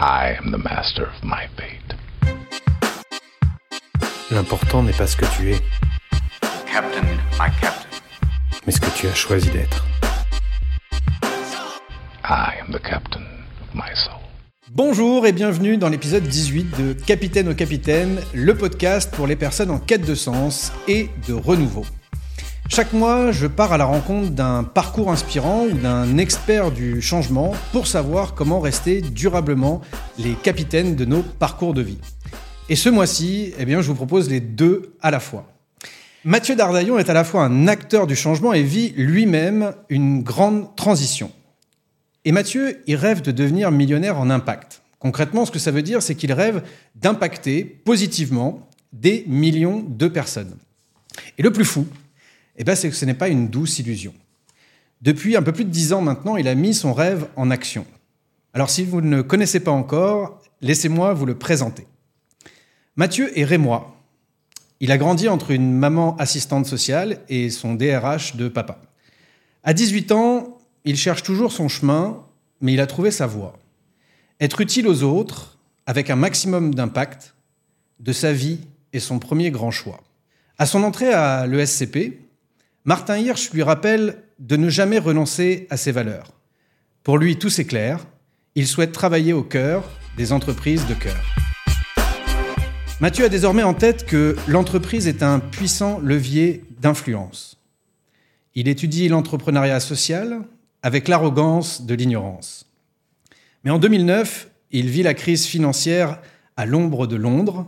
I am the master of my fate. L'important n'est pas ce que tu es, Captain, my captain. mais ce que tu as choisi d'être. I am the captain of my soul. Bonjour et bienvenue dans l'épisode 18 de Capitaine au Capitaine, le podcast pour les personnes en quête de sens et de renouveau. Chaque mois, je pars à la rencontre d'un parcours inspirant ou d'un expert du changement pour savoir comment rester durablement les capitaines de nos parcours de vie. Et ce mois-ci, eh je vous propose les deux à la fois. Mathieu Dardaillon est à la fois un acteur du changement et vit lui-même une grande transition. Et Mathieu, il rêve de devenir millionnaire en impact. Concrètement, ce que ça veut dire, c'est qu'il rêve d'impacter positivement des millions de personnes. Et le plus fou, eh ben, c'est que ce n'est pas une douce illusion. Depuis un peu plus de dix ans maintenant, il a mis son rêve en action. Alors si vous ne le connaissez pas encore, laissez-moi vous le présenter. Mathieu est rémois. Il a grandi entre une maman assistante sociale et son DRH de papa. À 18 ans, il cherche toujours son chemin, mais il a trouvé sa voie. Être utile aux autres, avec un maximum d'impact, de sa vie est son premier grand choix. À son entrée à l'ESCP, Martin Hirsch lui rappelle de ne jamais renoncer à ses valeurs. Pour lui, tout c'est clair, il souhaite travailler au cœur des entreprises de cœur. Mathieu a désormais en tête que l'entreprise est un puissant levier d'influence. Il étudie l'entrepreneuriat social avec l'arrogance de l'ignorance. Mais en 2009, il vit la crise financière à l'ombre de Londres.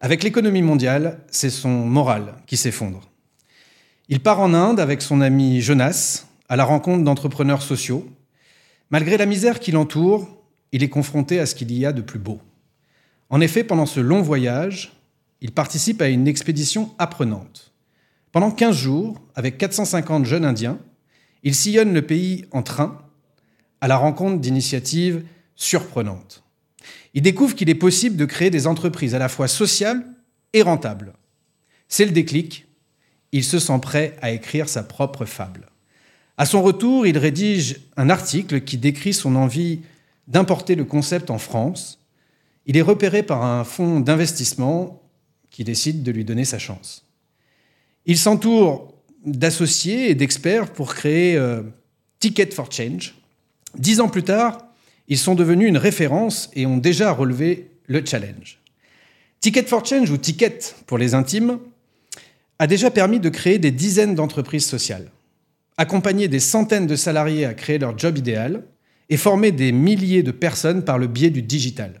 Avec l'économie mondiale, c'est son moral qui s'effondre. Il part en Inde avec son ami Jonas à la rencontre d'entrepreneurs sociaux. Malgré la misère qui l'entoure, il est confronté à ce qu'il y a de plus beau. En effet, pendant ce long voyage, il participe à une expédition apprenante. Pendant 15 jours, avec 450 jeunes Indiens, il sillonne le pays en train, à la rencontre d'initiatives surprenantes. Il découvre qu'il est possible de créer des entreprises à la fois sociales et rentables. C'est le déclic. Il se sent prêt à écrire sa propre fable. À son retour, il rédige un article qui décrit son envie d'importer le concept en France. Il est repéré par un fonds d'investissement qui décide de lui donner sa chance. Il s'entoure d'associés et d'experts pour créer euh, Ticket for Change. Dix ans plus tard, ils sont devenus une référence et ont déjà relevé le challenge. Ticket for Change, ou Ticket pour les intimes, a déjà permis de créer des dizaines d'entreprises sociales, accompagner des centaines de salariés à créer leur job idéal et former des milliers de personnes par le biais du digital.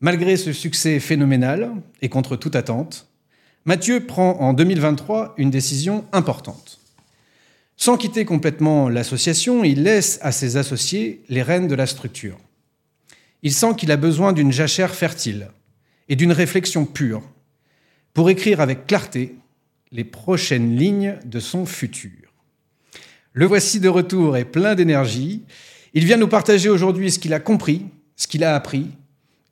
Malgré ce succès phénoménal et contre toute attente, Mathieu prend en 2023 une décision importante. Sans quitter complètement l'association, il laisse à ses associés les rênes de la structure. Il sent qu'il a besoin d'une jachère fertile et d'une réflexion pure pour écrire avec clarté les prochaines lignes de son futur. Le voici de retour et plein d'énergie. Il vient nous partager aujourd'hui ce qu'il a compris, ce qu'il a appris,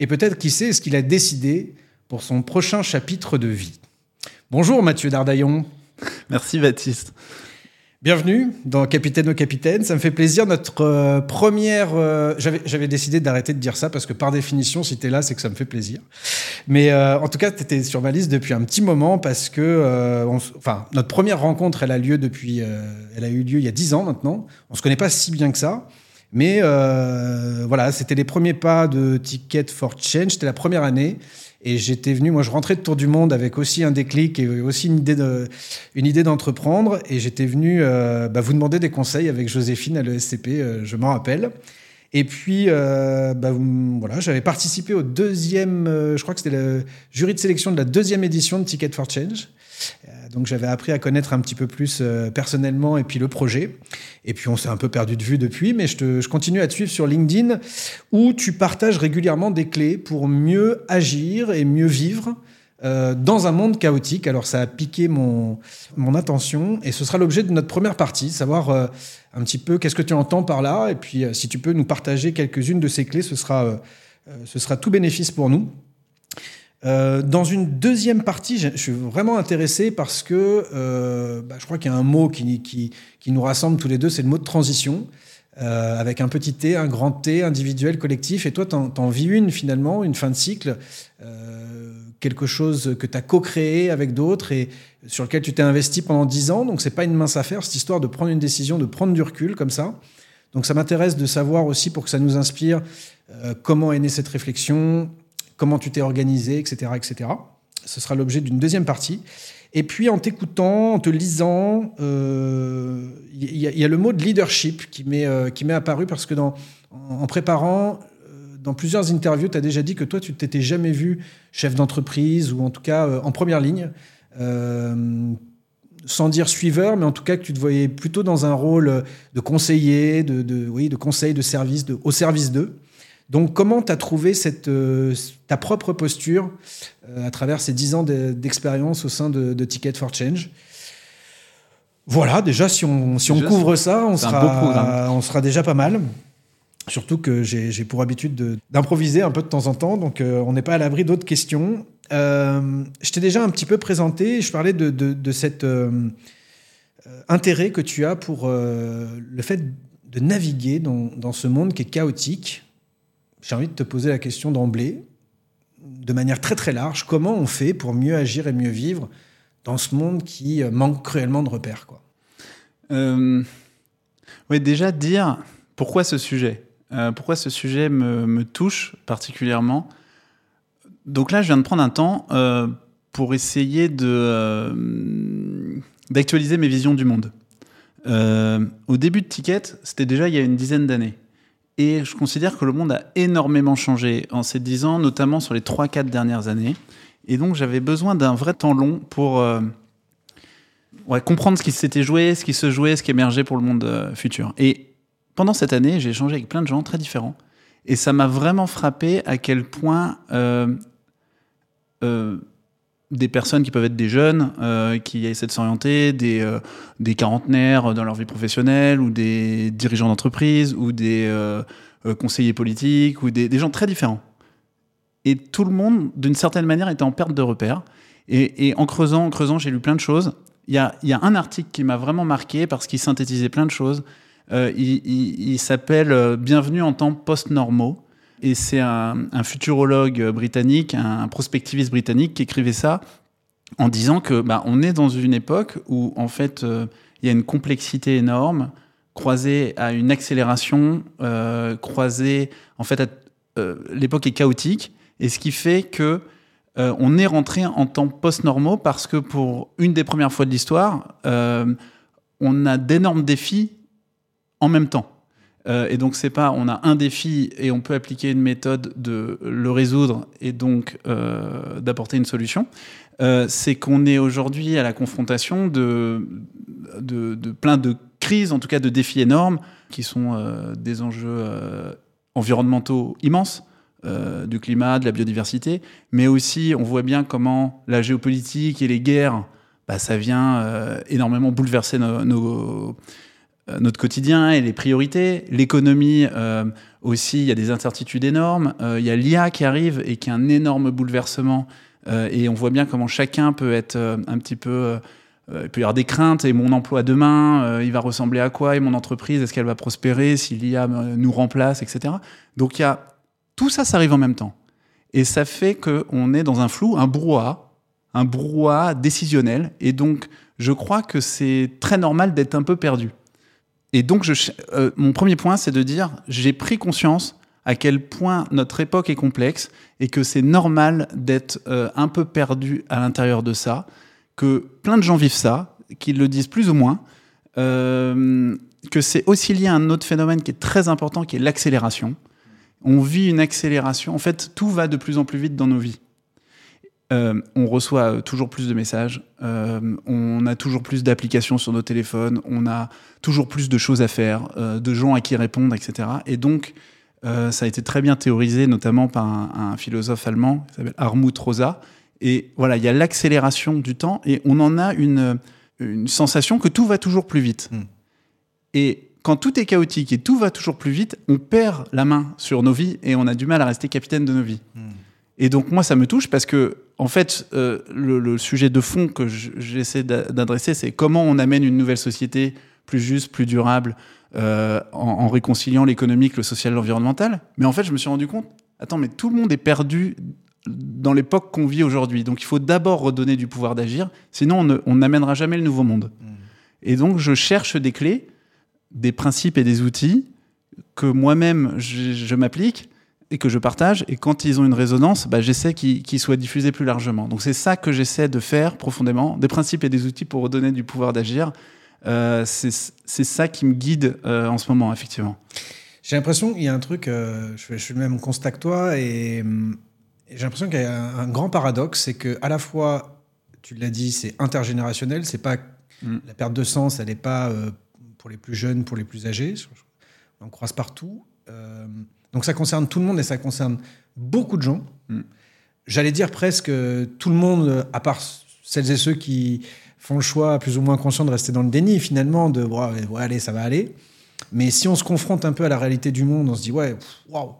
et peut-être, qui sait, ce qu'il a décidé pour son prochain chapitre de vie. Bonjour Mathieu Dardaillon. Merci Baptiste. Bienvenue dans Capitaine au Capitaine. Ça me fait plaisir. Notre euh, première. euh, J'avais décidé d'arrêter de dire ça parce que par définition, si tu es là, c'est que ça me fait plaisir. Mais euh, en tout cas, tu étais sur ma liste depuis un petit moment parce que. euh, on enfin, notre première rencontre, elle a lieu depuis. euh, elle a eu lieu il y a 10 ans maintenant. On se connaît pas si bien que ça. Mais voilà, c'était les premiers pas de Ticket for Change. C'était la première année. Et j'étais venu, moi je rentrais de Tour du Monde avec aussi un déclic et aussi une idée d'entreprendre. Et j'étais venu euh, bah, vous demander des conseils avec Joséphine à l'ESCP, euh, je m'en rappelle. Et puis, euh, bah, voilà, j'avais participé au deuxième, je crois que c'était le jury de sélection de la deuxième édition de Ticket for Change. Donc j'avais appris à connaître un petit peu plus euh, personnellement et puis le projet. Et puis on s'est un peu perdu de vue depuis, mais je, continue à te suivre sur LinkedIn où tu partages régulièrement des clés pour mieux agir et mieux vivre euh, dans un monde chaotique. Alors ça a piqué mon, attention et ce sera l'objet de notre première partie, savoir euh, un petit peu qu'est-ce que tu entends par là et puis si tu peux nous partager quelques-unes de ces clés, ce sera tout bénéfice pour nous. Euh, dans une deuxième partie, je suis vraiment intéressé parce que euh, bah, je crois qu'il y a un mot qui, qui, qui nous rassemble tous les deux, c'est le mot de transition. euh, avec un petit T, un grand T, individuel, collectif. Et toi, tu en, vis une finalement, une fin de cycle, euh, quelque chose que tu as co-créé avec d'autres et sur lequel tu t'es investi pendant 10 ans. Donc, c'est pas une mince affaire, cette histoire de prendre une décision, de prendre du recul comme ça. Donc, ça m'intéresse de savoir aussi, pour que ça nous inspire, euh, comment est née cette réflexion, comment tu t'es organisé, etc., etc. Ce sera l'objet d'une deuxième partie. Et puis en t'écoutant, en te lisant, il euh, y, y, a le mot de leadership qui m'est euh, apparu parce que en, préparant, euh, dans plusieurs interviews, tu as déjà dit que toi, tu t'étais jamais vu chef d'entreprise ou en tout cas en première ligne. sans dire suiveur, mais en tout cas que tu te voyais plutôt dans un rôle de conseiller, de, de oui, de conseil, de service, de, au service d'eux. Donc, comment tu as trouvé cette, euh, ta propre posture euh, à travers ces dix ans d'expérience au sein de, Ticket for Change? Voilà, déjà, si on, si on couvre ça, on sera, on sera déjà pas mal. Surtout que j'ai pour habitude d'improviser un peu de temps en temps, donc euh, on n'est pas à l'abri d'autres questions. je t'ai déjà un petit peu présenté, je parlais de, de cet intérêt que tu as pour le fait de naviguer dans, dans ce monde qui est chaotique, j'ai envie de te poser la question d'emblée, de manière très très large, comment on fait pour mieux agir et mieux vivre dans ce monde qui euh, manque cruellement de repères quoi? Euh, Oui, déjà dire pourquoi ce sujet euh, Pourquoi ce sujet me, touche particulièrement Donc là, je viens de prendre un temps pour essayer de d'actualiser mes visions du monde. au début de Ticket, c'était déjà il y a une dizaine d'années. Et je considère que le monde a énormément changé en ces dix ans, notamment sur les 3-4 dernières années. Et donc j'avais besoin d'un vrai temps long pour euh, comprendre ce qui s'était joué, ce qui se jouait, ce qui émergeait pour le monde euh, futur. Et pendant cette année, j'ai échangé avec plein de gens très différents. Et ça m'a vraiment frappé à quel point euh, des personnes qui peuvent être des jeunes euh, qui essaient de s'orienter, des, euh, des quarantenaires dans leur vie professionnelle, ou des dirigeants d'entreprise, ou des euh, conseillers politiques, ou des, gens très différents. Et tout le monde, d'une certaine manière, était en perte de repères. Et, en creusant, creusant, j'ai lu plein de choses. Il y a, un article qui m'a vraiment marqué parce qu'il synthétisait plein de choses. il s'appelle Bienvenue en temps post-normaux et c'est un, futurologue britannique, un prospectiviste britannique qui écrivait ça en disant que bah, on est dans une époque où en fait euh, il y a une complexité énorme croisée à une accélération, euh, croisée en fait euh, l'époque est chaotique et ce qui fait que on est rentré en temps post-normaux parce que pour une des premières fois de l'histoire, on a d'énormes défis en même temps. Euh, et donc, c'est pas on a un défi et on peut appliquer une méthode de le résoudre et donc euh, d'apporter une solution. Euh, c'est qu'on est aujourd'hui à la confrontation de, de, plein de crises, en tout cas de défis énormes, qui sont des enjeux environnementaux immenses. du climat, de la biodiversité, mais aussi on voit bien comment la géopolitique et les guerres, bah, ça vient énormément bouleverser nos notre quotidien et les priorités. L'économie euh, aussi, il y a des incertitudes énormes. Euh, il y a l'IA qui arrive et qui est un énorme bouleversement. et on voit bien comment chacun peut être un petit peu... il peut y avoir des craintes. Et mon emploi demain, il va ressembler à quoi? Et mon entreprise, est-ce qu'elle va prospérer si l'IA nous remplace, etc. Donc il y a... Tout ça, ça arrive en même temps. Et ça fait qu'on est dans un flou, un brouhaha, un brouhaha décisionnel. Et donc, je crois que c'est très normal d'être un peu perdu. Et donc, euh, mon premier point, c'est de dire, j'ai pris conscience à quel point notre époque est complexe et que c'est normal d'être euh, un peu perdu à l'intérieur de ça, que plein de gens vivent ça, qu'ils le disent plus ou moins, euh, que c'est aussi lié à un autre phénomène qui est très important, qui est l'accélération. On vit une accélération. En fait, tout va de plus en plus vite dans nos vies. Euh, on reçoit euh, toujours plus de messages, euh, on a toujours plus d'applications sur nos téléphones, on a toujours plus de choses à faire, de gens à qui répondre, etc. Et donc, ça a été très bien théorisé, notamment par un, philosophe allemand qui s'appelle Armut Rosa. Et voilà, il y a l'accélération du temps et on en a une, sensation que tout va toujours plus vite. Hmm. Et quand tout est chaotique et tout va toujours plus vite, on perd la main sur nos vies et on a du mal à rester capitaine de nos vies. Hmm. Et donc moi, ça me touche parce que, en fait, euh, le, sujet de fond que j'essaie d'adresser, c'est comment on amène une nouvelle société plus juste, plus durable, euh, en, en réconciliant l'économique, le social, l'environnemental. Mais en fait, je me suis rendu compte, attends, mais tout le monde est perdu dans l'époque qu'on vit aujourd'hui. Donc il faut d'abord redonner du pouvoir d'agir, sinon on ne- on n'amènera jamais le nouveau monde. Et donc je cherche des clés, des principes et des outils que moi-même je, je m'applique et que je partage. Et quand ils ont une résonance, bah, j'essaie qu'ils soient diffusés plus largement. Donc c'est ça que j'essaie de faire profondément, des principes et des outils pour redonner du pouvoir d'agir. Euh, c'est ça qui me guide euh, en ce moment, effectivement. J'ai l'impression qu'il y a un truc, euh, je, fais le même constat que toi, et, et j'ai l'impression qu'il y a un, un grand paradoxe, c'est que à la fois, tu l'as dit, c'est intergénérationnel, c'est pas Mm. la perte de sens, elle n'est pas euh, pour les plus jeunes, pour les plus âgés, on croise partout. Donc ça concerne tout le monde et ça concerne beaucoup de gens. Mm. J'allais dire presque tout le monde, à part celles et ceux qui font le choix plus ou moins conscient de rester dans le déni finalement, de ouais, ouais, allez, ça va aller. Mais si on se confronte un peu à la réalité du monde, on se dit ouais, waouh.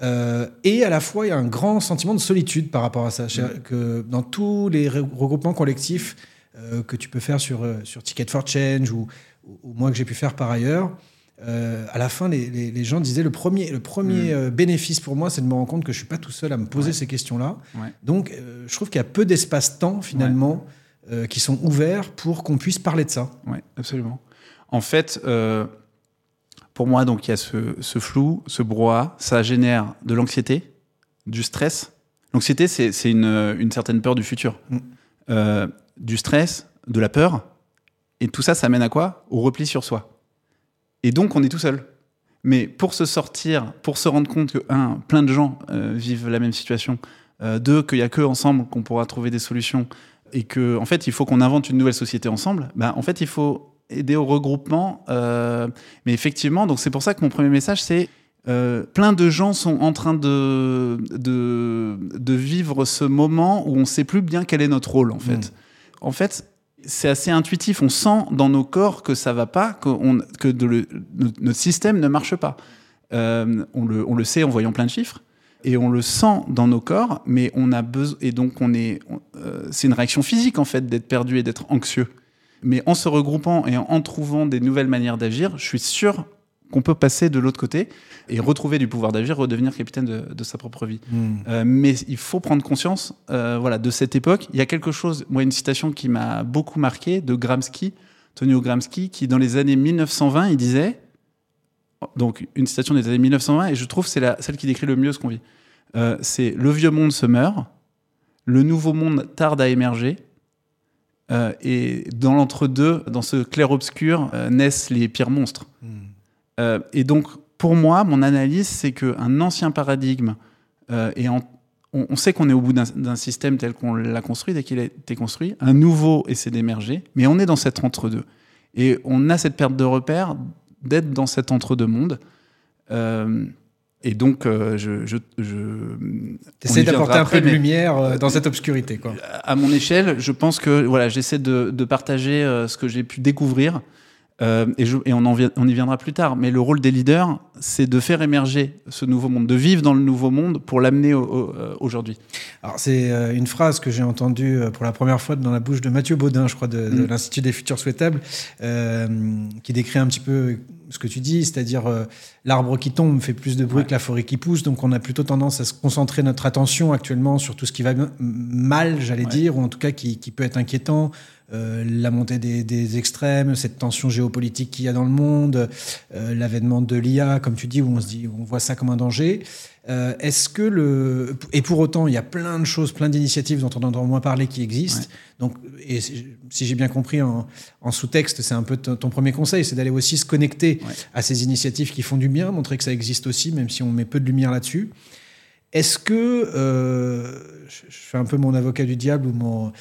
Euh, et à la fois, il y a un grand sentiment de solitude par rapport à ça. C'est-à-dire Que dans tous les re- regroupements collectifs euh, que tu peux faire sur, euh, sur Ticket for Change ou, ou- ou moi que j'ai pu faire par ailleurs, euh, à la fin, les, les- les gens disaient le premier, le premier euh, bénéfice pour moi, c'est de me rendre compte que je suis pas tout seul à me poser Ouais. ces questions-là. Ouais. Donc, euh, je trouve qu'il y a peu d'espace-temps finalement euh, qui sont ouverts pour qu'on puisse parler de ça. Oui, absolument. En fait, pour moi, donc il y a ce, ce flou, ce brouhaha, ça génère de l'anxiété, du stress. L'anxiété, c'est une, une certaine peur du futur. Mm. Euh, du stress, de la peur, et tout ça, ça mène à quoi? Au repli sur soi. Et donc, on est tout seul. Mais pour se sortir, pour se rendre compte que, un, plein de gens euh, vivent la même situation, euh, deux, qu'il n'y a que ensemble qu'on pourra trouver des solutions, et que en fait il faut qu'on invente une nouvelle société ensemble, ben, en fait il faut aider au regroupement. euh, mais effectivement, donc c'est pour ça que mon premier message c'est euh, plein de gens sont en train de, de, de vivre ce moment où on ne sait plus bien quel est notre rôle en fait. Mm. En fait, c'est assez intuitif. On sent dans nos corps que ça va pas, que, notre, système ne marche pas. Euh, on, le, sait en voyant plein de chiffres et on le sent dans nos corps, mais on a besoin et donc on est, euh, c'est une réaction physique en fait d'être perdu et d'être anxieux. Mais en se regroupant et en, en trouvant des nouvelles manières d'agir, je suis sûr qu'on peut passer de l'autre côté et retrouver du pouvoir d'agir, redevenir capitaine de, de sa propre vie. Euh, mais il faut prendre conscience euh, voilà, de cette époque. Il y a quelque chose, moi, une citation qui m'a beaucoup marqué de Gramsci, Tonio Gramsci, qui dans les années 1920, il disait, donc une citation des années 1920, et je trouve que c'est celle qui décrit le mieux ce qu'on vit. Euh, c'est le vieux monde se meurt, le nouveau monde tarde à émerger, et dans l'entre-deux, dans ce clair-obscur, naissent les pires monstres. Euh, et donc, pour moi, mon analyse, c'est qu'un ancien paradigme, euh, est en- on, on sait qu'on est au bout d'un système tel qu'on l'a construit, dès qu'il a été construit, un nouveau essaie d'émerger, mais on est dans cet entre-deux. Et on a cette perte de repère d'être dans cet entre-deux-monde. Euh, et donc, euh, je... je, je d'apporter un peu de lumière euh, dans cette obscurité. Quoi. à mon échelle, je pense que voilà, j'essaie de, de partager euh, ce que j'ai pu découvrir. Euh, et, je- et on, en on y viendra plus tard. Mais le rôle des leaders, c'est de faire émerger ce nouveau monde, de vivre dans le nouveau monde pour l'amener au- au- euh, aujourd'hui. Alors, c'est euh, une phrase que j'ai entendue pour la première fois dans la bouche de Mathieu Baudin, je crois, de, de Mm. l'Institut des futurs souhaitables, euh, qui décrit un petit peu ce que tu dis, c'est-à-dire euh, l'arbre qui tombe fait plus de bruit Ouais. que la forêt qui pousse, donc on a plutôt tendance à se concentrer notre attention actuellement sur tout ce qui va mal, j'allais Ouais. dire, ou en tout cas qui, qui peut être inquiétant. Euh, la montée des, des extrêmes, cette tension géopolitique qu'il y a dans le monde, euh, l'avènement de l'IA, comme tu dis, où on se dit, on voit ça comme un danger. Euh, Est-ce que le et pour autant, il y a plein de choses, plein d'initiatives dont on entend moins parler qui existent. Ouais. Donc, et si j'ai bien compris en, en sous-texte, c'est un peu ton premier conseil, c'est d'aller aussi se connecter Ouais. à ces initiatives qui font du bien, montrer que ça existe aussi, même si on met peu de lumière là-dessus. Est-ce que euh, je, je fais un peu mon avocat du diable ou mon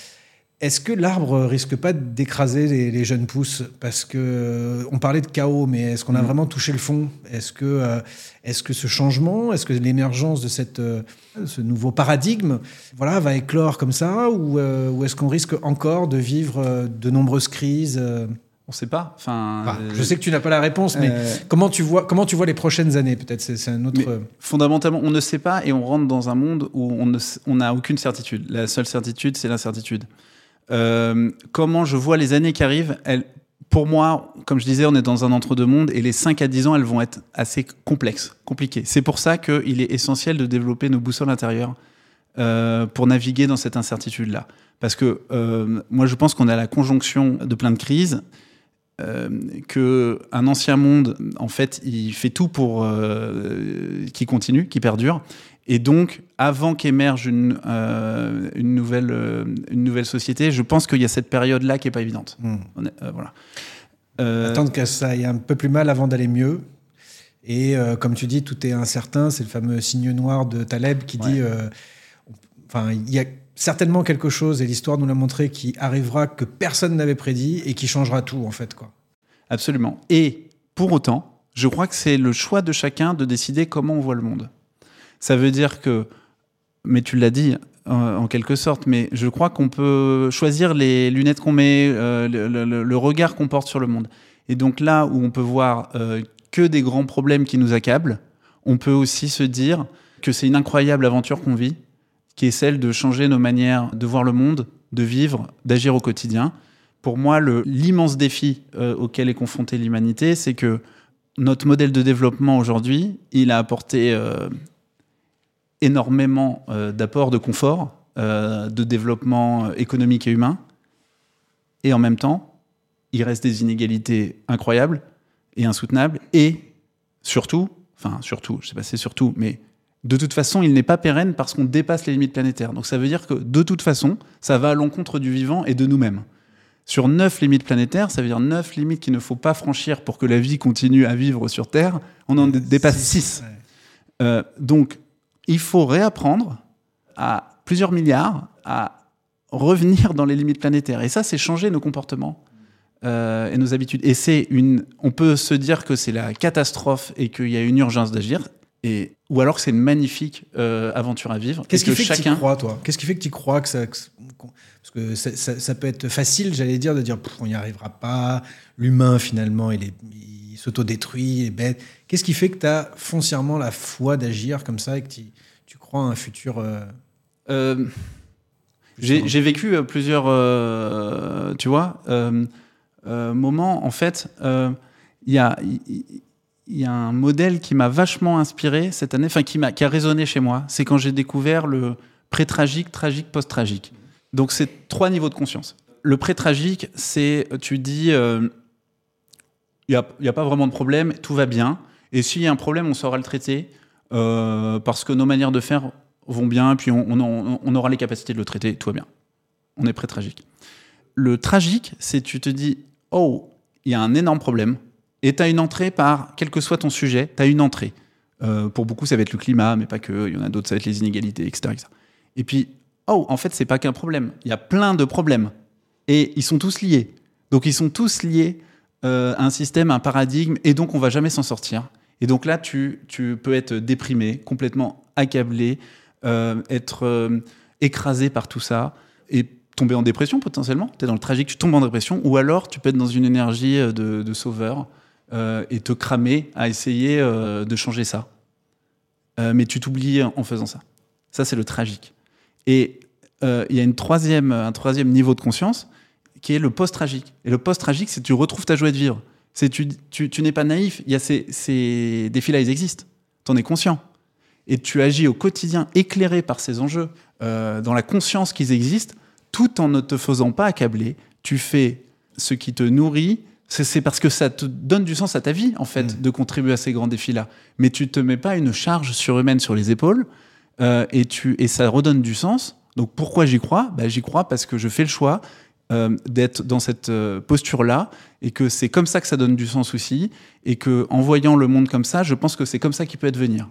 est-ce que l'arbre risque pas d'écraser les, les jeunes pousses Parce que euh, on parlait de chaos, mais est-ce qu'on a Mhm. vraiment touché le fond Est-ce que, euh, est-ce que ce changement, est-ce que l'émergence de cette, euh, ce nouveau paradigme, voilà, va éclore comme ça, ou, ou est-ce qu'on risque encore de vivre de nombreuses crises On ne sait pas. Enfin, Enfin, euh, Je sais que tu n'as pas la réponse, mais euh, comment tu vois, comment tu vois les prochaines années Peut-être c'est, un autre. Mais- fondamentalement, on ne sait pas et on rentre dans un monde où on s- on n'a aucune certitude. La seule certitude, c'est l'incertitude. Euh, comment je vois les années qui arrivent pour moi, comme je disais, on est dans un entre-deux-mondes et les 5 à 10 ans, elles vont être assez complexes, compliquées. C'est pour ça qu'il est essentiel de développer nos boussoles intérieures euh, pour naviguer dans cette incertitude-là. Parce que euh, moi, je pense qu'on a la conjonction de plein de crises, euh, que un ancien monde, en fait, il fait tout pour euh, qu'il continue, qu'il perdure. Et donc, avant qu'émerge une, euh, une, nouvelle, euh, une nouvelle société, je pense qu'il y a cette période-là qui est pas évidente. Euh, voilà. Euh, Attendre que ça aille un peu plus mal avant d'aller mieux. Et comme tu dis, tout est incertain. C'est le fameux signe noir de Taleb qui Ouais. dit enfin, il y a certainement quelque chose, et l'histoire nous l'a montré, qui arrivera que personne n'avait prédit et qui changera tout, en fait. Quoi. Absolument. Et pour autant, je crois que c'est le choix de chacun de décider comment on voit le monde. Ça veut dire que, mais tu l'as dit en quelque sorte, mais je crois qu'on peut choisir les lunettes qu'on met, euh, le, regard qu'on porte sur le monde. Et donc là où on peut voir euh, que des grands problèmes qui nous accablent, on peut aussi se dire que c'est une incroyable aventure qu'on vit, qui est celle de changer nos manières de voir le monde, de vivre, d'agir au quotidien. Pour moi, l'immense défi euh, auquel est confrontée l'humanité, c'est que notre modèle de développement aujourd'hui, il a apporté énormément euh, d'apports de confort, euh, de développement euh, économique et humain. Et en même temps, il reste des inégalités incroyables et insoutenables. Et surtout, enfin surtout, je sais pas si c'est surtout, mais de toute façon, il n'est pas pérenne parce qu'on dépasse les limites planétaires. Donc ça veut dire que de toute façon, ça va à l'encontre du vivant et de nous-mêmes. Sur neuf limites planétaires, ça veut dire neuf limites qu'il ne faut pas franchir pour que la vie continue à vivre sur Terre. On en dépasse six. Ouais. Euh, donc, il faut réapprendre à plusieurs milliards à revenir dans les limites planétaires. Et ça, c'est changer nos comportements euh, et nos habitudes. Et c'est une. On peut se dire que c'est la catastrophe et qu'il y a une urgence d'agir. Et, ou alors que c'est une magnifique euh, aventure à vivre. Qu'est-ce qui fait que tu crois, toi? Qu'est-ce qui fait que tu crois que ça. que- Parce que ça, ça- ça peut être facile, j'allais dire, de dire on n'y arrivera pas, l'humain finalement, il, est- il s'autodétruit, il est bête. Qu'est-ce qui fait que tu as foncièrement la foi d'agir comme ça et que tu, tu crois à un futur. euh, Euh, j'ai j'ai vécu euh, plusieurs, euh, tu vois, euh, moments. En fait, il y, a, y a un modèle qui m'a vachement inspiré cette année, enfin qui, m'a- qui a résonné chez moi. C'est quand j'ai découvert le pré-tragique, tragique, post-tragique. Donc c'est trois niveaux de conscience. Le pré-tragique, c'est, tu dis, il n'y a, a pas vraiment de problème, tout va bien. Et s'il y a un problème, on saura le traiter euh, parce que nos manières de faire vont bien, puis on, aura les capacités de le traiter, tout va bien. On est pré-tragique. Le tragique, c'est tu te dis, oh, il y a un énorme problème, et tu as une entrée par, quel que soit ton sujet, tu as une entrée. Euh, pour beaucoup, ça va être le climat, mais pas que, il y en a d'autres, ça va être les inégalités, etc. etc. Et puis, oh, en fait, c'est pas qu'un problème, il y a plein de problèmes, et ils sont tous liés. Donc, ils sont tous liés euh, un système, un paradigme, et donc on va jamais s'en sortir. Et donc là, tu, peux être déprimé, complètement accablé, euh, être euh, écrasé par tout ça et tomber en dépression potentiellement. Tu es dans le tragique, tu tombes en dépression, ou alors tu peux être dans une énergie de, sauveur et te cramer à essayer de changer ça. Mais tu t'oublies en faisant ça. Ça, c'est le tragique. Et il y a un troisième niveau de conscience qui est le post-tragique. Et le post-tragique, c'est que tu retrouves ta joie de vivre. C'est tu, tu, tu n'es pas naïf. Il y a ces, ces défis-là, ils existent. Tu en es conscient. Et tu agis au quotidien éclairé par ces enjeux, euh, dans la conscience qu'ils existent, tout en ne te faisant pas accabler. Tu fais ce qui te nourrit. C'est parce que ça te donne du sens à ta vie, en fait, Mm. de contribuer à ces grands défis-là. Mais tu te mets pas une charge surhumaine sur les épaules euh, et, tu, et ça redonne du sens. Donc pourquoi j'y crois? Bah, J'y crois parce que je fais le choix euh, d'être dans cette euh, posture-là et que c'est comme ça que ça donne du sens aussi et que en voyant le monde comme ça, je pense que c'est comme ça qu'il peut advenir.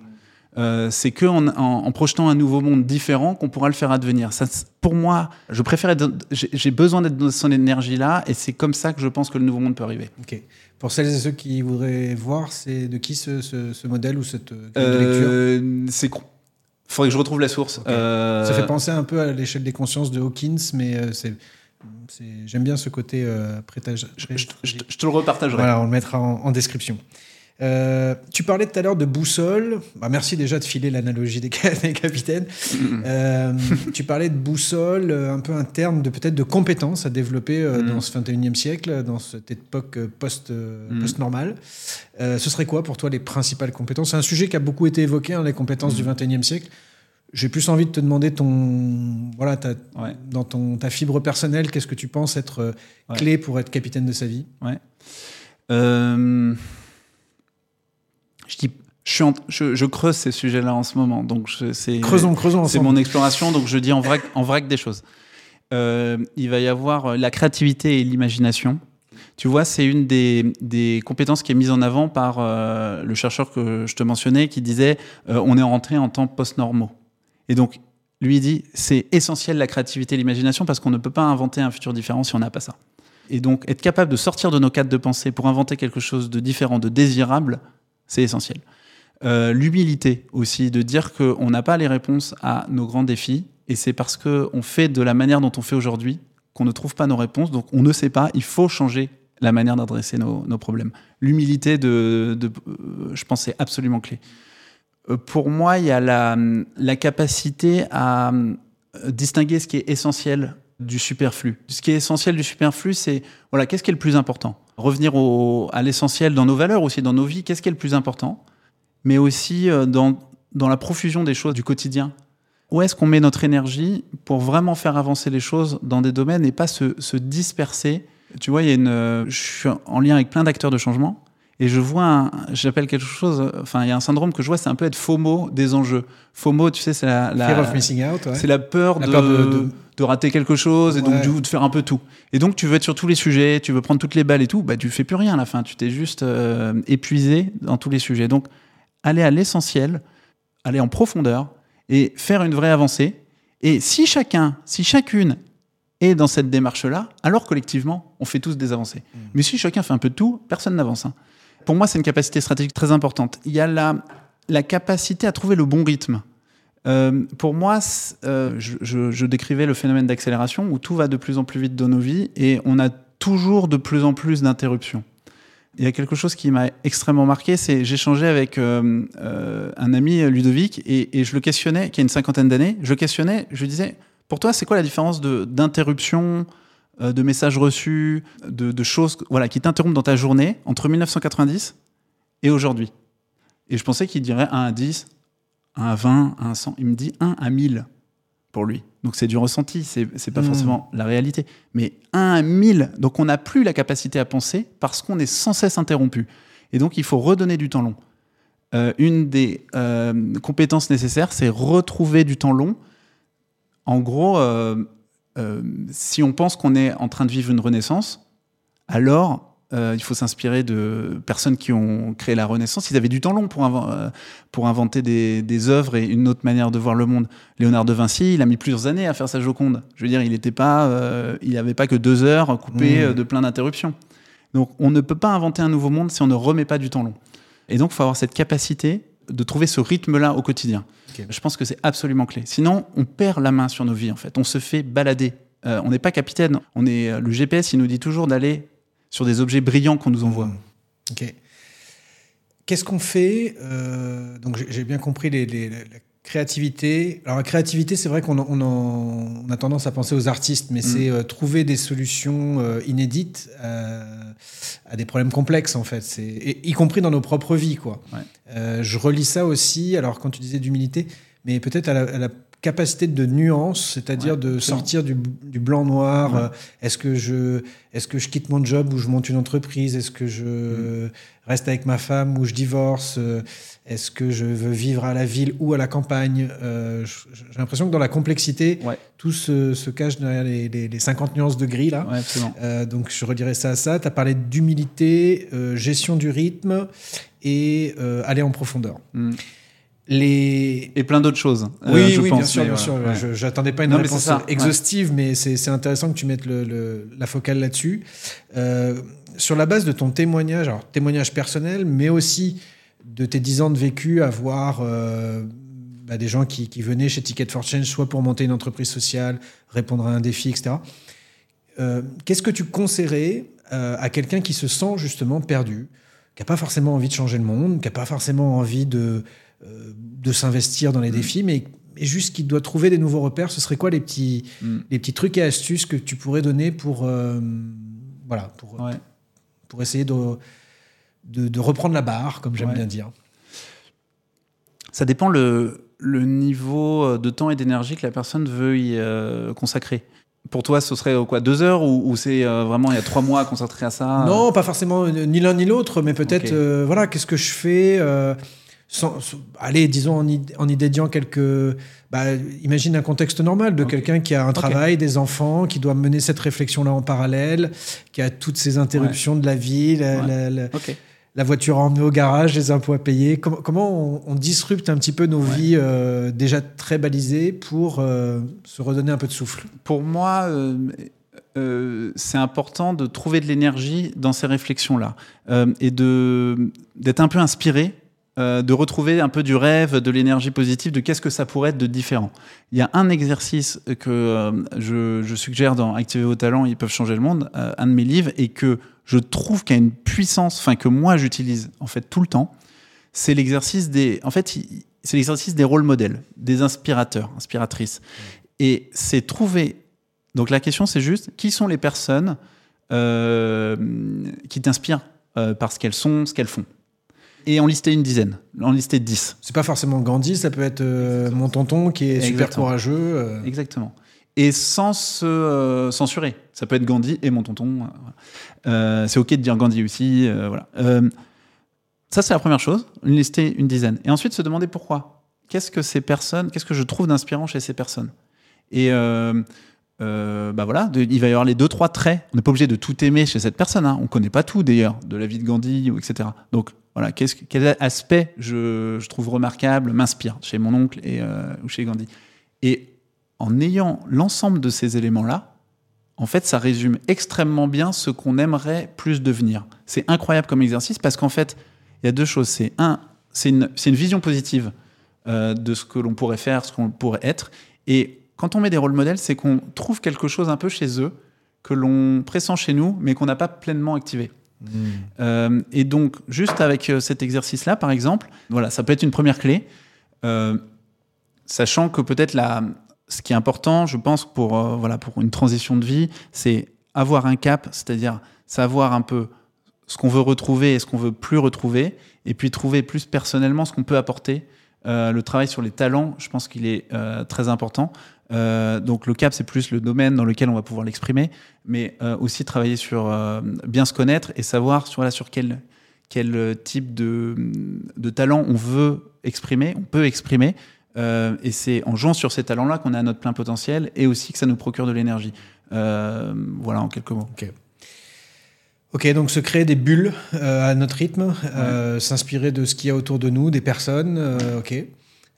Euh, c'est que en, en- en projetant un nouveau monde différent qu'on pourra le faire advenir. Ça, pour moi, je préfère j'ai besoin d'être dans son énergie-là et c'est comme ça que je pense que le nouveau monde peut arriver. Ok. Pour celles et ceux qui voudraient voir, c'est de qui ce, ce- ce modèle ou cette euh, lecture? c'est. Faudrait que je retrouve la source. Euh, Ça fait penser un peu à l'échelle des consciences de Hawkins, mais c'est- j'aime bien ce côté euh, prétage- je, je- je te- je te le repartagerai. Voilà, on le mettra en, en description. Euh, tu parlais tout à l'heure de boussole. Bah, merci déjà de filer l'analogie des, ca- des capitaines. Euh, tu parlais de boussole, euh, un peu un terme de peut-être de compétences à développer euh, Mm. dans ce 21e siècle, dans cette époque post, euh, Mm. post-normale. Euh, ce serait quoi pour toi les principales compétences? C'est un sujet qui a beaucoup été évoqué, hein, les compétences Mm. du 21e siècle. J'ai plus envie de te demander ton, voilà, ta, Ouais. dans ton, ta fibre personnelle, qu'est-ce que tu penses être euh, Ouais. clé pour être capitaine de sa vie? Euh, je, dis, je, suis en- je, je creuse ces sujets-là en ce moment. Donc c'est, Creusons, creusons c'est mon exploration, donc je dis en vrac, en vrac des choses. Euh, il va y avoir la créativité et l'imagination. Tu vois, c'est une des, des compétences qui est mise en avant par euh, le chercheur que je te mentionnais qui disait euh, on est rentré en temps post-normaux. Et donc, lui dit c'est essentiel la créativité et l'imagination parce qu'on ne peut pas inventer un futur différent si on n'a pas ça. Et donc, être capable de sortir de nos cadres de pensée pour inventer quelque chose de différent, de désirable, c'est essentiel. Euh, L'humilité aussi, de dire qu'on n'a pas les réponses à nos grands défis, et c'est parce qu'on fait de la manière dont on fait aujourd'hui qu'on ne trouve pas nos réponses, donc on ne sait pas, il faut changer la manière d'adresser nos, problèmes. L'humilité, de, de- euh, je pense, c'est absolument clé. Euh, Pour moi, il y a la, capacité à euh, distinguer ce qui est essentiel du superflu. Ce qui est essentiel du superflu, c'est voilà, qu'est-ce qui est le plus important? Revenir au- à l'essentiel dans nos valeurs aussi, dans nos vies, qu'est-ce qui est le plus important? Mais aussi euh, dans, dans la profusion des choses du quotidien. Où est-ce qu'on met notre énergie pour vraiment faire avancer les choses dans des domaines et pas se, se disperser? Tu vois, il y a une, je suis en lien avec plein d'acteurs de changement et je vois, j'appelle quelque chose, enfin, il y a un syndrome que je vois, c'est un peu être FOMO des enjeux. FOMO, tu sais, c'est la, la- Fear of missing out. ouais. c'est la peur, La de, peur de- de- de rater quelque chose et donc Ouais. de faire un peu tout. Et donc tu veux être sur tous les sujets, tu veux prendre toutes les balles et tout, bah tu fais plus rien à la fin, tu t'es juste euh, épuisé dans tous les sujets. Donc aller à l'essentiel, aller en profondeur et faire une vraie avancée. Et si chacun, si chacune est dans cette démarche-là, alors collectivement, on fait tous des avancées. Mm. Mais si chacun fait un peu de tout, personne n'avance. hein. Pour moi, c'est une capacité stratégique très importante. Il y a la, capacité à trouver le bon rythme. Euh, pour moi, euh, je, décrivais le phénomène d'accélération où tout va de plus en plus vite dans nos vies et on a toujours de plus en plus d'interruptions. Il y a quelque chose qui m'a extrêmement marqué, c'est j'échangeais avec euh, un ami Ludovic et, et je le questionnais, qui a une cinquantaine d'années, je le questionnais, je lui disais, pour toi, c'est quoi la différence d'interruption, euh, de messages reçus, de, de choses voilà, qui t'interrompent dans ta journée entre 1990 et aujourd'hui Et je pensais qu'il dirait 1 à 10, 1 à 20, 1 à 100. Il me dit 1 à 1000 pour lui. Donc c'est du ressenti, c'est c'est pas Mm. forcément la réalité. Mais 1 à 1000, donc on n'a plus la capacité à penser parce qu'on est sans cesse interrompu. Et donc il faut redonner du temps long. Euh, une des euh, compétences nécessaires, c'est retrouver du temps long. En gros, euh, euh, si on pense qu'on est en train de vivre une renaissance, alors euh, il faut s'inspirer de personnes qui ont créé la Renaissance. Ils avaient du temps long pour, euh, pour inventer des, des œuvres et une autre manière de voir le monde. Léonard de Vinci, il a mis plusieurs années à faire sa Joconde. Je veux dire, il n'était pas, il n'avait pas que deux heures coupées Mmh. de plein d'interruptions. Donc, on ne peut pas inventer un nouveau monde si on ne remet pas du temps long. Et donc, il faut avoir cette capacité de trouver ce rythme-là au quotidien. Je pense que c'est absolument clé. Sinon, on perd la main sur nos vies, en fait. On se fait balader. Euh, on n'est pas capitaine. On est, euh, le GPS, il nous dit toujours d'aller sur des objets brillants qu'on nous envoie. Ok. Qu'est-ce qu'on fait euh, Donc j'ai- j'ai bien compris les, les- la créativité. Alors la créativité, c'est vrai qu'on en- on a tendance à penser aux artistes, mais c'est euh, trouver des solutions euh, inédites euh, à des problèmes complexes en fait. C'est et- y compris dans nos propres vies quoi. Ouais. Euh, je relis ça aussi. Alors quand tu disais d'humilité, mais peut-être à la capacité de nuance, c'est-à-dire Ouais, de sortir du, du blanc-noir. Ouais. euh, Est-ce que je est-ce que je quitte mon job ou je monte une entreprise Est-ce que je reste avec ma femme ou je divorce Euh, Est-ce que je veux vivre à la ville ou à la campagne Euh, J'ai l'impression que dans la complexité, Ouais. tout se, se cache derrière les, les- les 50 nuances de gris là. Euh, donc je redirais ça à ça. Tu as parlé d'humilité, gestion du rythme et aller en profondeur. Mm. Les... Et plein d'autres choses. euh, Oui, je oui, pense, bien sûr, bien voilà, sûr. ouais. J'attendais pas une Non, réponse exhaustive, mais c'est intéressant que tu mettes le- le- la focale là-dessus. Euh, sur la base de ton témoignage, alors témoignage personnel, mais aussi de tes 10 ans de vécu à voir euh, bah, des gens qui, qui venaient chez Ticket for Change, soit pour monter une entreprise sociale, répondre à un défi, etc. Euh, Qu'est-ce que tu conseillerais euh, à quelqu'un qui se sent justement perdu qui n'a pas forcément envie de changer le monde, qui n'a pas forcément envie de, euh, de s'investir dans les défis, mais, juste qui doit trouver des nouveaux repères, ce serait quoi les petits, Mm. les petits trucs et astuces que tu pourrais donner pour, euh, voilà, pour, Ouais. pour essayer de, de, de reprendre la barre, comme j'aime Ouais. bien dire Ça dépend le, le niveau euh, de temps et d'énergie que la personne veut y euh, consacrer. Pour toi, ce serait euh, quoi Deux heures ou, ou c'est euh, vraiment il y a trois mois consacré à ça? Non, pas forcément euh, ni l'un ni l'autre, mais peut-être, euh, voilà, qu'est-ce que je fais euh, sans, Allez, disons en, id- en idédiant quelques. Bah, imagine un contexte normal de quelqu'un qui a un travail, des enfants, qui doit mener cette réflexion-là en parallèle, qui a toutes ces interruptions de la vie, la, Ouais. la- la- voiture à emmener au garage, les impôts à payer. Comment, comment on, on disrupte un petit peu nos Ouais. vies euh, déjà très balisées pour euh, se redonner un peu de souffle? Pour moi, euh, euh, c'est important de trouver de l'énergie dans ces réflexions-là euh, et de d'être un peu inspiré, euh, de retrouver un peu du rêve, de l'énergie positive, de qu'est-ce que ça pourrait être de différent. Il y a un exercice que euh, je, suggère dans Activer vos talents, ils peuvent changer le monde, euh, un de mes livres, et que je trouve qu'il y a une puissance, enfin que moi j'utilise en fait tout le temps. C'est l'exercice des, en fait, c'est l'exercice des rôles modèles, des inspirateurs, inspiratrices. Et c'est trouver. Donc la question, c'est juste qui sont les personnes qui t'inspirent euh, par ce qu'elles sont, ce qu'elles font? Et en lister une dizaine, en lister dix. C'est pas forcément Gandhi, ça peut être euh, mon tonton qui est super courageux. euh. Exactement. Et sans se euh, censurer. Ça peut être Gandhi et mon tonton. c'est OK de dire Gandhi aussi. voilà. Ça, c'est la première chose. Une lister une dizaine. Et ensuite, se demander pourquoi. Qu'est-ce que ces personnes, qu'est-ce que je trouve d'inspirant chez ces personnes? Et euh, bah voilà, il va y avoir les deux, trois traits. On n'est pas obligé de tout aimer chez cette personne. Hein. On connaît pas tout d'ailleurs de la vie de Gandhi, ou etc. Donc voilà, quel aspect je, trouve remarquable, m'inspire chez mon oncle et, euh, ou chez Gandhi. Et en ayant l'ensemble de ces éléments-là, en fait, ça résume extrêmement bien ce qu'on aimerait plus devenir. C'est incroyable comme exercice parce qu'en fait, il y a deux choses. C'est un, c'est une, une vision positive euh, de ce que l'on pourrait faire, ce qu'on pourrait être. Et quand on met des rôles modèles, c'est qu'on trouve quelque chose un peu chez eux que l'on pressent chez nous, mais qu'on n'a pas pleinement activé. Euh, et donc, juste avec euh, cet exercice-là, par exemple, voilà, ça peut être une première clé, euh, sachant que peut-être la, ce qui est important, je pense, pour, euh, voilà, pour une transition de vie, c'est avoir un cap, c'est-à-dire savoir un peu ce qu'on veut retrouver et ce qu'on veut plus retrouver, et puis trouver plus personnellement ce qu'on peut apporter. Euh, le travail sur les talents, je pense qu'il est euh, très important. Euh, donc le cap, c'est plus le domaine dans lequel on va pouvoir l'exprimer, mais euh, aussi travailler sur euh, bien se connaître et savoir sur, voilà, sur quel, quel type de, de talent on veut exprimer, on peut exprimer. Et c'est en jouant sur ces talents-là qu'on a notre plein potentiel et aussi que ça nous procure de l'énergie. Voilà, en quelques mots. Ok, donc se créer des bulles euh, à notre rythme, euh, s'inspirer de ce qu'il y a autour de nous, des personnes. euh, ok.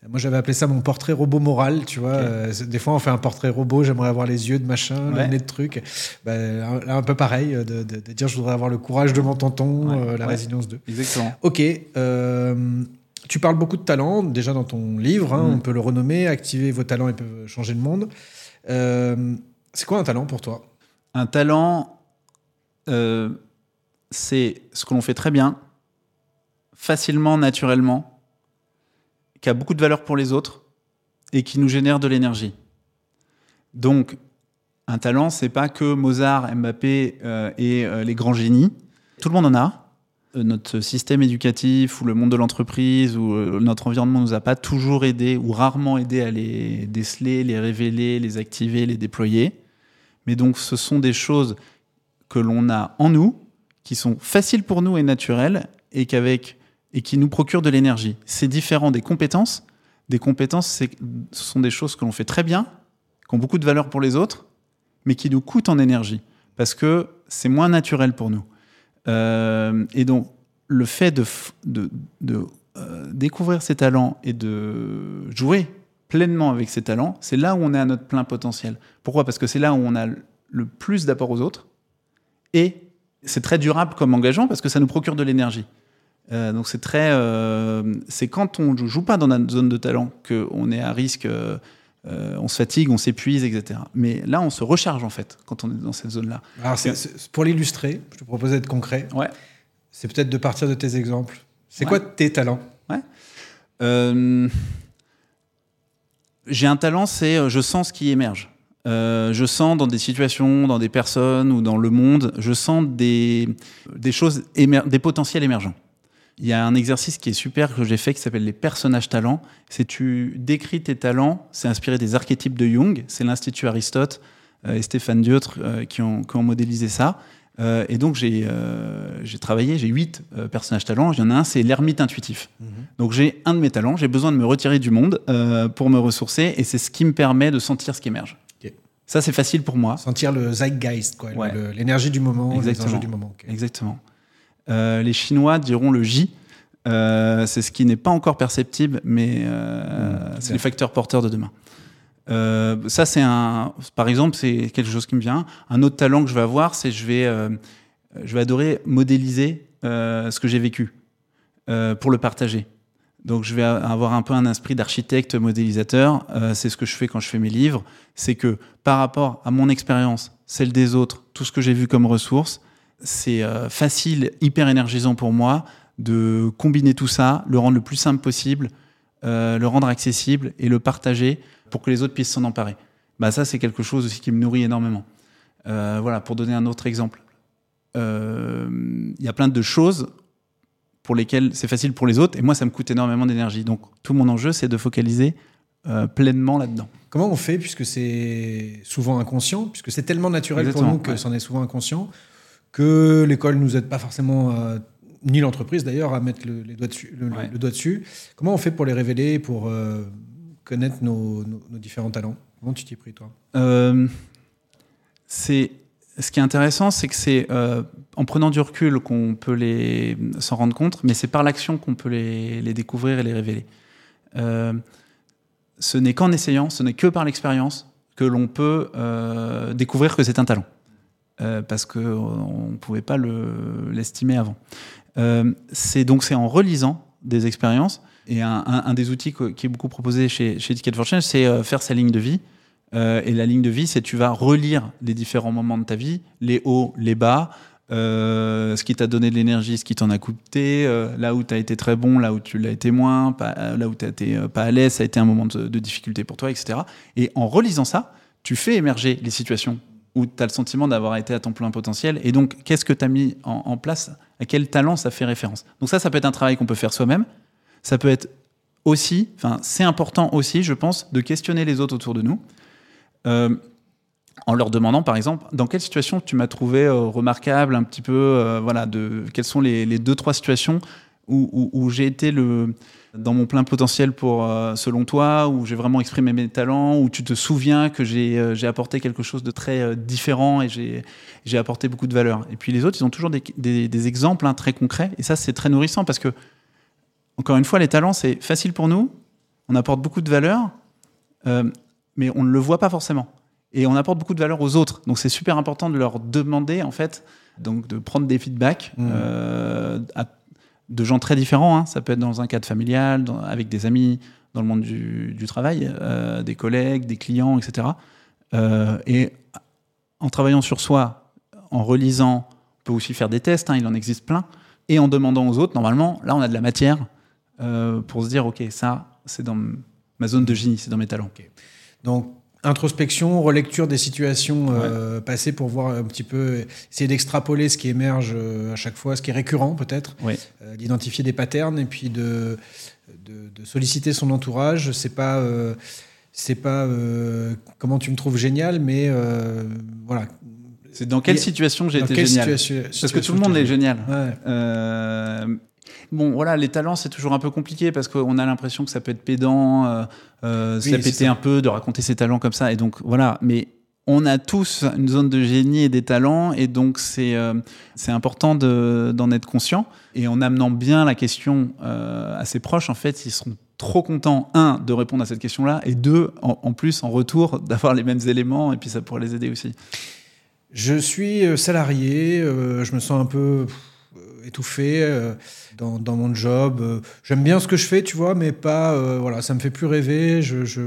Moi, j'avais appelé ça mon portrait robot moral, tu vois. Euh, des fois, on fait un portrait robot, j'aimerais avoir les yeux de machin, Ouais. le nez de truc. Ben, là, un peu pareil, euh, de, de- de dire je voudrais avoir le courage de mon tonton, Ouais, euh, la ouais. résilience de. Exactement. Ok. euh, tu parles beaucoup de talent, déjà dans ton livre, hein, Mm. on peut le renommer, activer vos talents et peuvent changer le monde. Euh, c'est quoi un talent pour toi? Un talent, c'est ce que l'on fait très bien, facilement, naturellement, qui a beaucoup de valeur pour les autres et qui nous génère de l'énergie. Donc, un talent, c'est pas que Mozart, Mbappé euh, et euh, les grands génies. Tout le monde en a. Euh, Notre système éducatif ou le monde de l'entreprise ou notre environnement nous a pas toujours aidé ou rarement aidé à les déceler, les révéler, les activer, les déployer. Mais donc, ce sont des choses que l'on a en nous, qui sont faciles pour nous et naturelles, et, qu'avec, et qui nous procurent de l'énergie. C'est différent des compétences. Des compétences, ce sont des choses que l'on fait très bien, qui ont beaucoup de valeur pour les autres, mais qui nous coûtent en énergie, parce que c'est moins naturel pour nous. Euh, et donc, le fait de, euh, découvrir ses talents et de jouer pleinement avec ses talents, c'est là où on est à notre plein potentiel. Pourquoi? Parce que c'est là où on a le plus d'apport aux autres et c'est très durable comme engagement parce que ça nous procure de l'énergie. Euh, donc c'est très, euh, c'est quand on joue pas dans notre zone de talent qu'on est à risque, euh, on se fatigue, on s'épuise, etc. Mais là, on se recharge en fait quand on est dans cette zone-là. Alors, pour l'illustrer, je te propose d'être concret. Ouais. c'est peut-être de partir de tes exemples. C'est quoi tes talents? Euh, J'ai un talent, c'est je sens ce qui émerge. Euh, je sens dans des situations, dans des personnes ou dans le monde, je sens des, des choses, des potentiels émergents. Il y a un exercice qui est super que j'ai fait qui s'appelle les personnages talents. C'est tu décris tes talents, c'est inspiré des archétypes de Jung, c'est l'Institut Aristote euh, et Stéphane Diotre euh, qui, ont, qui ont modélisé ça. Euh, et donc j'ai travaillé, j'ai huit personnages talents. Il y en a un, c'est l'ermite intuitif. Donc j'ai un de mes talents, j'ai besoin de me retirer du monde pour me ressourcer, et c'est ce qui me permet de sentir ce qui émerge. Ça c'est facile pour moi. Sentir le zeitgeist, Ouais. l'énergie du moment, Exactement. les enjeux du moment. Exactement. Euh, les Chinois diront le J. Euh, c'est ce qui n'est pas encore perceptible, mais euh, Mmh, c'est bien. les facteurs porteurs de demain. Euh, ça, c'est un. Par exemple, c'est quelque chose qui me vient. Un autre talent que je vais avoir, c'est je vais, euh, je vais adorer modéliser euh, ce que j'ai vécu pour le partager. Donc, je vais a- avoir un peu un esprit d'architecte modélisateur. C'est ce que je fais quand je fais mes livres. C'est que par rapport à mon expérience, celle des autres, tout ce que j'ai vu comme ressources, c'est euh, facile, hyper énergisant pour moi de combiner tout ça, le rendre le plus simple possible, euh, le rendre accessible et le partager pour que les autres puissent s'en emparer. Bah ça, c'est quelque chose aussi qui me nourrit énormément. Euh, voilà, pour donner un autre exemple. Euh, Il y a plein de choses pour lesquelles c'est facile pour les autres et moi, ça me coûte énormément d'énergie. Donc, tout mon enjeu, c'est de focaliser pleinement là-dedans. Comment on fait, puisque c'est souvent inconscient, puisque c'est tellement naturel Exactement, pour nous que ouais. c'en est souvent inconscient, que l'école nous aide pas forcément, euh, ni l'entreprise d'ailleurs, à mettre le, les doigts dessus, le, Ouais. le doigt dessus. Comment on fait pour les révéler, pour euh, connaître nos, nos- nos différents talents? Comment tu t'y es pris, toi? Euh, c'est ce qui est intéressant, c'est que c'est euh, en prenant du recul qu'on peut les s'en rendre compte, mais c'est par l'action qu'on peut les, les découvrir et les révéler. Euh, ce n'est qu'en essayant, ce n'est que par l'expérience que l'on peut euh, découvrir que c'est un talent, Euh, parce que on ne pouvait pas le- l'estimer avant. Euh, donc c'est en relisant des expériences et un, des outils qui est beaucoup proposé chez, chez Ticket for Change, c'est euh, faire sa ligne de vie. Euh, et la ligne de vie, c'est tu vas relire les différents moments de ta vie, les hauts, les bas, ce qui t'a donné de l'énergie, ce qui t'en a coûté, là où tu as été très bon, là où tu l'as été moins, là où tu été pas à l'aise, ça a été un moment de, de difficulté pour toi, etc. Et en relisant ça, tu fais émerger les situations où tu as le sentiment d'avoir été à ton plein potentiel. Et donc, qu'est-ce que tu as mis en, place? À quel talent ça fait référence? Donc ça, ça peut être un travail qu'on peut faire soi-même. Ça peut être aussi, enfin, c'est important aussi, je pense, de questionner les autres autour de nous. Euh, en leur demandant, par exemple, dans quelle situation tu m'as trouvé euh, remarquable, un petit peu, euh, voilà, de quelles sont les, les deux, trois situations où, où- où j'ai été le, dans mon plein potentiel pour, euh, selon toi, où j'ai vraiment exprimé mes talents, où tu te souviens que j'ai euh, apporté quelque chose de très euh, différent et j'ai apporté beaucoup de valeur. Et puis les autres, ils ont toujours des, des- des exemples hein, très concrets, et ça, c'est très nourrissant parce que, encore une fois, les talents, c'est facile pour nous, on apporte beaucoup de valeur, mais on ne le voit pas forcément. Et on apporte beaucoup de valeur aux autres. Donc c'est super important de leur demander, en fait, donc de prendre des feedbacks euh, à- de gens très différents. hein. Ça peut être dans un cadre familial, avec des amis, dans le monde du, travail, euh, des collègues, des clients, etc. Euh, et en travaillant sur soi, en relisant, on peut aussi faire des tests, hein, il en existe plein, et en demandant aux autres, normalement, là, on a de la matière euh, pour se dire, OK, ça, c'est dans ma zone de génie, c'est dans mes talents. Donc, introspection, relecture des situations euh, passées pour voir un petit peu, essayer d'extrapoler ce qui émerge euh, à chaque fois, ce qui est récurrent peut-être, euh, d'identifier des patterns et puis de, de, de solliciter son entourage. C'est pas, euh, c'est pas comment tu me trouves génial, mais voilà. C'est dans quelle situation j'ai été génial Parce que tout le monde est génial. Ouais. Bon, voilà, les talents, c'est toujours un peu compliqué parce qu'on a l'impression que ça peut être pédant, euh, euh, Oui, c'est péter ça. un peu, de raconter ses talents comme ça. Et donc, voilà. Mais on a tous une zone de génie et des talents. Et donc, c'est euh, c'est important de- d'en être conscient. Et en amenant bien la question euh, à ses proches, en fait, ils seront trop contents, un, de répondre à cette question-là, et deux, en, en plus, en retour, d'avoir les mêmes éléments. Et puis, ça pourrait les aider aussi. Je suis salarié, euh, je me sens un peu étouffé euh, dans, dans mon job. Euh, J'aime bien ce que je fais, tu vois, mais pas. euh, voilà, ça me fait plus rêver. Je, je,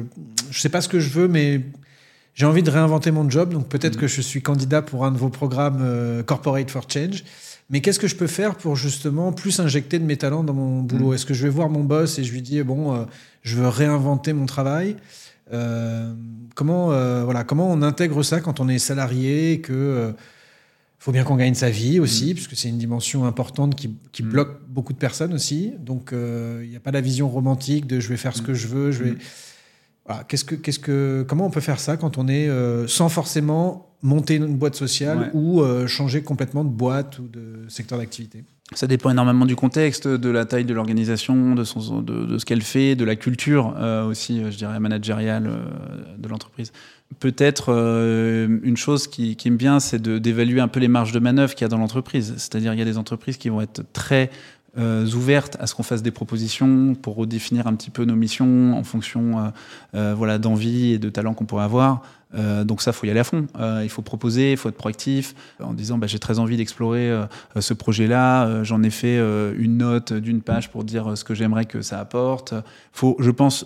je sais pas ce que je veux, mais j'ai envie de réinventer mon job. Donc peut-être que je suis candidat pour un de vos programmes euh, Corporate for Change. Mais qu'est-ce que je peux faire pour justement plus injecter de mes talents dans mon boulot Est-ce que je vais voir mon boss et je lui dis bon, je veux réinventer mon travail Comment voilà, comment on intègre ça quand on est salarié que faut bien qu'on gagne sa vie aussi, puisque c'est une dimension importante qui, qui Mm. bloque beaucoup de personnes aussi. Donc, euh, il n'y a pas la vision romantique de je vais faire ce que je veux. Je vais... Mm. Voilà, qu'est-ce que, qu'est-ce que, comment on peut faire ça quand on est euh, sans forcément monter une boîte sociale Ouais. ou euh, changer complètement de boîte ou de secteur d'activité? Ça dépend énormément du contexte, de la taille de l'organisation, de, son- de, de ce qu'elle fait, de la culture euh, aussi, je dirais, managériale de l'entreprise. Peut-être euh, une chose qui, qui me vient, c'est d'évaluer un peu les marges de manœuvre qu'il y a dans l'entreprise. C'est-à-dire, il y a des entreprises qui vont être très euh, ouvertes à ce qu'on fasse des propositions pour redéfinir un petit peu nos missions en fonction euh, voilà, d'envie et de talents qu'on pourrait avoir. Donc ça, faut y aller à fond. Il faut proposer, il faut être proactif en disant bah, j'ai très envie d'explorer ce projet-là. J'en ai fait une note d'une page pour dire ce que j'aimerais que ça apporte. Faut, je pense,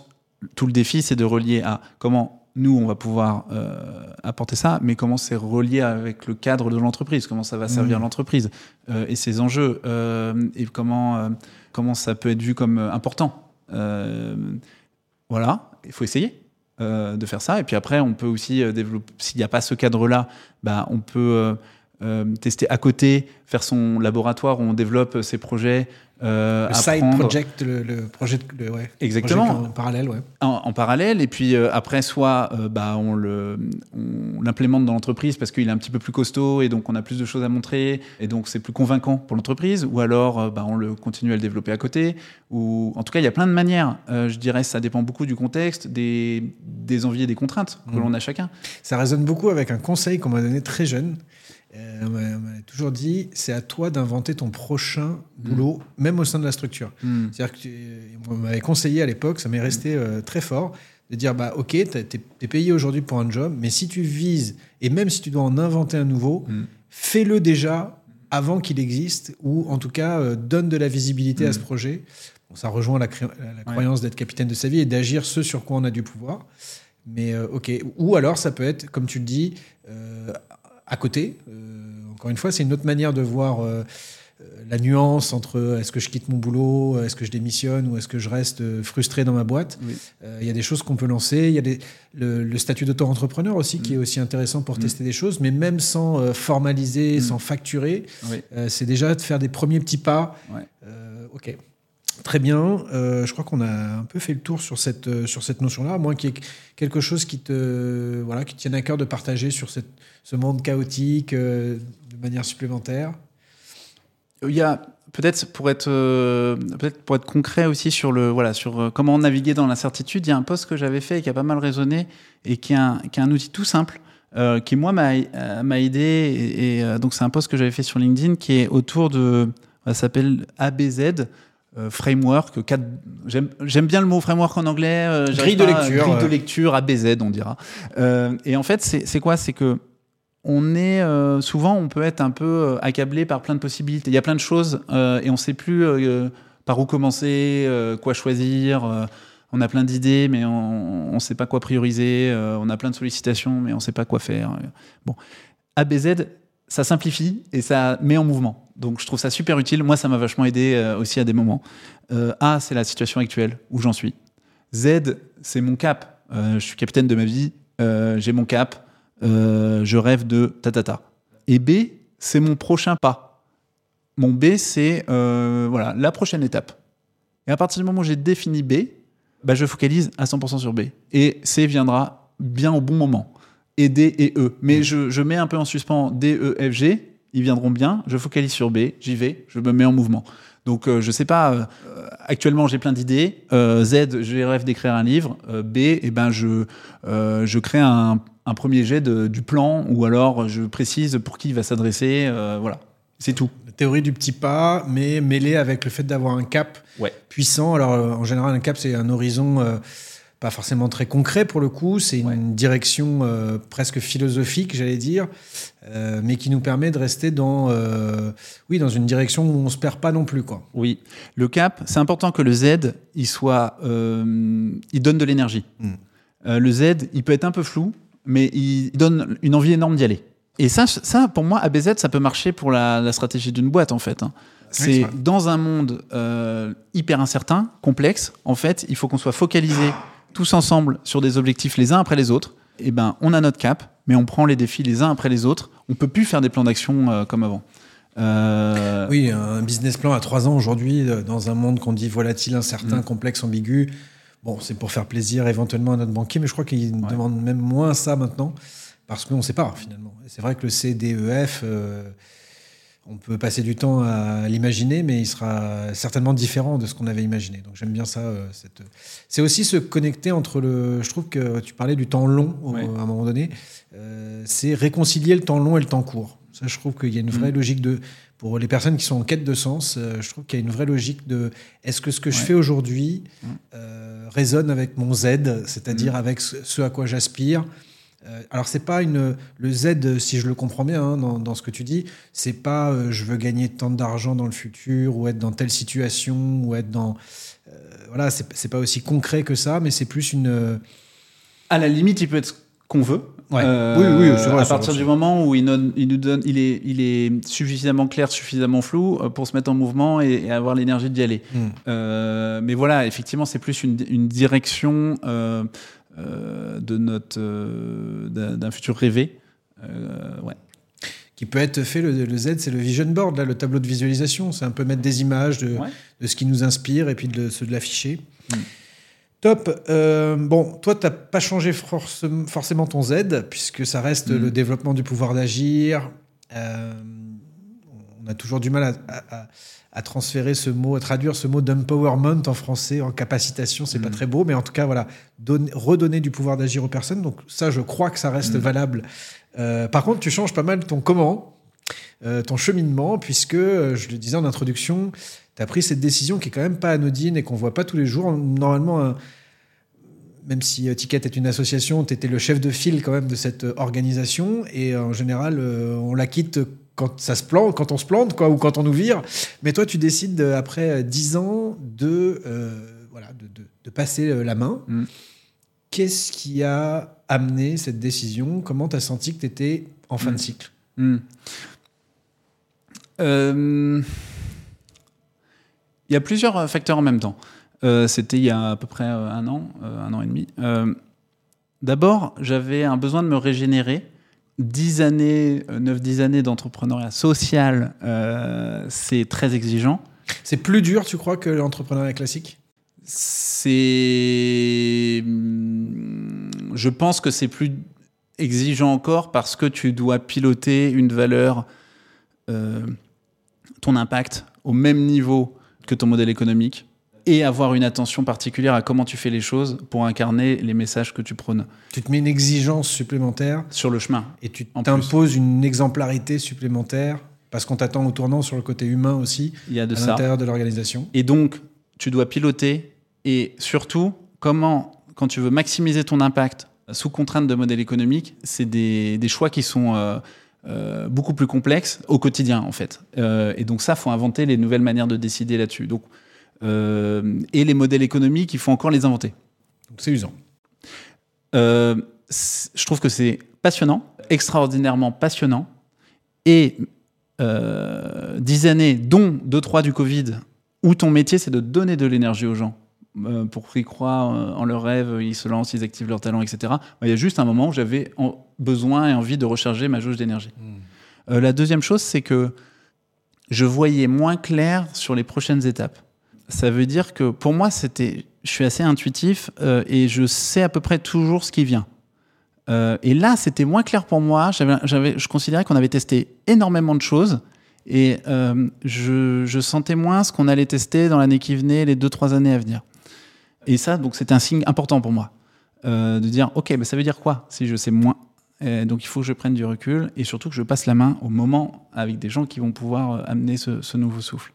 tout le défi, c'est de relier à comment nous, on va pouvoir euh, apporter ça, mais comment c'est relié avec le cadre de l'entreprise, comment ça va servir Mhm. l'entreprise euh, et ses enjeux, euh, et comment, comment ça peut être vu comme important? Voilà, il faut essayer. de faire ça et puis après on peut aussi développer s'il n'y a pas ce cadre là bah, on peut euh, tester à côté faire son laboratoire où on développe ses projets euh, Le side apprendre project, le, le projet de, le- ouais, Exactement. projet en parallèle, ouais. en, en parallèle et puis euh, après soit bah, on l'implémente dans l'entreprise parce qu'il est un petit peu plus costaud et donc on a plus de choses à montrer et donc c'est plus convaincant pour l'entreprise ou alors bah, on le continue à le développer à côté ou en tout cas il y a plein de manières je dirais ça dépend beaucoup du contexte des, des envies et des contraintes que Mhm. l'on a chacun Ça résonne beaucoup avec un conseil qu'on m'a donné très jeune. On m'a toujours dit c'est à toi d'inventer ton prochain boulot, même au sein de la structure. Hmm. C'est-à-dire que tu- on m'avait conseillé à l'époque, ça m'est resté euh, très fort, de dire bah ok, t'es es payé aujourd'hui pour un job, mais si tu vises et même si tu dois en inventer un nouveau, Mm. fais-le déjà avant qu'il existe ou en tout cas euh, donne de la visibilité à Mm. ce projet. Bon, ça rejoint la, croyance d'être capitaine de sa vie et d'agir ce sur quoi on a du pouvoir. Mais euh, ok. Ou alors ça peut être, comme tu le dis, à côté. Encore une fois, c'est une autre manière de voir euh, euh, la nuance entre euh, est-ce que je quitte mon boulot, est-ce que je démissionne ou est-ce que je reste frustré dans ma boîte. Oui. Euh, Il y a des choses qu'on peut lancer. Il y a des, le, le statut d'auto-entrepreneur aussi qui est aussi intéressant pour tester des choses, mais même sans euh, formaliser, sans facturer, Oui. euh, c'est déjà de faire des premiers petits pas. Ouais. Ok. Très bien. Euh, je crois qu'on a un peu fait le tour sur cette, euh, sur cette notion-là, à moins qu'il y ait quelque chose qui te voilà, qui tienne à cœur de partager sur ce monde chaotique euh, de manière supplémentaire. Il y a peut-être pour être peut-être pour être concret aussi sur le voilà sur comment naviguer dans l'incertitude. Il y a un post que j'avais fait et qui a pas mal résonné et qui est un, qui est un outil tout simple qui moi m'a aidé et, donc c'est un post que j'avais fait sur LinkedIn qui est autour de ça s'appelle ABZ. Euh, framework, quatre- j'aime j'aime bien le mot framework en anglais. euh, Grille de lecture, Grille de lecture, ABZ, on dira. Euh, et en fait, c'est c'est quoi? C'est que on est euh, souvent, on peut être un peu euh, accablé par plein de possibilités. Il y a plein de choses euh, et on ne sait plus euh, par où commencer, euh, quoi choisir. euh, on a plein d'idées, mais on ne sait pas quoi prioriser. euh, on a plein de sollicitations, mais on ne sait pas quoi faire. Bon, ABZ, ça simplifie et ça met en mouvement. Donc je trouve ça super utile. Moi, ça m'a vachement aidé euh, aussi à des moments. Euh, A, c'est la situation actuelle où j'en suis. Z, c'est mon cap. Euh, je suis capitaine de ma vie. J'ai mon cap. Je rêve de ta ta ta. Et B, c'est mon prochain pas. Mon B, c'est voilà la prochaine étape. Et à partir du moment où j'ai défini B, bah, je focalise à 100% sur B. Et C viendra bien au bon moment. Et D et E. Mais je, je mets un peu en suspens D, E, F, G. Ils viendront bien. Je focalise sur B. J'y vais. Je me mets en mouvement. Donc, euh, je sais pas. euh, actuellement, j'ai plein d'idées. Euh, Z, j'ai rêve d'écrire un livre. Euh, B, eh ben, je, euh, je crée un, un premier jet de- du plan. Ou alors, je précise pour qui il va s'adresser. euh, voilà. C'est tout. La théorie du petit pas, mais mêlée avec le fait d'avoir un cap Ouais. puissant. Alors, euh, en général, un cap, c'est un horizon euh, pas forcément très concret pour le coup. C'est une Ouais. direction euh, presque philosophique, j'allais dire, euh, mais qui nous permet de rester dans, euh, oui, dans une direction où on se perd pas non plus. Quoi. Oui, le cap, c'est important que le Z, il soit, il donne de l'énergie. Mm. Euh, le Z, il peut être un peu flou, mais il donne une envie énorme d'y aller. Et ça, ça, pour moi, ABZ, ça peut marcher pour la, la stratégie d'une boîte, en fait. hein. c'est dans un monde hyper incertain, complexe, en fait, il faut qu'on soit focalisés tous ensemble sur des objectifs les uns après les autres. Et ben, on a notre cap, mais on prend les défis les uns après les autres. On peut plus faire des plans d'action euh, comme avant. Euh, Oui, un business plan à trois ans aujourd'hui, euh, dans un monde qu'on dit volatile, incertain, Mm. complexe, ambigu. Bon, c'est pour faire plaisir éventuellement à notre banquier, mais je crois qu'il Ouais. demande même moins ça maintenant, parce qu'on ne sait pas finalement. C'est vrai que le CDEF, euh, on peut passer du temps à l'imaginer, mais il sera certainement différent de ce qu'on avait imaginé. Donc j'aime bien ça. euh, cette- C'est aussi se connecter entre le. Je trouve que tu parlais du temps long Ouais. à un moment donné. Euh, c'est réconcilier le temps long et le temps court. Ça, je trouve qu'il y a une vraie Mm. logique de. Pour les personnes qui sont en quête de sens, euh, je trouve qu'il y a une vraie logique de est-ce que ce que je fais aujourd'hui Mm. résonne avec mon Z, c'est-à-dire Mm. avec ce, à quoi j'aspire? Alors c'est pas une le Z si je le comprends bien hein, dans, dans ce que tu dis c'est pas euh, je veux gagner tant d'argent dans le futur ou être dans telle situation ou être dans euh, voilà c'est pas aussi concret que ça mais c'est plus une euh, À la limite, il peut être qu'on veut. Ouais. Euh, Oui, oui, vrai, À partir vrai. du moment où il, non- il nous donne, il est, il est suffisamment clair, suffisamment flou euh, pour se mettre en mouvement et, et avoir l'énergie d'y aller. hmm. Euh, mais voilà, effectivement, c'est plus une, une direction euh, euh, de notre euh, d'un futur rêvé. Euh, ouais. qui peut être fait le, le Z c'est le vision board là le tableau de visualisation c'est un peu mettre des images de, Ouais. de ce qui nous inspire et puis de, de l'afficher Mm. Top. Euh, bon, toi, tu n'as pas changé forcément ton Z, puisque ça reste Mm. le développement du pouvoir d'agir. Euh, on a toujours du mal à, à- à- à transférer ce mot, à traduire ce mot d'empowerment en français, en capacitation. C'est pas Mm. très beau, mais en tout cas, voilà, donner- redonner du pouvoir d'agir aux personnes. Donc, ça, je crois que ça reste Mm. valable. Euh, par contre, tu changes pas mal ton comment, euh, ton cheminement, puisque, euh, je le disais en introduction, tu as pris cette décision qui est quand même pas anodine et qu'on voit pas tous les jours. Normalement, un- même si Ticket est une association, tu étais le chef de file quand même de cette organisation et en général, on la quitte quand ça se plante, quand on se plante, quoi, ou quand on nous vire. Mais toi, tu décides euh, après euh, 10 ans de, euh, voilà, de, de- de passer euh, la main. Mm. Qu'est-ce qui a amené cette décision? Comment tu as senti que tu étais en fin Mm. de cycle? Hmm. Euh, Il y a plusieurs euh, facteurs en même temps. Euh, C'était il y a à peu près euh, un an, euh, un an et demi. Euh, D'abord, j'avais un besoin de me régénérer. 10 années, 9-10 années d'entrepreneuriat social, euh, c'est très exigeant. C'est plus dur, tu crois, que l'entrepreneuriat classique? C'est. hum, Je pense que c'est plus exigeant encore parce que tu dois piloter une valeur, euh, ton impact au même niveau que ton modèle économique et avoir une attention particulière à comment tu fais les choses pour incarner les messages que tu prônes Tu te mets une exigence supplémentaire sur le chemin. et tu t'imposes une exemplarité supplémentaire parce qu'on t'attend au tournant sur le côté humain aussi Il y a de à l'intérieur de l'organisation. Et donc, tu dois piloter et surtout, comment, quand tu veux maximiser ton impact sous contrainte de modèle économique, c'est des, des choix qui sont euh, euh, beaucoup plus complexes au quotidien, en fait. Euh, et donc, ça, faut inventer les nouvelles manières de décider là-dessus. Donc, euh, et les modèles économiques, il faut encore les inventer. C'est usant. Euh, je trouve que c'est passionnant, extraordinairement passionnant. Et euh, 10 années, dont 2-3 du Covid, où ton métier, c'est de donner de l'énergie aux gens. euh, pour qu'ils croient en leurs rêves, ils se lancent, ils activent leur talent, etc. Il y a juste un moment où j'avais besoin et envie de recharger ma jauge d'énergie. Euh, la deuxième chose, c'est que je voyais moins clair sur les prochaines étapes. Ça veut dire que pour moi, c'était, je suis assez intuitif euh, et je sais à peu près toujours ce qui vient. Euh, et là, c'était moins clair pour moi. Je considérais qu'on avait testé énormément de choses et euh, je, sentais moins ce qu'on allait tester dans l'année qui venait, les deux trois années à venir. Et ça, donc, c'était un signe important pour moi de dire, ok, mais ça veut dire quoi si je sais moins Donc, il faut que je prenne du recul et surtout que je passe la main au moment avec des gens qui vont pouvoir euh, amener ce, nouveau souffle.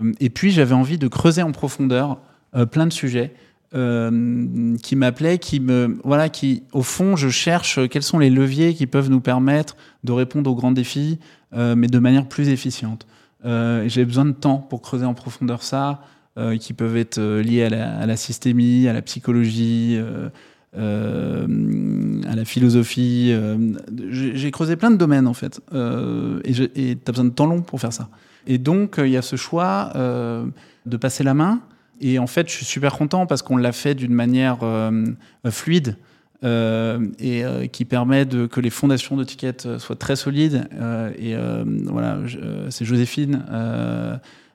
Euh, Et puis, j'avais envie de creuser en profondeur euh, plein de sujets qui m'appelaient, qui me, voilà, qui, au fond, je cherche quels sont les leviers qui peuvent nous permettre de répondre aux grands défis, mais de manière plus efficiente. Euh, J'ai besoin de temps pour creuser en profondeur ça, qui peuvent être liés à la systémie, à la psychologie, euh, à la philosophie. euh, j'ai creusé plein de domaines en fait, euh, et et t'as besoin de temps long pour faire ça. Et donc il y a ce choix de passer la main. Et en fait, je suis super content parce qu'on l'a fait d'une manière fluide et qui permet de, que les fondations de soient très solides. Et voilà, c'est Joséphine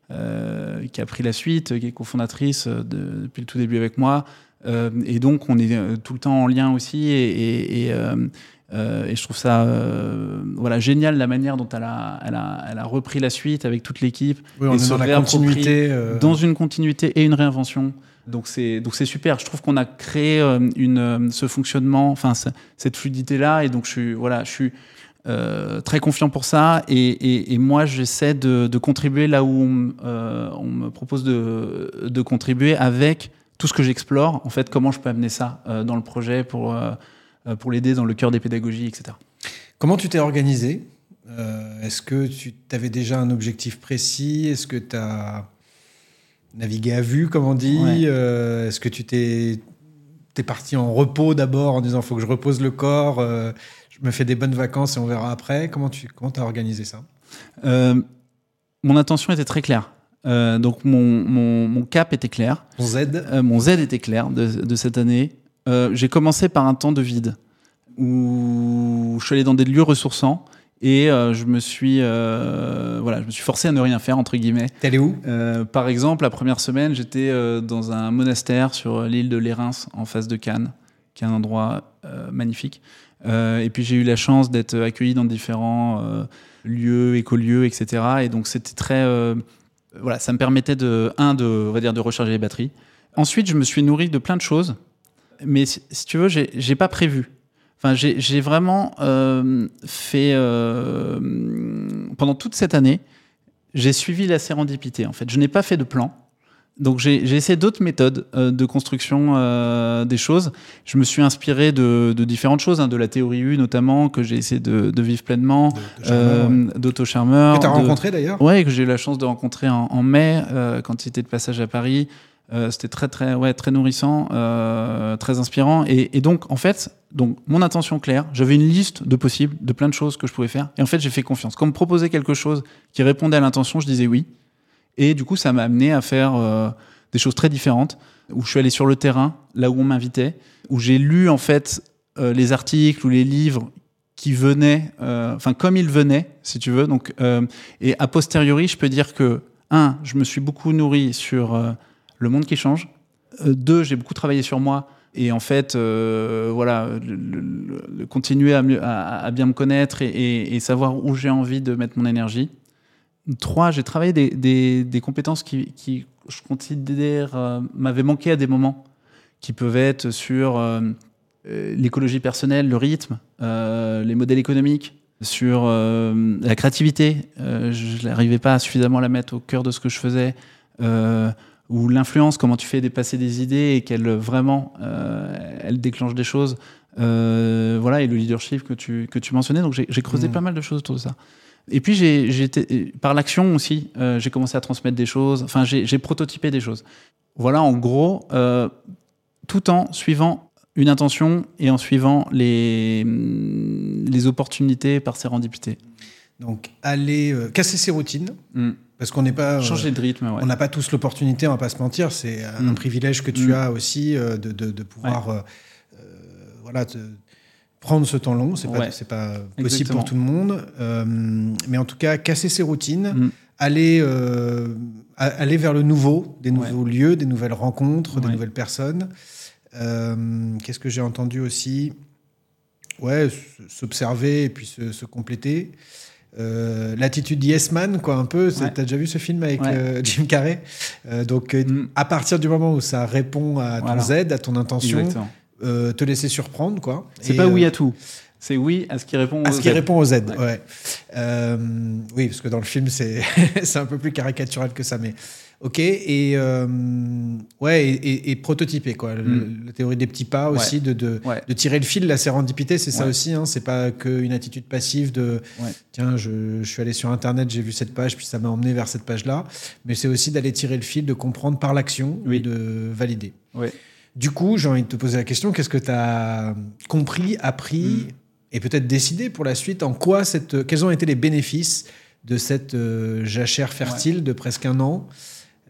qui a pris la suite, qui est cofondatrice de- depuis le tout début avec moi. Euh, et donc, on est euh, tout le temps en lien aussi. Et, et- et, euh, et je trouve ça euh, voilà, génial la manière dont elle a, elle, a, elle a repris la suite avec toute l'équipe Oui, on Et est dans la continuité. euh, dans une continuité et une réinvention. Donc c'est donc c'est super. Je trouve qu'on a créé une ce fonctionnement, enfin cette fluidité là, et donc je suis voilà, je suis très confiant pour ça. Et, et- et moi j'essaie de, de contribuer là où on, on me propose de, de contribuer avec tout ce que j'explore. En fait, comment je peux amener ça euh, dans le projet pour euh, euh, pour l'aider dans le cœur des pédagogies, etc. Comment tu t'es organisé Euh, Est-ce que tu avais déjà un objectif précis? Est-ce que tu as navigué à vue, comme on dit? Ouais. Euh, Est-ce que tu t'es es parti en repos d'abord en disant faut que je repose le corps, euh, je me fais des bonnes vacances et on verra après? Comment tu comment as organisé ça? Mon intention était très claire. Euh, donc mon, mon, mon cap était clair. Ton Z Euh, mon Z était clair de, de cette année. Euh, j'ai commencé par un temps de vide où je suis allé dans des lieux ressourçants et je me suis voilà, je me suis forcé à ne rien faire entre guillemets. T'es allé où? Par exemple, la première semaine, j'étais dans un monastère sur l'île de Lérins, en face de Cannes, qui est un endroit magnifique. Et puis j'ai eu la chance d'être accueilli dans différents lieux, écolieux, etc. Et donc c'était très, voilà, ça me permettait de, un, de, on va dire, de recharger les batteries. Ensuite, je me suis nourri de plein de choses, mais si, tu veux, j'ai j'ai pas prévu. Enfin, j'ai j'ai vraiment euh, fait euh, pendant toute cette année, j'ai suivi la sérendipité. En fait, je n'ai pas fait de plan. Donc j'ai essayé d'autres méthodes euh, de construction euh, des choses. Je me suis inspiré de, de différentes choses, hein, de la théorie U notamment, que j'ai essayé de, de vivre pleinement, euh, d'Otto Charmeur. Que t'as de- rencontré d'ailleurs? Ouais, que j'ai eu la chance de rencontrer en, en mai euh, quand il était de passage à Paris. Euh, C'était très très ouais très nourrissant, euh, très inspirant. Et, et donc en fait, donc mon intention claire, j'avais une liste de possibles, de plein de choses que je pouvais faire. Et en fait, j'ai fait confiance. Quand on me proposait quelque chose qui répondait à l'intention, je disais oui. Et du coup, ça m'a amené à faire euh, des choses très différentes. Où je suis allé sur le terrain, là où on m'invitait, où j'ai lu en fait euh, les articles ou les livres qui venaient, euh, enfin comme ils venaient, si tu veux. Donc, et a posteriori, je peux dire que un, je me suis beaucoup nourri sur le monde qui change. Deux, j'ai beaucoup travaillé sur moi. Et en fait, voilà, continuer à, bien me connaître et savoir où j'ai envie de mettre mon énergie. Trois, j'ai travaillé des, des- des compétences qui, qui, je considère, euh, m'avaient manqué à des moments, qui peuvent être sur euh, euh, l'écologie personnelle, le rythme, euh, les modèles économiques, sur la créativité. Je n'arrivais pas à suffisamment la mettre au cœur de ce que je faisais. Ou l'influence, comment tu fais dépasser des idées et qu'elle vraiment, elle déclenche des choses. Voilà, et le leadership que tu, que tu mentionnais. Donc j'ai creusé Mhm. pas mal de choses autour de ça. Et puis j'ai par l'action aussi, euh, j'ai commencé à transmettre des choses. Enfin, j'ai prototypé des choses. Voilà, en gros, euh, tout en suivant une intention et en suivant les les opportunités par sérendipité. Donc aller euh, casser ses routines Mm. parce qu'on n'est pas euh, Changer de rythme, ouais. On n'a pas tous l'opportunité, on va pas se mentir. C'est un Mm. privilège que tu Mm. as aussi de, de- de pouvoir voilà, te- prendre ce temps long. C'est pas, Ouais. pas possible Exactement. pour tout le monde. Euh, mais en tout cas, casser ses routines, Mm. aller, euh, aller vers le nouveau, des Ouais. nouveaux lieux, des nouvelles rencontres, des nouvelles personnes. Euh, Qu'est-ce que j'ai entendu aussi? Ouais, s'observer et puis se, se compléter. L'attitude Yes Man, quoi, un peu. T'as déjà vu ce film avec Jim Carrey? Donc, Mm. à partir du moment où ça répond à ton Voilà. Z, à ton intention, Exactement. Euh, te laisser surprendre, quoi. C'est pas oui euh, à tout. C'est oui à ce qui répond à au ce qui Z. répond au Z, ouais. Ouais. Euh, oui, parce que dans le film, c'est c'est un peu plus caricatural que ça, mais ok. Et euh, ouais, et, et- et prototyper quoi. Le- Mm. La théorie des petits pas aussi, de, de, Ouais. de tirer le fil, la sérendipité, c'est ça aussi. Hein, c'est pas qu'une attitude passive de tiens, je, je suis allé sur internet, j'ai vu cette page, puis ça m'a emmené vers cette page-là. Mais c'est aussi d'aller tirer le fil, de comprendre par l'action Oui. et de valider. Ouais. Du coup, j'ai envie de te poser la question qu'est-ce que tu as compris, appris et peut-être décidé pour la suite En quoi cette, quels ont été les bénéfices de cette euh, jachère fertile de presque un an?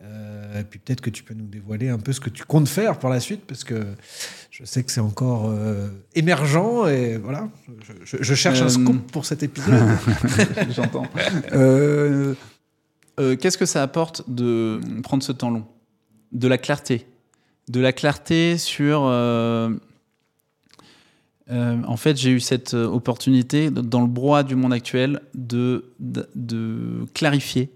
Euh, et puis peut-être que tu peux nous dévoiler un peu ce que tu comptes faire pour la suite, parce que je sais que c'est encore euh, émergent et voilà. Je, je- je cherche un scoop pour cet épisode. J'entends. Qu'est-ce que ça apporte de prendre ce temps long? De la clarté? De la clarté sur. euh, euh, en fait, j'ai eu cette euh, opportunité, dans le brouhaha du monde actuel, de, de, de clarifier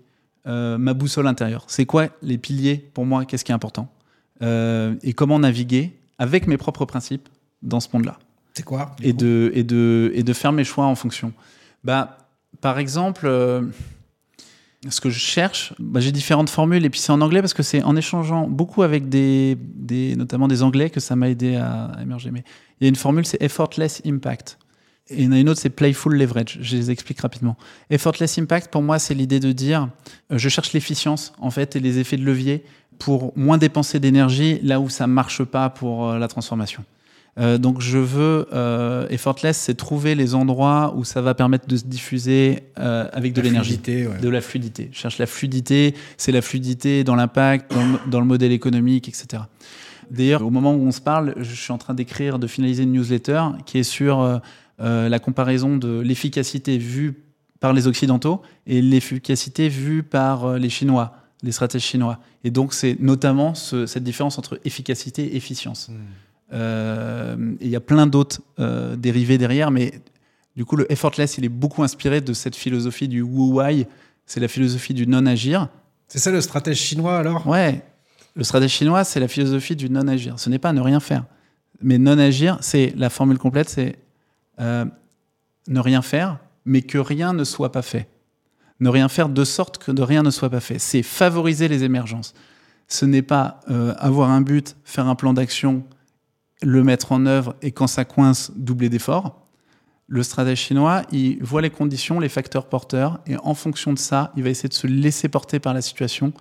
euh, ma boussole intérieure. C'est quoi les piliers pour moi? Qu'est-ce qui est important? Et comment naviguer avec mes propres principes dans ce monde-là c'est quoi et de, et, de, et de faire mes choix en fonction. Bah, par exemple, ce que je cherche, bah, j'ai différentes formules, et puis c'est en anglais parce que c'est en échangeant beaucoup avec des, notamment des Anglais que ça m'a aidé à, à émerger. Mais il y a une formule, c'est effortless impact. Et il y en a une autre, c'est playful leverage. Je les explique rapidement. Effortless impact, pour moi, c'est l'idée de dire, euh, je cherche l'efficience, en fait, et les effets de levier pour moins dépenser d'énergie là où ça marche pas pour euh, la transformation. Euh, donc je veux euh, effortless, c'est trouver les endroits où ça va permettre de se diffuser euh, avec de l'énergie, ouais. de la fluidité. Je cherche la fluidité, c'est la fluidité dans l'impact, dans, le- dans le modèle économique, etc. D'ailleurs, au moment où on se parle, je suis en train d'écrire, de finaliser une newsletter qui est sur euh, la comparaison de l'efficacité vue par les Occidentaux et l'efficacité vue par les Chinois, les stratèges chinois. Et donc, c'est notamment ce- cette différence entre efficacité et efficience. Euh, et il y a plein d'autres euh, dérivés derrière, mais du coup, le effortless, il est beaucoup inspiré de cette philosophie du wu wai. C'est la philosophie du non-agir. C'est ça le stratège chinois alors? Ouais, le stratège chinois, c'est la philosophie du non-agir. Ce n'est pas ne rien faire. Mais non-agir, c'est la formule complète, c'est euh, ne rien faire, mais que rien ne soit pas fait. Ne rien faire de sorte que de rien ne soit pas fait. C'est favoriser les émergences. Ce n'est pas euh, avoir un but, faire un plan d'action, le mettre en œuvre et quand ça coince, doubler d'efforts. Le stratège chinois, il voit les conditions, les facteurs porteurs, et en fonction de ça, il va essayer de se laisser porter par la situation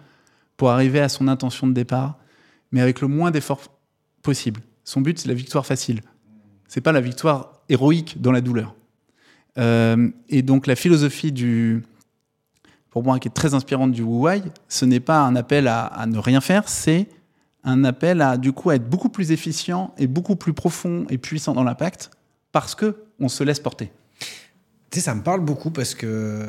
pour arriver à son intention de départ, mais avec le moins d'efforts possible. Son but, c'est la victoire facile. C'est pas la victoire héroïque dans la douleur. Euh, et donc la philosophie du, pour moi, qui est très inspirante du Wu Wei, ce n'est pas un appel à, à ne rien faire, c'est un appel à du coup à être beaucoup plus efficient et beaucoup plus profond et puissant dans l'impact parce que on se laisse porter. Tu sais, ça me parle beaucoup parce que.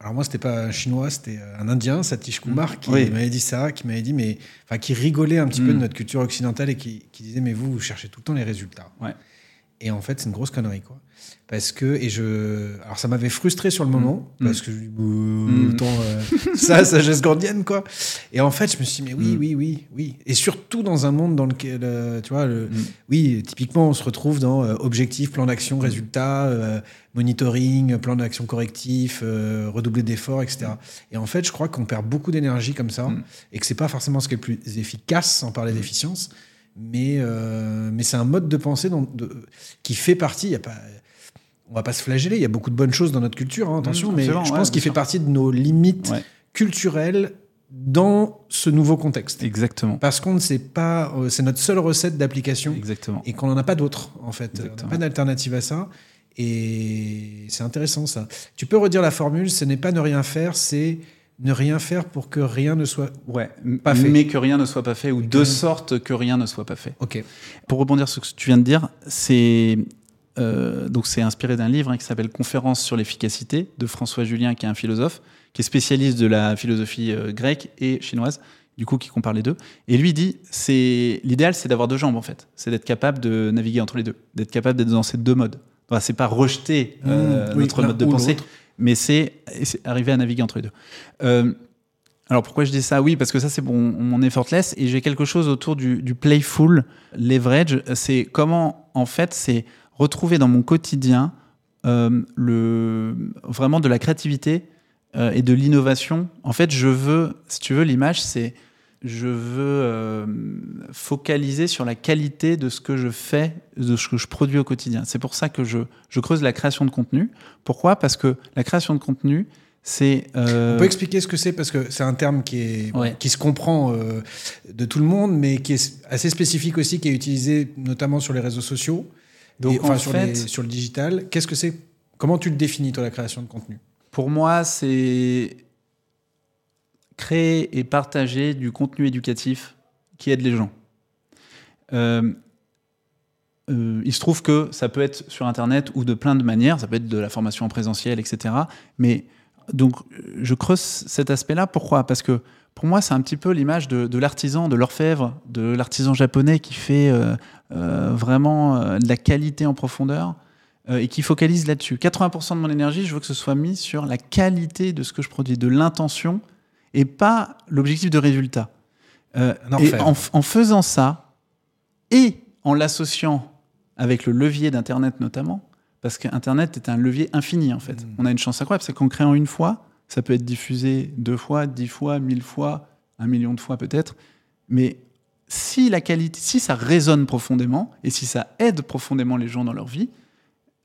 Alors, moi, c'était pas un chinois, c'était un indien, Satish Kumar, qui Oui. m'avait dit ça, qui m'avait dit, mais. Enfin, qui rigolait un petit peu Mm. de notre culture occidentale et qui, qui disait, mais vous, vous cherchez tout le temps les résultats. Ouais. Et en fait, c'est une grosse connerie, quoi. Parce que, et je. Alors, ça m'avait frustré sur le moment, Mm. parce que je bah, Mm. autant, euh, ça, sagesse gordienne, quoi. Et en fait, je me suis dit, mais oui, Mm. oui, oui, oui. Et surtout dans un monde dans lequel, euh, tu vois, le, Mm. oui, typiquement, on se retrouve dans euh, objectif, plan d'action, résultat, euh, monitoring, plan d'action correctif, euh, redoubler d'efforts, etc. Et en fait, je crois qu'on perd beaucoup d'énergie comme ça, Mm. et que c'est pas forcément ce qui est le plus efficace, sans parler d'efficience, mais, euh, mais c'est un mode de pensée dont- de- qui fait partie. Y a pas, on va pas se flageller, il y a beaucoup de bonnes choses dans notre culture, hein, attention, Mm, mais je ouais, pense qu'il fait partie de nos limites Ouais. culturelles dans ce nouveau contexte. Exactement. Parce qu'on ne sait pas, euh, c'est notre seule recette d'application Exactement. et qu'on n'en a pas d'autres, en fait. On n'a Exactement. pas d'alternative à ça. Et c'est intéressant, ça. Tu peux redire la formule, ce n'est pas ne rien faire, c'est ne rien faire pour que rien ne soit... Ouais, Pas fait. mais que rien ne soit pas fait, ou de rien- sorte que rien ne soit pas fait. Ok. Pour rebondir sur ce que tu viens de dire, c'est euh, donc c'est inspiré d'un livre hein, qui s'appelle Conférence sur l'efficacité de François Julien, qui est un philosophe, qui est spécialiste de la philosophie euh, grecque et chinoise, du coup qui compare les deux. Et lui dit, c'est l'idéal, c'est d'avoir deux jambes en fait, c'est d'être capable de naviguer entre les deux, d'être capable d'être dans ces deux modes. Enfin, c'est pas rejeter euh, Mmh, oui, notre mode de pensée. Mais c'est arriver à naviguer entre les deux. Euh, alors pourquoi je dis ça? Oui, parce que ça c'est mon, effortless et j'ai quelque chose autour du, du playful leverage. C'est comment en fait c'est retrouver dans mon quotidien euh, le vraiment de la créativité euh, et de l'innovation. En fait, je veux, si tu veux, l'image c'est je veux euh, focaliser sur la qualité de ce que je fais, de ce que je produis au quotidien. C'est pour ça que je, je creuse la création de contenu. Pourquoi? Parce que la création de contenu, C'est euh, On peut expliquer ce que c'est parce que c'est un terme qui, est, Ouais. qui se comprend euh, de tout le monde, mais qui est assez spécifique aussi, qui est utilisé notamment sur les réseaux sociaux, Donc, et, enfin en sur, fait- les- sur le digital. Qu'est-ce que c'est? Comment tu le définis, toi, la création de contenu? Pour moi, c'est créer et partager du contenu éducatif qui aide les gens. Euh, euh, il se trouve que ça peut être sur Internet ou de plein de manières, ça peut être de la formation en présentiel, etc. Mais donc, je creuse cet aspect-là. Pourquoi? Parce que pour moi, c'est un petit peu l'image de, l'artisan, de l'orfèvre, de l'artisan japonais qui fait euh, vraiment de la qualité en profondeur et qui focalise là-dessus. 80% de mon énergie, je veux que ce soit mis sur la qualité de ce que je produis, de l'intention et pas l'objectif de résultat. Euh, et en faisant ça et en l'associant avec le levier d'Internet notamment, parce qu'Internet est un levier infini en fait. Mm. On a une chance incroyable, c'est qu'en créant une fois, ça peut être diffusé deux fois, dix fois, mille fois, un million de fois peut-être. Mais si la qualité, si ça résonne profondément et si ça aide profondément les gens dans leur vie,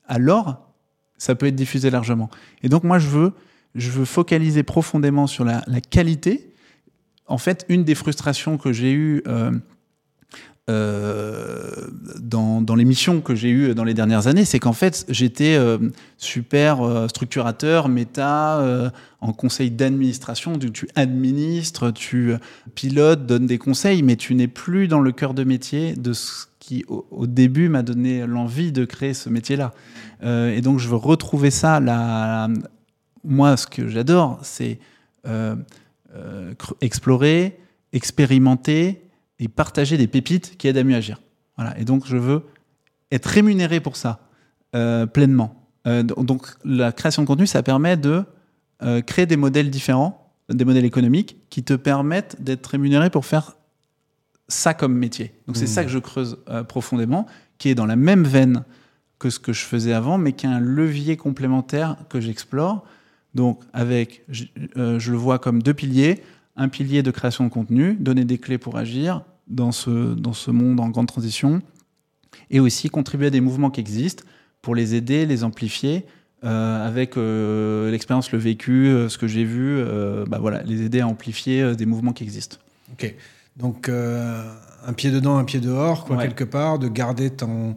alors ça peut être diffusé largement. Et donc moi je veux, je veux focaliser profondément sur la, qualité. En fait, une des frustrations que j'ai eues euh, euh, dans, les missions que j'ai eues dans les dernières années, c'est qu'en fait j'étais euh, super structurateur, méta, en conseil d'administration, tu, tu administres, tu pilotes, donnes des conseils, mais tu n'es plus dans le cœur de métier de ce qui au, au début m'a donné l'envie de créer ce métier-là. Et donc je veux retrouver ça. La, moi, ce que j'adore, c'est euh, euh, explorer, expérimenter et partager des pépites qui aident à mieux agir. Voilà. Et donc je veux être rémunéré pour ça euh, pleinement. Do- donc la création de contenu, ça permet de créer des modèles différents, des modèles économiques qui te permettent d'être rémunéré pour faire ça comme métier. Donc c'est Mmh. ça que je creuse profondément, qui est dans la même veine que ce que je faisais avant, mais qui a un levier complémentaire que j'explore. Donc avec, je, euh, je le vois comme deux piliers, un pilier de création de contenu, donner des clés pour agir dans ce, dans ce monde en grande transition, et aussi contribuer à des mouvements qui existent pour les aider, les amplifier, euh, avec euh, l'expérience, le vécu, euh, ce que j'ai vu, bah voilà, les aider à amplifier des mouvements qui existent. Ok. Donc, un pied dedans, un pied dehors, quoi, Ouais. quelque part, de garder ton,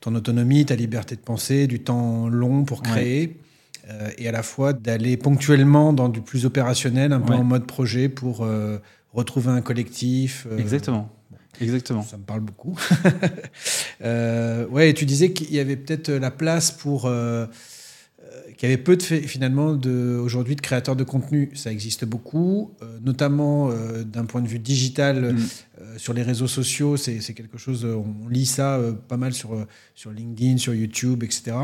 ton autonomie, ta liberté de penser, du temps long pour créer, euh, et à la fois d'aller ponctuellement dans du plus opérationnel, un peu Ouais. en mode projet pour euh, retrouver un collectif. euh, Exactement. Exactement. Ça me parle beaucoup. ouais, et tu disais qu'il y avait peut-être la place pour. qu'il y avait peu de finalement de, aujourd'hui de créateurs de contenu. Ça existe beaucoup, euh, notamment euh, d'un point de vue digital Mm. euh, sur les réseaux sociaux. C'est, quelque chose, on lit ça pas mal sur, sur LinkedIn, sur YouTube, etc.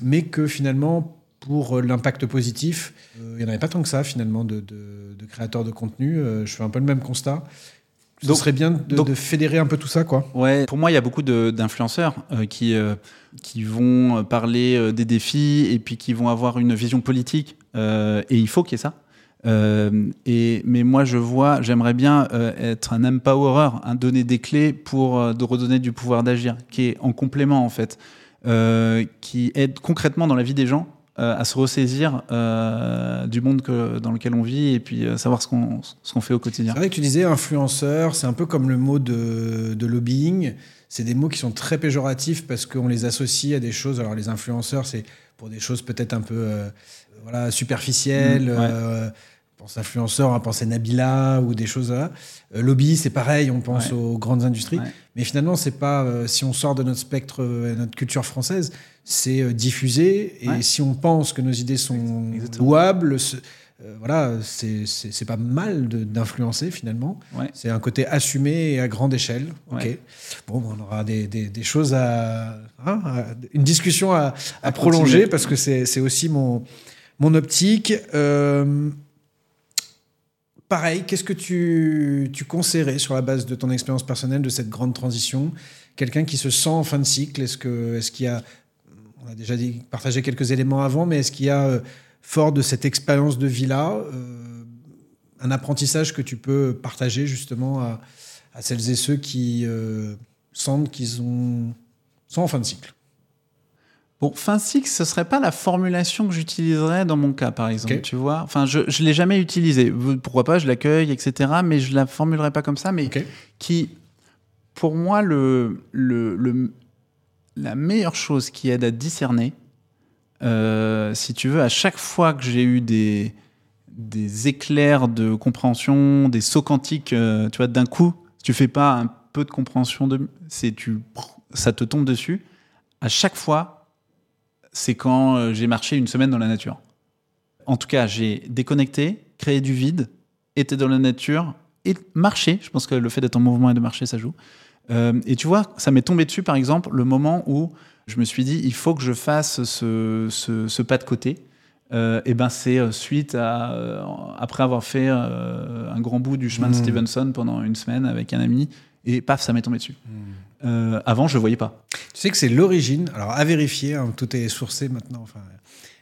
Mais que finalement, pour euh, l'impact positif, euh, il n'y en avait pas tant que ça finalement de, de- de créateurs de contenu. Euh, je fais un peu le même constat. Ce Donc- serait bien de, donc- de fédérer un peu tout ça, quoi. Ouais, pour moi, il y a beaucoup d'influenceurs euh, qui, euh, qui vont parler euh, des défis et puis qui vont avoir une vision politique. et il faut qu'il y ait ça. Et, mais moi, je vois, j'aimerais bien être un empowerer, un donner des clés pour de redonner du pouvoir d'agir, qui est en complément en fait, qui aide concrètement dans la vie des gens euh, à se ressaisir euh, du monde que, dans lequel on vit et puis euh, savoir ce qu'on qu'on fait au quotidien. C'est vrai que tu disais influenceur, c'est un peu comme le mot de, de lobbying. C'est des mots qui sont très péjoratifs parce qu'on les associe à des choses. Alors les influenceurs, c'est pour des choses peut-être un peu euh, voilà, superficielles. Mmh, ouais. On pense influenceur, on va penser Nabila ou des choses là. Euh, lobby, c'est pareil, on pense Ouais. aux grandes industries. Ouais. Mais finalement, c'est pas euh, si on sort de notre spectre, euh, notre culture française, c'est euh, diffuser. Et Ouais. si on pense que nos idées sont Exactement. louables, voilà, c'est pas mal d'influencer finalement. C'est un côté assumé et à grande échelle. Ok. Bon, on aura des, des- des choses à, hein, à- une discussion à, à À prolonger continuer. parce que c'est c'est aussi mon mon optique. Pareil, qu'est-ce que tu, tu conseillerais sur la base de ton expérience personnelle de cette grande transition? Quelqu'un qui se sent en fin de cycle, est-ce que est-ce qu'il y a on a déjà partagé quelques éléments avant, mais est-ce qu'il y a, euh, fort de cette expérience de vie-là, euh, un apprentissage que tu peux partager justement à, celles et ceux qui euh, sentent qu'ils ont, sont en fin de cycle? Bon, fin six, ce serait pas la formulation que j'utiliserais dans mon cas, par exemple. Tu vois, enfin, je je l'ai jamais utilisée. Pourquoi pas Je l'accueille, etc. Mais je la formulerai pas comme ça. Mais qui, pour moi, le, le, le- la meilleure chose qui aide à discerner, euh, si tu veux, à chaque fois que j'ai eu des, des éclairs de compréhension, des sauts quantiques, euh, tu vois, d'un coup, si tu fais pas un peu de compréhension, de, c'est tu, ça te tombe dessus. À chaque fois, c'est quand euh, j'ai marché une semaine dans la nature. En tout cas, j'ai déconnecté, créé du vide, été dans la nature et marché. Je pense que le fait d'être en mouvement et de marcher, ça joue. Euh, et tu vois, ça m'est tombé dessus, par exemple, le moment où je me suis dit, il faut que je fasse ce, ce- ce pas de côté. Euh, et ben, c'est suite à euh, après avoir fait un grand bout du chemin de Mmh. Stevenson pendant une semaine avec un ami, et paf, ça m'est tombé dessus. Euh, avant, je le voyais pas. Tu sais que c'est l'origine, alors à vérifier, hein, tout est sourcé maintenant, enfin,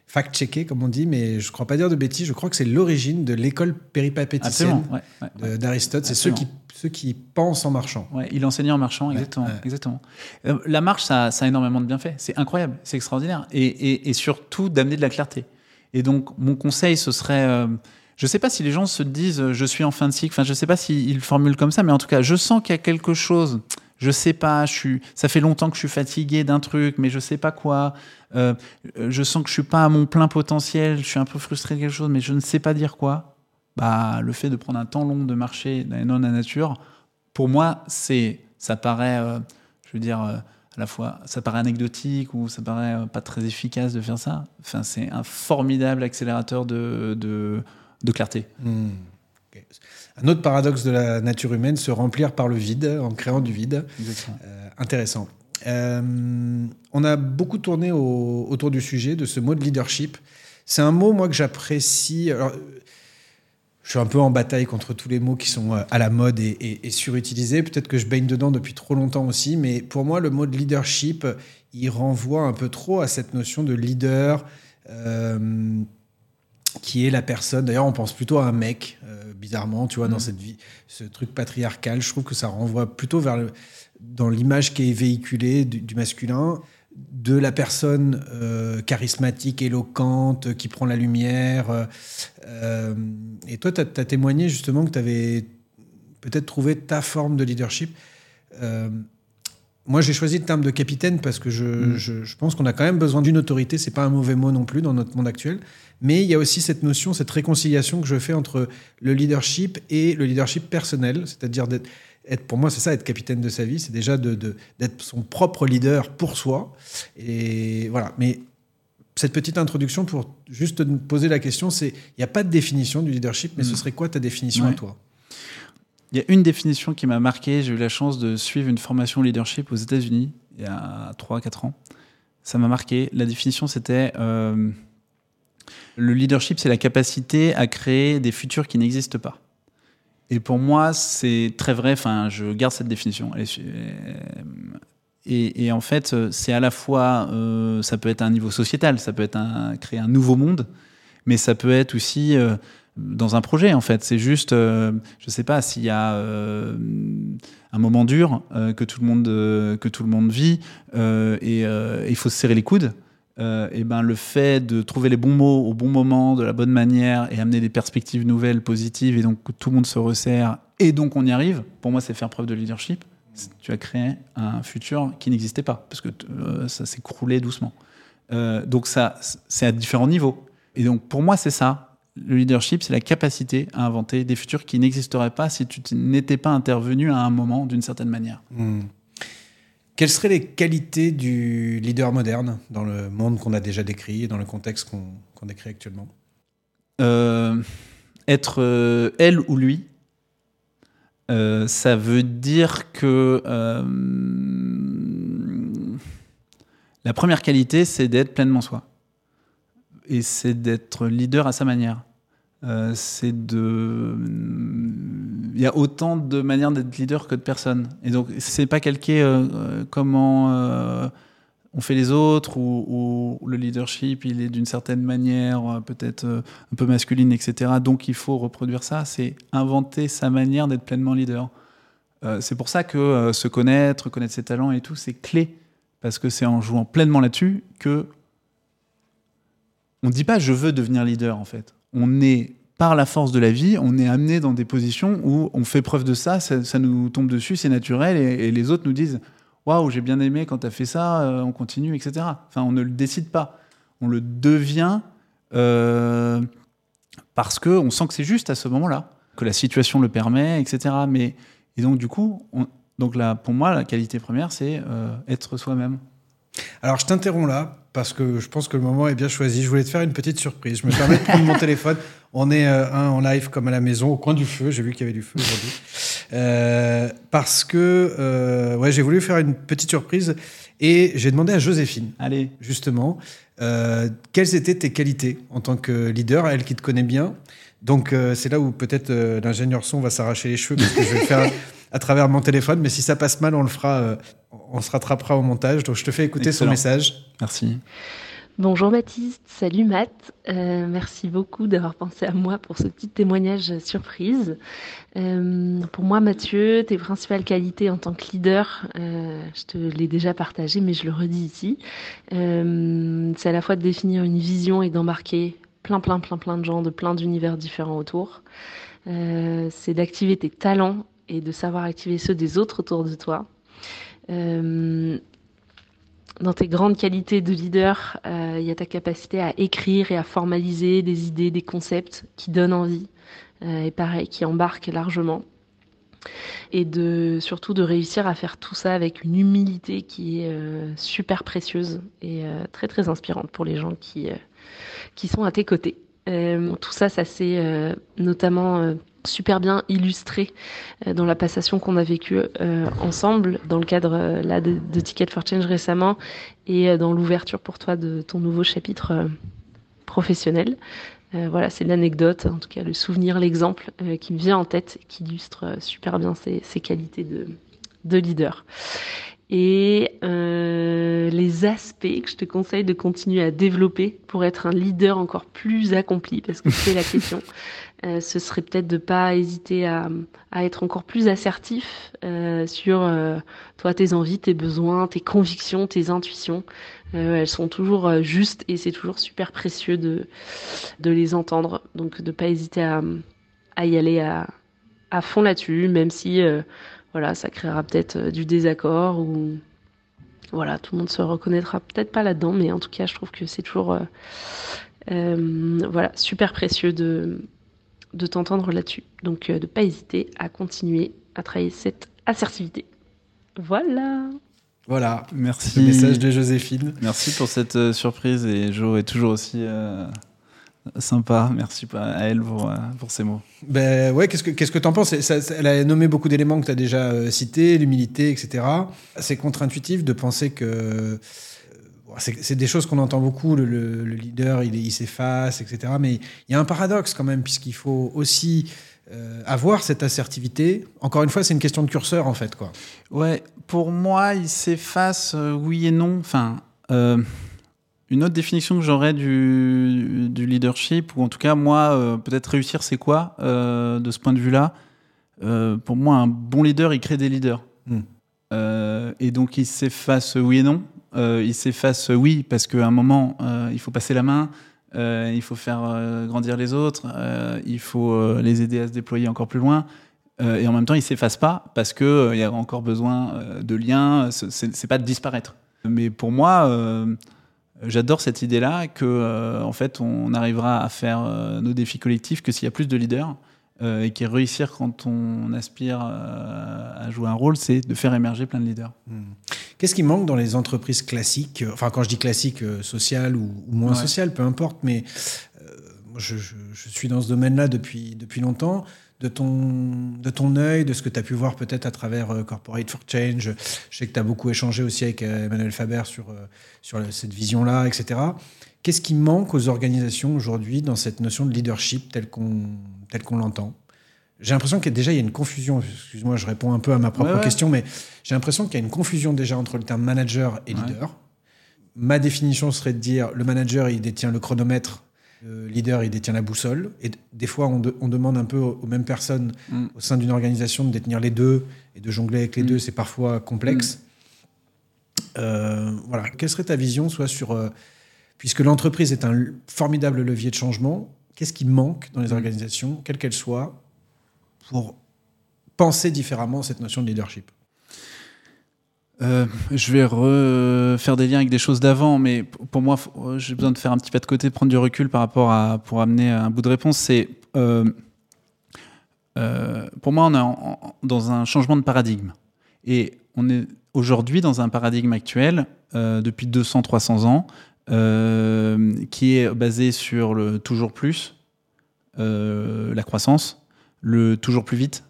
fact-checké comme on dit, mais je crois pas dire de bêtises, je crois que c'est l'origine de l'école péripapéticienne. Ouais, ouais, d'Aristote. C'est ceux qui, ceux qui pensent en marchant. Ouais, il enseignait en marchant, exactement. exactement. Euh, la marche, ça, ça a énormément de bienfaits. C'est incroyable, c'est extraordinaire. Et, et- et surtout, d'amener de la clarté. Et donc, mon conseil, ce serait. euh, je ne sais pas si les gens se disent je suis en fin de cycle, enfin, je ne sais pas s'ils le formulent comme ça, mais en tout cas, je sens qu'il y a quelque chose. Je sais pas, ça fait longtemps que je suis fatigué d'un truc, mais je sais pas quoi. Euh, je sens que je suis pas à mon plein potentiel, je suis un peu frustré de quelque chose, mais je ne sais pas dire quoi. Bah, le fait de prendre un temps long de marcher dans la nature, pour moi, c'est, ça paraît, euh, je veux dire, euh, à la fois, ça paraît anecdotique ou ça paraît pas très efficace de faire ça. Enfin, c'est un formidable accélérateur de, de, clarté. Ok. Un autre paradoxe de la nature humaine, se remplir par le vide, en créant du vide. Euh, intéressant. Euh, on a beaucoup tourné au- autour du sujet de ce mot de leadership. C'est un mot, moi, que j'apprécie. Je suis un peu en bataille contre tous les mots qui sont euh, à la mode et, et- et surutilisés. Peut-être que je baigne dedans depuis trop longtemps aussi, mais pour moi, le mot de leadership, il renvoie un peu trop à cette notion de leader. euh, qui est la personne. D'ailleurs, on pense plutôt à un mec, euh, bizarrement, tu vois, dans cette vie, ce truc patriarcal. Je trouve que ça renvoie plutôt vers le, dans l'image qui est véhiculée du, du masculin, de la personne euh, charismatique, éloquente, qui prend la lumière. euh, euh, et toi, tu as, témoigné justement que tu avais peut-être trouvé ta forme de leadership. Moi, j'ai choisi le terme de capitaine parce que je, Mm. je- je pense qu'on a quand même besoin d'une autorité. C'est pas un mauvais mot non plus dans notre monde actuel. Mais il y a aussi cette notion, cette réconciliation que je fais entre le leadership et le leadership personnel. C'est-à-dire d'être, être, pour moi, c'est ça, être capitaine de sa vie. C'est déjà de, de- d'être son propre leader pour soi. Et voilà. Mais cette petite introduction pour juste te poser la question, c'est il n'y a pas de définition du leadership, mais ce Mm. serait quoi ta définition à Ouais. toi? Il y a une définition qui m'a marqué. J'ai eu la chance de suivre une formation leadership aux États-Unis il y a 3-4 ans. Ça m'a marqué. La définition, c'était euh, le leadership, c'est la capacité à créer des futurs qui n'existent pas. Et pour moi, c'est très vrai. Enfin, je garde cette définition. Euh, Et, et en fait, euh, c'est à la fois, euh, ça peut être un niveau sociétal, ça peut être créer un nouveau monde, mais ça peut être aussi euh, dans un projet. En fait, c'est juste, euh, je sais pas, s'il y a euh, un moment dur euh, que tout le monde euh, que tout le monde vit et il faut se serrer les coudes. et ben le fait de trouver les bons mots au bon moment, de la bonne manière et amener des perspectives nouvelles, positives, et donc que tout le monde se resserre et donc on y arrive. Pour moi, c'est faire preuve de leadership. Tu as créé un futur qui n'existait pas parce que ça s'est croulé doucement. Donc ça, c'est à différents niveaux. Et donc pour moi, c'est ça. Le leadership, c'est la capacité à inventer des futurs qui n'existeraient pas si tu n'étais pas intervenu à un moment d'une certaine manière. Hmm. Quelles seraient les qualités du leader moderne dans le monde qu'on a déjà décrit et dans le contexte qu'on décrit actuellement? Euh, être euh, elle ou lui, euh, ça veut dire que la première qualité, c'est d'être pleinement soi. Et c'est d'être leader à sa manière. Euh, c'est de. Il y a autant de manières d'être leader que de personnes. Et donc, c'est pas calqué euh, euh, comment euh, on fait les autres ou, ou le leadership, il est d'une certaine manière peut-être un peu masculine, etc. Donc, il faut reproduire ça. C'est inventer sa manière d'être pleinement leader. C'est pour ça que se connaître, connaître ses talents et tout, c'est clé parce que c'est en jouant pleinement là-dessus que on ne dit pas je veux devenir leader en fait. On est par la force de la vie, on est amené dans des positions où on fait preuve de ça, ça, nous tombe dessus, c'est naturel, et, les autres nous disent waouh j'ai bien aimé quand tu as fait ça, euh, on continue, etc. Enfin on ne le décide pas, on le devient euh, parce que on sent que c'est juste à ce moment-là, que la situation le permet, etc. Mais et donc du coup, on, donc là pour moi la qualité première c'est euh, être soi-même. Alors, je t'interromps là parce que je pense que le moment est bien choisi. Je voulais te faire une petite surprise. Je me permets de prendre mon téléphone. On est euh, un en live comme à la maison, au coin du feu. J'ai vu qu'il y avait du feu aujourd'hui. Euh, parce que euh, ouais, j'ai voulu faire une petite surprise et j'ai demandé à Joséphine, Allez. justement, quelles étaient tes qualités en tant que leader, elle qui te connaît bien. Donc, c'est là où peut-être l'ingénieur son va s'arracher les cheveux parce que je vais le faire à travers mon téléphone. Mais si ça passe mal, on le fera, on se rattrapera au montage. Donc, je te fais écouter Excellent. son message. Merci. Bonjour Baptiste, salut Matt. Euh, merci beaucoup d'avoir pensé à moi pour ce petit témoignage surprise. Euh, pour moi, Mathieu, tes principales qualités en tant que leader, euh, je te l'ai déjà partagé, mais je le redis ici. Euh, c'est à la fois de définir une vision et d'embarquer plein, plein, plein, plein de gens de plein d'univers différents autour. Euh, c'est d'activer tes talents et de savoir activer ceux des autres autour de toi. Euh, dans tes grandes qualités de leader, euh, il y a ta capacité à écrire et à formaliser des idées, des concepts qui donnent envie, euh, et pareil, qui embarquent largement. Et de surtout de réussir à faire tout ça avec une humilité qui est super précieuse et très très inspirante pour les gens qui, qui sont à tes côtés. Tout ça, ça s'est notamment super bien illustré euh, dans la passation qu'on a vécue euh, ensemble dans le cadre euh, là de, de Ticket for Change récemment et dans l'ouverture pour toi de ton nouveau chapitre professionnel. Euh, voilà, c'est l'anecdote, en tout cas le souvenir, l'exemple euh, qui me vient en tête, qui illustre euh, super bien ces, ces qualités de, de leader. Et les aspects que je te conseille de continuer à développer pour être un leader encore plus accompli, parce que c'est la question, euh, ce serait peut-être de pas hésiter à, à être encore plus assertif euh, sur euh, toi, tes envies, tes besoins, tes convictions, tes intuitions. Elles sont toujours justes et c'est toujours super précieux de, de les entendre. Donc de pas hésiter à, à y aller à, à fond là-dessus, même si voilà, ça créera peut-être du désaccord ou voilà, tout le monde se reconnaîtra peut-être pas là-dedans, mais en tout cas, je trouve que c'est toujours voilà super précieux de de t'entendre là-dessus. Donc euh, de pas hésiter à continuer à travailler cette assertivité. Voilà. Voilà, Merci. le message de Joséphine. Merci pour cette euh, surprise et Jo est toujours aussi euh, sympa. Merci à elle pour, euh, pour ces mots. Ben ouais, qu'est-ce que qu'est-ce que t'en penses? Ça- ça- Elle a nommé beaucoup d'éléments que tu as déjà euh, cités, l'humilité, etc. C'est contre-intuitif de penser que euh, c'est des choses qu'on entend beaucoup. Le, le- le leader, il, s'efface, etc. Mais il y a un paradoxe quand même, puisqu'il faut aussi euh, avoir cette assertivité. Encore une fois, c'est une question de curseur en fait, quoi. Ouais, pour moi, il s'efface, euh, oui et non. Enfin, euh, une autre définition que j'aurais du, du leadership, ou en tout cas, moi, peut-être réussir, c'est quoi de ce point de vue-là? Pour moi, un bon leader, il crée des leaders. Mm. Euh, et donc, il s'efface, oui et non. Euh, il s'efface, oui, parce qu'à un moment, euh, il faut passer la main. euh, il faut faire euh, grandir les autres, euh, il faut euh, les aider à se déployer encore plus loin. Euh, et en même temps, il s'efface pas parce euh, il y a encore besoin euh, de liens. C'est pas de disparaître. Mais pour moi, euh, j'adore cette idée-là que euh, en fait, on arrivera à faire euh, nos défis collectifs que s'il y a plus de leaders euh, et qui réussir quand on aspire euh, à jouer un rôle, c'est de faire émerger plein de leaders. Qu'est-ce qui manque dans les entreprises classiques euh, Enfin, quand je dis classiques, sociales ou, ou moins Ouais. sociales, peu importe, mais je, je- je suis dans ce domaine-là depuis, depuis longtemps. De ton, de ton œil, de ce que tu as pu voir peut-être à travers euh, Corporate for Change, je sais que tu as beaucoup échangé aussi avec euh, Emmanuel Faber sur, euh, sur cette vision-là, etc. Qu'est-ce qui manque aux organisations aujourd'hui dans cette notion de leadership telle qu'on telle qu'on l'entend? J'ai l'impression qu'il y a déjà il y a une confusion. Excuse-moi, je réponds un peu à ma propre Ouais, ouais. question, mais j'ai l'impression qu'il y a une confusion déjà entre le terme manager et Ouais. leader. Ma définition serait de dire le manager, il détient le chronomètre, le leader, il détient la boussole. Et des fois, on, de- on demande un peu aux, aux mêmes personnes Mm. au sein d'une organisation de détenir les deux et de jongler avec les Mm. deux, c'est parfois complexe. Euh, voilà, quelle serait ta vision, soit sur, euh, puisque l'entreprise est un formidable levier de changement, qu'est-ce qui manque dans les organisations, quelles qu'elles soient, pour penser différemment cette notion de leadership? Euh, je vais refaire des liens avec des choses d'avant, mais pour moi, faut- j'ai besoin de faire un petit pas de côté, prendre du recul par rapport à pour amener un bout de réponse. C'est euh, euh, pour moi, on est en- en- dans un changement de paradigme, et on est aujourd'hui dans un paradigme actuel euh, depuis 200-300 ans euh, qui est basé sur le toujours plus, euh, la croissance, le toujours plus vite,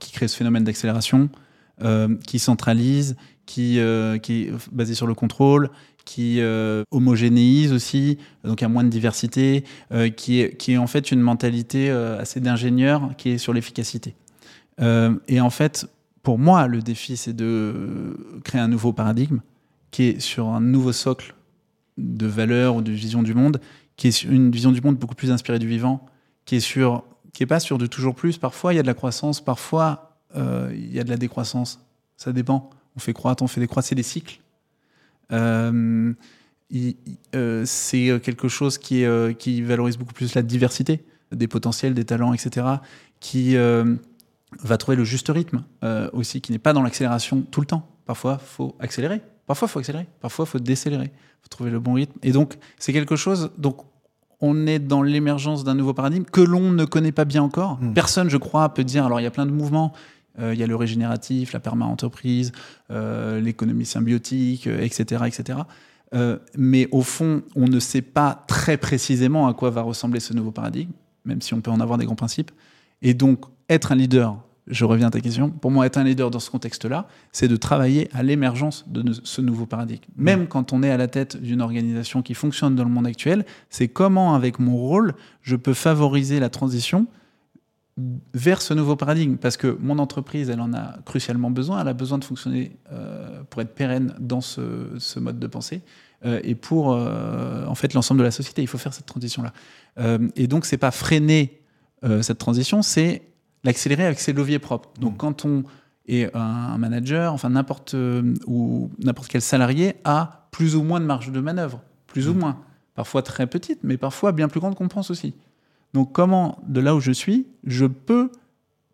qui crée ce phénomène d'accélération, euh, qui centralise, qui, qui est basé sur le contrôle, qui homogénéise aussi, donc il y a moins de diversité, qui, est, qui est en fait une mentalité assez d'ingénieur qui est sur l'efficacité. Et en fait, pour moi, le défi, c'est de créer un nouveau paradigme qui est sur un nouveau socle de valeurs ou de vision du monde, qui est une vision du monde beaucoup plus inspirée du vivant, qui est sur, qui est pas sur de toujours plus. Parfois, il y a de la croissance, parfois, euh, il y a de la décroissance. Ça dépend. On fait croître, on fait décroître, c'est des cycles. Euh, euh, c'est quelque chose qui, qui valorise beaucoup plus la diversité des potentiels, des talents, etc. Qui va trouver le juste rythme aussi, qui n'est pas dans l'accélération tout le temps. Parfois, faut accélérer. Parfois, faut accélérer. Parfois, faut décélérer. Faut trouver le bon rythme. Et donc, c'est quelque chose. Donc, on est dans l'émergence d'un nouveau paradigme que l'on ne connaît pas bien encore. Mm. Personne, je crois, peut dire. Alors, il y a plein de mouvements. Euh, il y a le régénératif, la perma-entreprise, euh, l'économie symbiotique, euh, etc., etc. Euh, mais au fond, on ne sait pas très précisément à quoi va ressembler ce nouveau paradigme, même si on peut en avoir des grands principes. Et donc, être un leader, je reviens à ta question, pour moi, être un leader dans ce contexte-là, c'est de travailler à l'émergence de ce nouveau paradigme. Même quand on est à la tête d'une organisation qui fonctionne dans le monde actuel, c'est comment, avec mon rôle, je peux favoriser la transition vers ce nouveau paradigme. Parce que mon entreprise, elle en a crucialement besoin. Elle a besoin de fonctionner euh, pour être pérenne dans ce, ce mode de pensée. euh, et pour euh, en fait l'ensemble de la société, il faut faire cette transition-là. Euh, et donc, c'est pas freiner cette transition, c'est l'accélérer avec ses leviers propres. Donc, quand on est un manager, enfin n'importe euh, ou n'importe quel salarié a plus ou moins de marge de manœuvre, plus ou moins, parfois très petite, mais parfois bien plus grande qu'on pense aussi. Donc, comment, de là où je suis, je peux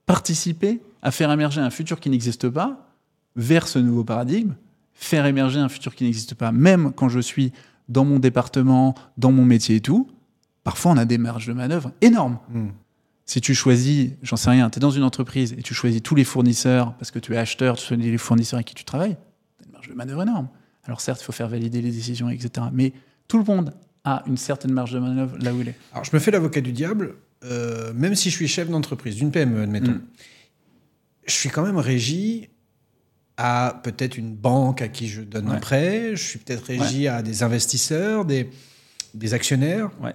participer à faire émerger un futur qui n'existe pas vers ce nouveau paradigme, faire émerger un futur qui n'existe pas, même quand je suis dans mon département, dans mon métier et tout. Parfois, on a des marges de manœuvre énormes. Mm. Si tu choisis, j'en sais rien, tu es dans une entreprise et tu choisis tous les fournisseurs parce que tu es acheteur, tu choisis les fournisseurs avec qui tu travailles, tu as une marge de manœuvre énorme. Alors certes, il faut faire valider les décisions, etc. Mais tout le monde a une certaine marge de manœuvre là où il est. Alors, je me fais l'avocat du diable, euh, même si je suis chef d'entreprise, d'une PME, admettons. Mm. Je suis quand même régi à peut-être une banque à qui je donne un prêt, je suis peut-être régi à des investisseurs, des, des actionnaires. Ouais.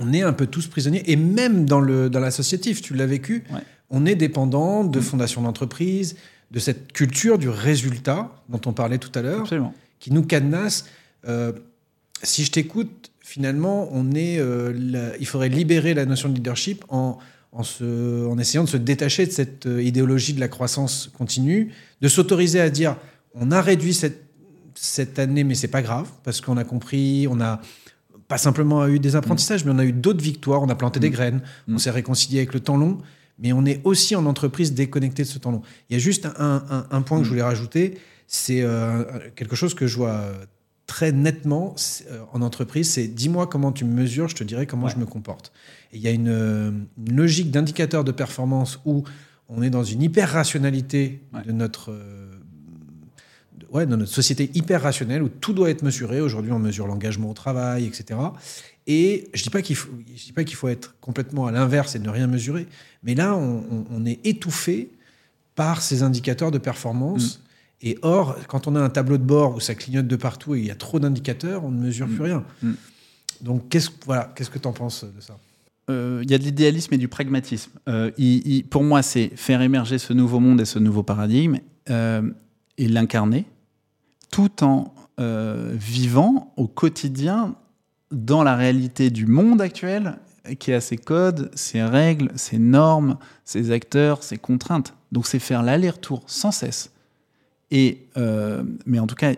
On est un peu tous prisonniers, et même dans, le, dans l'associatif, tu l'as vécu, Ouais. on est dépendant Mm. de fondations d'entreprise, de cette culture du résultat dont on parlait tout à l'heure qui nous cadenasse. Euh, si je t'écoute, finalement, on est, euh, la- il faudrait libérer la notion de leadership en, en, se- en essayant de se détacher de cette euh, idéologie de la croissance continue, de s'autoriser à dire on a réduit cette, cette année, mais c'est pas grave, parce qu'on a compris, on a pas simplement eu des apprentissages, mais on a eu d'autres victoires, on a planté des graines, on Mm. s'est réconcilié avec le temps long, mais on est aussi en entreprise déconnecté de ce temps long. Il y a juste un, un- un point que je voulais rajouter, c'est euh, quelque chose que je vois euh, très nettement euh, en entreprise, c'est dis-moi comment tu me mesures, je te dirai comment Ouais. je me comporte. Et il y a une, une logique d'indicateur de performance où on est dans une hyper-rationalité Ouais. de notre... euh, ouais, dans notre société hyper rationnelle où tout doit être mesuré. Aujourd'hui, on mesure l'engagement au travail, etc. Et je dis pas qu'il faut, je dis pas qu'il faut être complètement à l'inverse et ne rien mesurer, mais là, on, on- on est étouffé par ces indicateurs de performance. Et or, quand on a un tableau de bord où ça clignote de partout et il y a trop d'indicateurs, on ne mesure plus rien. Mm. Donc, qu'est-ce, voilà, qu'est-ce que tu en penses de ça? Euh, il y a de l'idéalisme et du pragmatisme. Euh, il- il- pour moi, c'est faire émerger ce nouveau monde et ce nouveau paradigme euh, et l'incarner, tout en euh, vivant au quotidien dans la réalité du monde actuel, qui a ses codes, ses règles, ses normes, ses acteurs, ses contraintes. Donc c'est faire l'aller-retour sans cesse. Et, euh, mais en tout cas,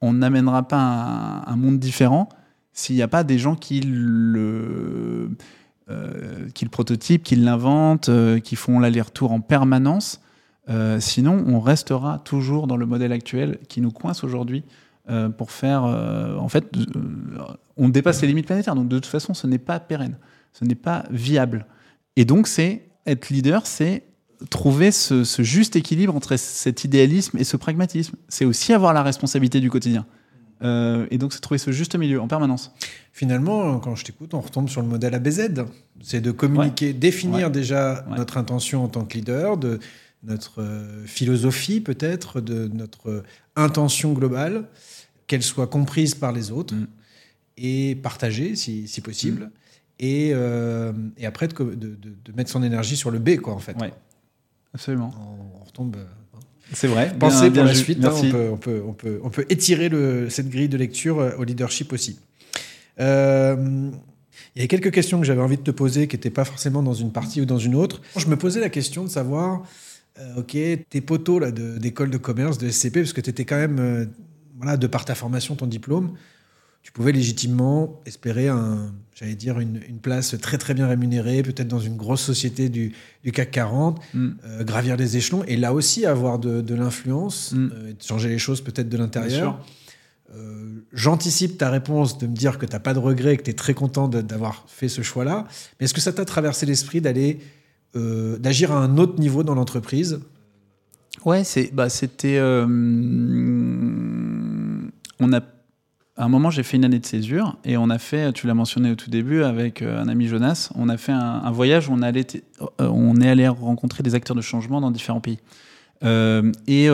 on n'amènera pas un, monde différent s'il n'y a pas des gens qui le, euh, qui le prototypent, qui l'inventent, qui font l'aller-retour en permanence. Euh, sinon, on restera toujours dans le modèle actuel qui nous coince aujourd'hui euh, pour faire. euh, en fait, on dépasse les limites planétaires. Donc, de toute façon, ce n'est pas pérenne. Ce n'est pas viable. Et donc, c'est être leader, c'est trouver ce, ce juste équilibre entre cet idéalisme et ce pragmatisme. C'est aussi avoir la responsabilité du quotidien. Et donc, c'est trouver ce juste milieu en permanence. Finalement, quand je t'écoute, on retombe sur le modèle ABZ. C'est de communiquer, définir Ouais. déjà Ouais. notre intention en tant que leader, de notre euh, philosophie peut-être, de notre euh, intention globale, qu'elle soit comprise par les autres Mm. et partagée si, si possible. Et, euh, et après, de, mettre son énergie sur le B, quoi, en fait. Ouais. Absolument. On, on retombe. C'est vrai. Pensez Bien- pour la suite. hein, on, peut, on, peut, on, peut, on peut étirer le, cette grille de lecture au leadership aussi. Euh, il y a quelques questions que j'avais envie de te poser qui n'étaient pas forcément dans une partie ou dans une autre. Je me posais la question de savoir, euh, ok, tes potos là, de- d'école de, commerce, de SCP, parce que tu étais quand même, euh, voilà, de par ta formation, ton diplôme, tu pouvais légitimement espérer un, j'allais dire, une, une place très très bien rémunérée, peut-être dans une grosse société du, du CAC 40 Mm. euh, gravir les échelons et là aussi avoir de, de l'influence, Mm. changer les choses peut-être de l'intérieur. J'anticipe ta réponse de me dire que tu n'as pas de regret, que tu es très content de- d'avoir fait ce choix-là. Mais est-ce que ça t'a traversé l'esprit d'aller euh, d'agir à un autre niveau dans l'entreprise Ouais, c'est, bah, c'était. euh, on a, à un moment, j'ai fait une année de césure et on a fait, tu l'as mentionné au tout début, avec euh, un ami Jonas, on a fait un, voyage où on, est allé rencontrer des acteurs de changement dans différents pays. Et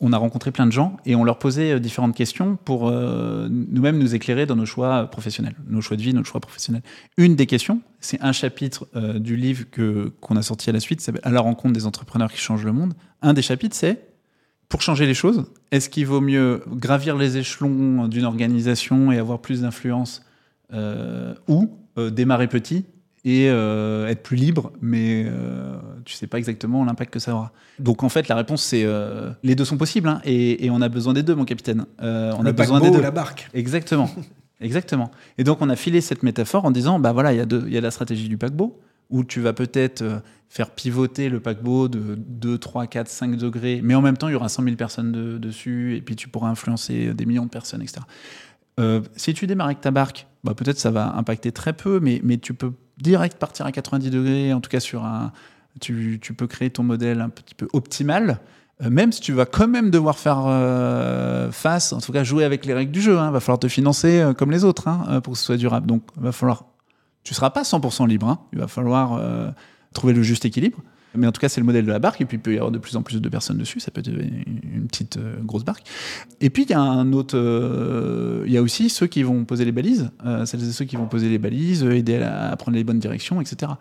on a rencontré plein de gens et on leur posait euh, différentes questions pour euh, nous-mêmes nous éclairer dans nos choix professionnels, nos choix de vie, nos choix professionnels. Une des questions, c'est un chapitre euh, du livre qu'on a sorti à la suite, s'appelle À la rencontre des entrepreneurs qui changent le monde. Un des chapitres, c'est pour changer les choses, est-ce qu'il vaut mieux gravir les échelons d'une organisation et avoir plus d'influence euh, ou euh, démarrer petit et euh, être plus libre, mais euh, tu sais pas exactement l'impact que ça aura. Donc en fait, la réponse c'est euh, les deux sont possibles hein, et, et on a besoin des deux, mon capitaine. On Le a besoin des deux. la barque Exactement. Exactement. Et donc, on a filé cette métaphore en disant, bah voilà, il y, a deux- il y a la stratégie du paquebot, où tu vas peut-être faire pivoter le paquebot de 2, 3, 4, 5 degrés, mais en même temps, il y aura 100 000 personnes de- dessus, et puis tu pourras influencer des millions de personnes, etc. Euh, si tu démarres avec ta barque, bah, peut-être ça va impacter très peu, mais, mais tu peux direct partir à 90 degrés, en tout cas sur un... Tu, tu peux créer ton modèle un petit peu optimal, euh, même si tu vas quand même devoir faire euh, face, en tout cas jouer avec les règles du jeu. Il va falloir te financer euh, comme les autres hein, pour que ce soit durable. Donc, va falloir. Tu seras pas 100% libre. hein. Il va falloir trouver le juste équilibre. Mais en tout cas, c'est le modèle de la barque. Et puis, il peut y avoir de plus en plus de personnes dessus. Ça peut être une petite euh, grosse barque. Et puis, il y a un autre. euh, Il y a aussi ceux qui vont poser les balises. euh, celles et ceux qui vont poser les balises, aider à, à prendre les bonnes directions, etc.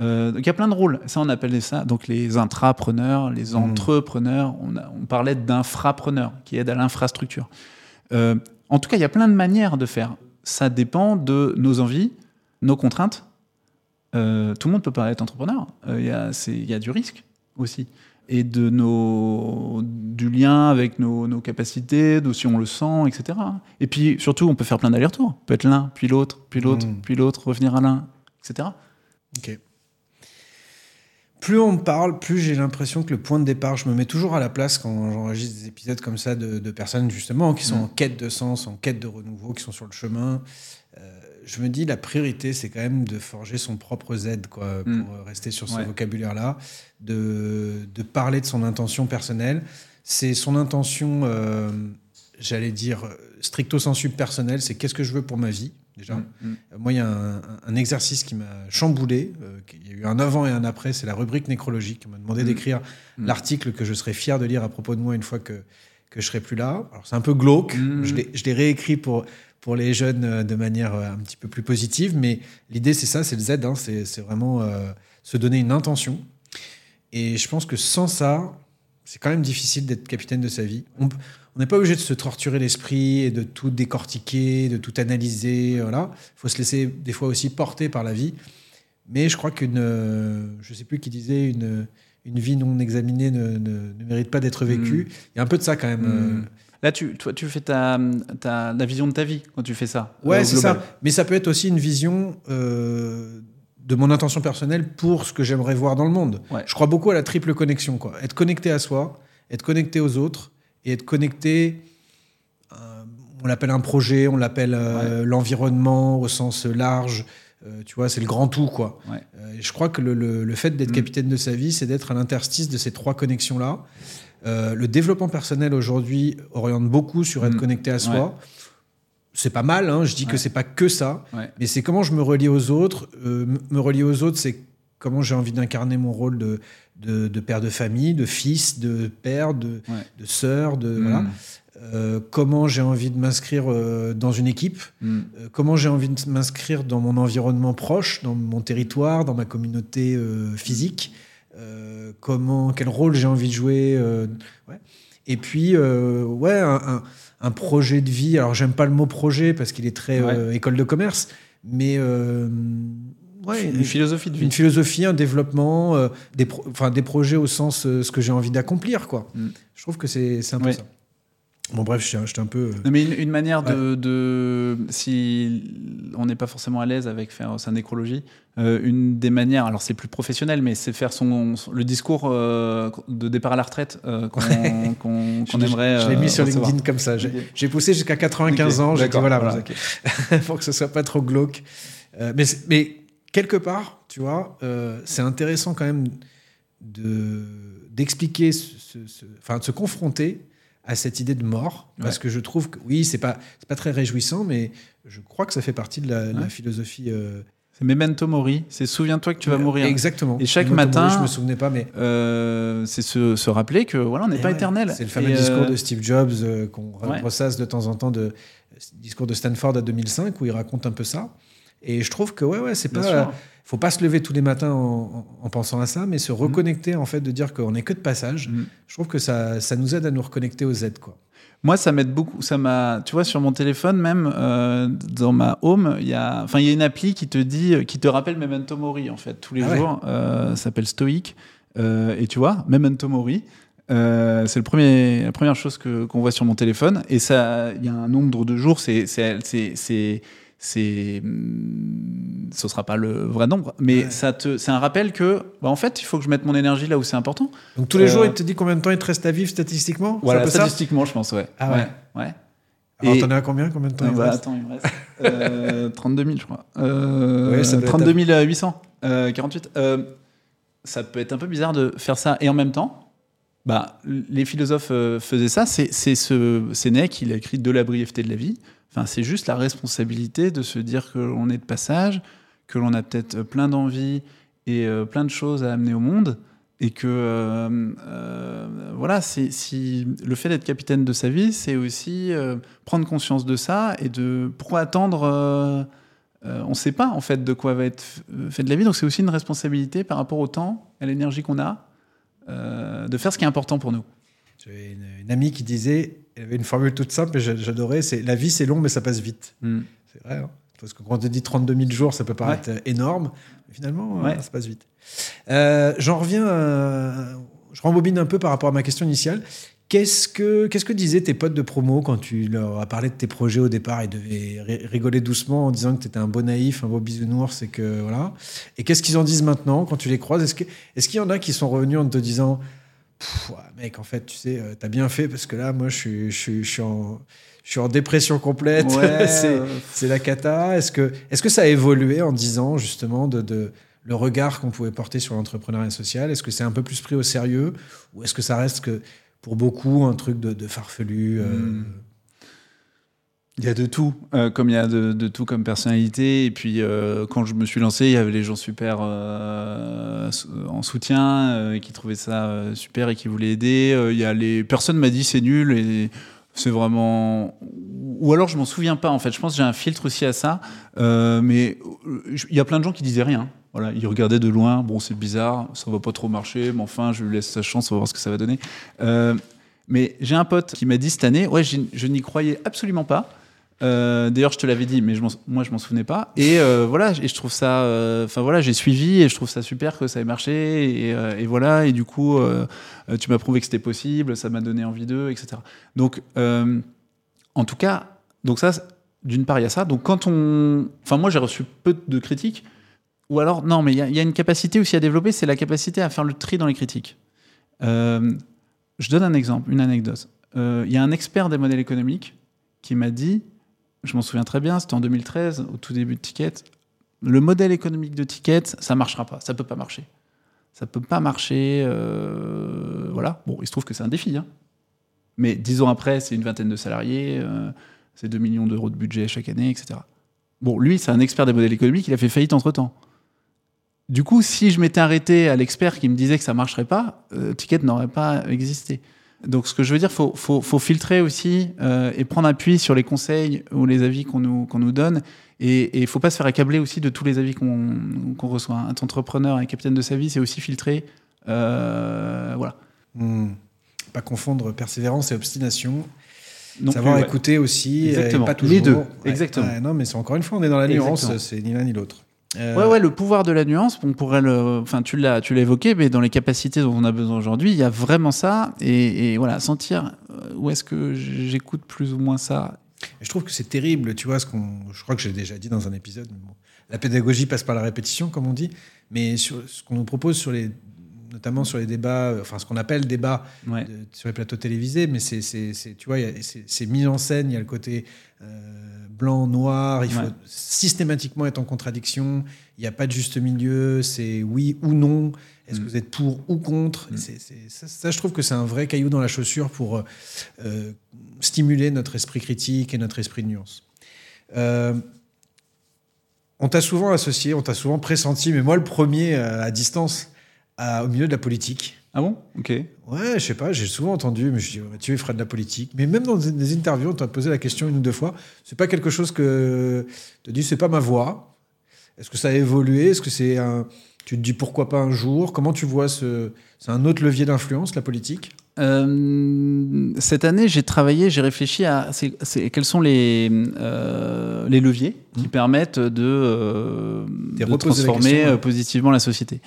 Euh, donc il y a plein de rôles. Ça, on appelle ça donc les intrapreneurs, les entrepreneurs. On, a- on parlait d'infrapreneurs qui aident à l'infrastructure. Euh, en tout cas, il y a plein de manières de faire. Ça dépend de nos envies, nos contraintes. Euh, tout le monde peut pas être entrepreneur. Euh, Il y, y a du risque aussi. Et de nos, du lien avec nos, nos capacités, de si on le sent, etc. Et puis surtout, on peut faire plein d'allers-retours. On peut être l'un, puis l'autre, puis l'autre, Mm. puis l'autre, revenir à l'un, etc. Ok. Plus on me parle, plus j'ai l'impression que le point de départ, je me mets toujours à la place quand j'enregistre des épisodes comme ça de, de personnes justement qui sont Mm. en quête de sens, en quête de renouveau, qui sont sur le chemin. Euh, je me dis la priorité, c'est quand même de forger son propre Z, quoi, pour Mm. euh, rester sur ce Ouais. vocabulaire-là, de, de parler de son intention personnelle. C'est son intention, euh, j'allais dire stricto sensu personnelle. C'est qu'est-ce que je veux pour ma vie déjà. Mm. Euh, Moi, il y a un, exercice qui m'a chamboulé. il y a eu un avant et un après. C'est la rubrique nécrologique. On m'a demandé d'écrire l'article que je serais fier de lire à propos de moi une fois que, que je serai plus là. Alors, c'est un peu glauque. Je l'ai réécrit pour, pour les jeunes euh, de manière euh, un petit peu plus positive. Mais l'idée, c'est ça c'est le Z. hein, c'est vraiment euh, se donner une intention. Et je pense que sans ça, c'est quand même difficile d'être capitaine de sa vie. On n'est pas obligé de se torturer l'esprit et de tout décortiquer, de tout analyser. Voilà. Il faut se laisser des fois aussi porter par la vie. Mais je crois qu'une, je sais plus qui disait, une, une vie non examinée ne, ne- ne mérite pas d'être vécue. Il y a un peu de ça quand même. Mm. Là, tu, toi, tu fais ta, ta, la vision de ta vie quand tu fais ça. Ouais, euh, c'est global. ça. Mais ça peut être aussi une vision euh, de mon intention personnelle pour ce que j'aimerais voir dans le monde. Ouais. Je crois beaucoup à la triple connexion. Quoi. Être connecté à soi, être connecté aux autres et être connecté. euh, on l'appelle un projet, on l'appelle euh, l'environnement au sens large. Euh, tu vois, c'est le grand tout, quoi. Ouais. Euh, je crois que le, le- le fait d'être Mm. capitaine de sa vie, c'est d'être à l'interstice de ces trois connexions-là. Euh, le développement personnel aujourd'hui oriente beaucoup sur être Mm. connecté à soi. Ouais. C'est pas mal, hein, je dis que c'est pas que ça, Ouais. mais c'est comment je me relie aux autres. Euh, me relier aux autres, c'est comment j'ai envie d'incarner mon rôle de, de, de père de famille, de fils, de père, de, sœur, de Mm. voilà. Euh, comment j'ai envie de m'inscrire euh, dans une équipe, Mm. euh, comment j'ai envie de m'inscrire dans mon environnement proche, dans mon territoire, dans ma communauté physique, euh, comment, quel rôle j'ai envie de jouer. euh, ouais. Et puis, euh, ouais, un, un- un projet de vie. Alors, j'aime pas le mot projet parce qu'il est très Ouais. école de commerce, mais ouais, Une philosophie de vie. une philosophie, un développement, des, pro- des projets au sens ce que j'ai envie d'accomplir. quoi. Mm. Je trouve que c'est un peu ça. Bon, bref, j'étais un peu. euh, Non, mais une, une manière de, de- si on n'est pas forcément à l'aise avec faire sa nécrologie, euh, une des manières, alors c'est plus professionnel, mais c'est faire son, le discours euh, de départ à la retraite euh, qu'on aimerait. Je l'ai mis sur recevoir. LinkedIn comme ça. J'ai poussé jusqu'à 95 Ok, ans. J'ai dit voilà, voilà. pour que ce soit pas trop glauque. Mais, mais quelque part, tu vois, c'est intéressant quand même de d'expliquer, enfin de se confronter à cette idée de mort, parce que je trouve que oui, c'est pas c'est pas très réjouissant, mais je crois que ça fait partie de la, philosophie. euh, C'est Memento Mori, c'est souviens-toi que tu vas mourir. Exactement. Et chaque matin- Mori, je me souvenais pas, mais Euh, c'est se, se rappeler que voilà, on n'est Et pas ouais, éternel. C'est le fameux Et, euh, discours de Steve Jobs qu'on ressasse de temps en temps, de discours de Stanford à 2005 où il raconte un peu ça. Et je trouve que ouais, ouais, c'est pas, sûr. faut pas se lever tous les matins en, en- en pensant à ça, mais se reconnecter en fait, de dire qu'on n'est que de passage. Mm. Je trouve que ça, ça nous aide à nous reconnecter aux quoi. Moi, ça m'aide beaucoup. Ça m'a, tu vois, sur mon téléphone même, euh, dans ma home, il y a, enfin, il y a une appli qui te dit, qui te rappelle Memento Mori en fait tous les Ah ouais. jours. Euh, ça s'appelle Stoic. Euh, et tu vois, Memento Mori. euh, c'est le premier, la première chose que qu'on voit sur mon téléphone. Et ça, il y a un nombre de jours. C'est, c'est, c'est, c'est, hum, ce sera pas le vrai nombre, mais Ouais. ça te, c'est un rappel que, bah, en fait, il faut que je mette mon énergie là où c'est important. Donc tous les Euh, jours, il te dit combien de temps il te reste à vivre statistiquement? Voilà, statistiquement, je pense, ouais. Ah ouais. ouais. Alors Et- t'en es à combien Combien de temps Ah il bah, reste? attends, il me reste euh, 32 000, je crois. Euh, Ouais, ça doit être 32 800. euh, 48. Euh, ça peut être un peu bizarre de faire ça. Et en même temps, bah, les philosophes euh, faisaient ça. C'est c'est ce Sénèque, il a écrit De la brièveté de la vie. C'est juste la responsabilité de se dire que l'on est de passage, que l'on a peut-être plein d'envies et euh, plein de choses à amener au monde. Et que euh, euh, voilà, si le fait d'être capitaine de sa vie, c'est aussi euh, prendre conscience de ça et de pourquoi attendre. euh, euh, on ne sait pas en fait de quoi va être fait de la vie, donc c'est aussi une responsabilité par rapport au temps, à l'énergie qu'on a, euh, de faire ce qui est important pour nous. J'avais une amie qui disait, elle avait une formule toute simple, et j'a- j'adorais, c'est la vie c'est long mais ça passe vite. C'est vrai. hein. Parce que quand on te dit 32 000 jours, ça peut paraître euh, énorme. Mais finalement, euh, Ouais. ça passe vite. Euh, J'en reviens, à- je rembobine un peu par rapport à ma question initiale. Qu'est-ce que, qu'est-ce que disaient tes potes de promo quand tu leur as parlé de tes projets au départ Ils devaient ri- rigoler doucement en disant que tu étais un beau naïf, un beau bisounours et que voilà. Et qu'est-ce qu'ils en disent maintenant quand tu les croises? Est-ce que- est-ce qu'il y en a qui sont revenus en te disant Pff, mec, en fait, tu sais, euh, t'as bien fait parce que là, moi, je suis, je suis, je suis en, je suis en dépression complète. Ouais, c'est, euh, la cata. Est-ce que, est-ce que ça a évolué en 10 ans, justement, de, de le regard qu'on pouvait porter sur l'entrepreneuriat social Est-ce que c'est un peu plus pris au sérieux Ou est-ce que ça reste que, pour beaucoup, un truc de, de farfelu euh, Hmm. Il y a de tout, euh, comme il y a de, tout comme personnalité. Et puis, euh, quand je me suis lancé, il y avait les gens super euh, en soutien, qui trouvaient ça super et qui voulaient aider. Il y a les personne m'a dit c'est nul et c'est vraiment. Ou alors je m'en souviens pas en fait. Je pense que j'ai un filtre aussi à ça. Mais il y a plein de gens qui disaient rien. Voilà, ils regardaient de loin. Bon, c'est bizarre, ça va pas trop marcher, mais enfin, je lui laisse sa chance, on va voir ce que ça va donner. Mais j'ai un pote qui m'a dit cette année, ouais, je n'y croyais absolument pas. Euh, D'ailleurs, je te l'avais dit, mais moi, je m'en souvenais pas. Et euh, voilà, et je trouve ça. euh, Enfin voilà, j'ai suivi et je trouve ça super que ça ait marché. Et, voilà, et du coup, tu m'as prouvé que c'était possible, ça m'a donné envie d'eux, etc. Donc, en tout cas, donc ça, d'une part, il y a ça. Donc quand on, enfin moi, j'ai reçu peu de critiques. Ou alors, non, mais il y, a- une capacité aussi à développer, c'est la capacité à faire le tri dans les critiques. Je donne un exemple, une anecdote. Il y a un expert des modèles économiques qui m'a dit, je m'en souviens très bien, c'était en 2013, au tout début de Ticket, le modèle économique de Ticket, ça marchera pas, ça peut pas marcher. Ça peut pas marcher, euh, voilà. Bon, il se trouve que c'est un défi, hein. Mais dix ans après, c'est une vingtaine de salariés, euh, c'est 2 millions d'euros de budget chaque année, etc. Bon, lui, c'est un expert des modèles économiques, il a fait faillite entre-temps. Du coup, si je m'étais arrêté à l'expert qui me disait que ça marcherait pas, euh, Ticket n'aurait pas existé. Donc, ce que je veux dire, faut, faut, faut filtrer aussi euh, et prendre appui sur les conseils ou les avis qu'on nous, qu'on nous donne. Et il faut pas se faire accabler aussi de tous les avis qu'on qu'on reçoit. Un entrepreneur, un capitaine de sa vie, c'est aussi filtrer. Euh, voilà. Hmm. Pas confondre persévérance et obstination. Savoir écouter aussi, Exactement. et pas toujours. Les deux, Ouais. exactement. Non, mais c'est encore une fois, on est dans la nuance, c'est ni l'un ni l'autre. Euh, Ouais, ouais, le pouvoir de la nuance, on pourrait le. Enfin, tu l'as, tu l'as évoqué, mais dans les capacités dont on a besoin aujourd'hui, il y a vraiment ça. Et, et voilà, sentir euh, où est-ce que j'écoute plus ou moins ça? Je trouve que c'est terrible, tu vois, ce qu'on, je crois que j'ai déjà dit dans un épisode. bon, la pédagogie passe par la répétition, comme on dit, mais sur ce qu'on nous propose sur les, notamment sur les débats, enfin ce qu'on appelle débat Ouais. de- sur les plateaux télévisés, mais c'est, c'est, c'est- tu vois, c'est mis en scène, il y a le côté euh, blanc, noir, il faut systématiquement être en contradiction, il n'y a pas de juste milieu, c'est oui ou non, est-ce que Mm. vous êtes pour ou contre Mm. Ça, ça, je trouve que c'est un vrai caillou dans la chaussure pour euh, euh, stimuler notre esprit critique et notre esprit de nuance. Euh, on t'a souvent associé, on t'a souvent pressenti, mais moi le premier à distance, à- au milieu de la politique. Ah bon? Ok. Ouais, je sais pas, j'ai souvent entendu, mais je dis, oh, tu ferais de la politique. Mais même dans des, interviews, on t'a posé la question une ou deux fois. C'est pas quelque chose que tu te dis, c'est pas ma voix. Est-ce que ça a évolué? Est-ce que c'est un. Tu te dis pourquoi pas un jour? Comment tu vois ce. C'est un autre levier d'influence, la politique? Euh, cette année, j'ai travaillé, j'ai réfléchi à c'est- quels sont les, euh, les leviers qui permettent de, euh, de la transformer question, ouais. positivement la société.